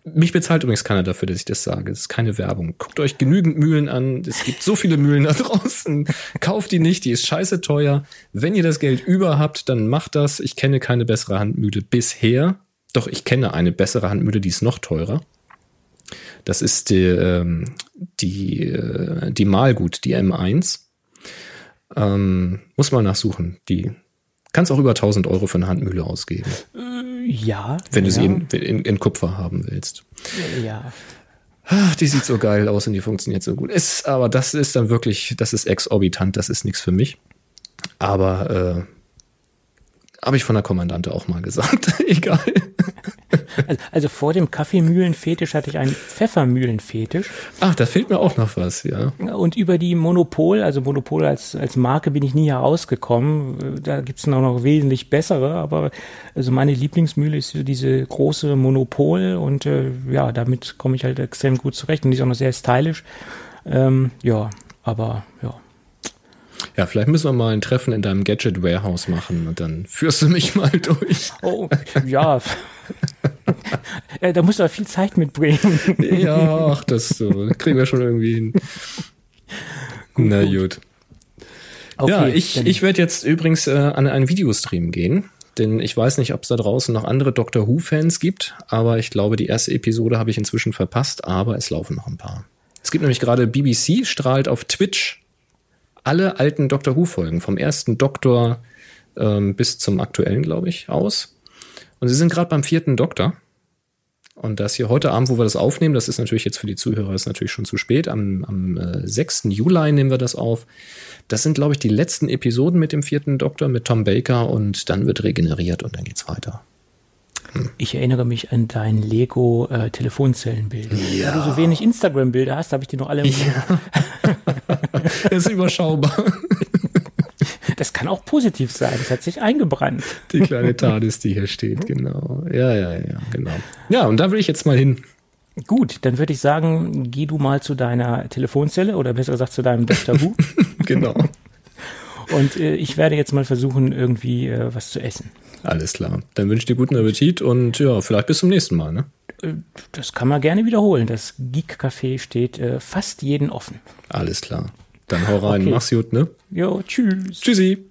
Mich bezahlt übrigens keiner dafür, dass ich das sage. Das ist keine Werbung. Guckt euch genügend Mühlen an. Es gibt so viele Mühlen da draußen. Kauft die nicht, die ist scheiße teuer. Wenn ihr das Geld über habt, dann macht das. Ich kenne keine bessere Handmühle bisher. Doch ich kenne eine bessere Handmühle, die ist noch teurer. Das ist die, ähm, die, äh, die Malgut, die M1. Ähm, muss mal nachsuchen. Die kannst auch über 1000 Euro für eine Handmühle ausgeben. Ja. Wenn du ja. sie in, in, in, Kupfer haben willst. Ja. Ach, die sieht so geil aus und die funktioniert so gut. Ist, aber das ist dann wirklich, das ist exorbitant, das ist nichts für mich. Aber äh, habe ich von der Kommandante auch mal gesagt. Egal. Also, also, vor dem Kaffeemühlenfetisch hatte ich einen Pfeffermühlenfetisch. Ach, da fehlt mir auch noch was, ja. Und über die Monopol, also Monopol als, als Marke bin ich nie herausgekommen. Da gibt es noch, noch wesentlich bessere, aber also meine Lieblingsmühle ist diese große Monopol und äh, ja, damit komme ich halt extrem gut zurecht und die ist auch noch sehr stylisch. Ähm, ja, aber ja. Ja, vielleicht müssen wir mal ein Treffen in deinem Gadget Warehouse machen und dann führst du mich mal durch. Oh, ja. ja da musst du aber viel Zeit mitbringen. ja, ach, das so. kriegen wir schon irgendwie hin. gut Na gut. gut. Okay, ja, ich, ich werde jetzt übrigens äh, an einen Videostream gehen. Denn ich weiß nicht, ob es da draußen noch andere Doctor Who-Fans gibt, aber ich glaube, die erste Episode habe ich inzwischen verpasst, aber es laufen noch ein paar. Es gibt nämlich gerade BBC, strahlt auf Twitch alle alten Doctor Who-Folgen, vom ersten Doktor ähm, bis zum aktuellen, glaube ich, aus. Und sie sind gerade beim vierten Doktor. Und das hier heute Abend, wo wir das aufnehmen, das ist natürlich jetzt für die Zuhörer ist natürlich schon zu spät. Am, am äh, 6. Juli nehmen wir das auf. Das sind, glaube ich, die letzten Episoden mit dem vierten Doktor, mit Tom Baker und dann wird regeneriert und dann geht's weter. Hm. Ich erinnere mich an dein Lego äh, Telefonzellenbild. Ja. Da du so wenig Instagram-Bilder hast, habe ich die noch alle im ja. Das ist überschaubar. Das kann auch positiv sein. Das hat sich eingebrannt. Die kleine TARDIS, die hier steht, genau. Ja, ja, ja, genau. Ja, und da will ich jetzt mal hin. Gut, dann würde ich sagen, geh du mal zu deiner Telefonzelle oder besser gesagt zu deinem Dr. Genau. Und äh, ich werde jetzt mal versuchen, irgendwie äh, was zu essen. Alles klar. Dann wünsche ich dir guten Appetit und ja, vielleicht bis zum nächsten Mal. Ne? Äh, das kann man gerne wiederholen. Das Geek Café steht äh, fast jeden offen. Alles klar. Dann hau rein. Okay. Mach's gut, ne? Jo, tschüss. Tschüssi.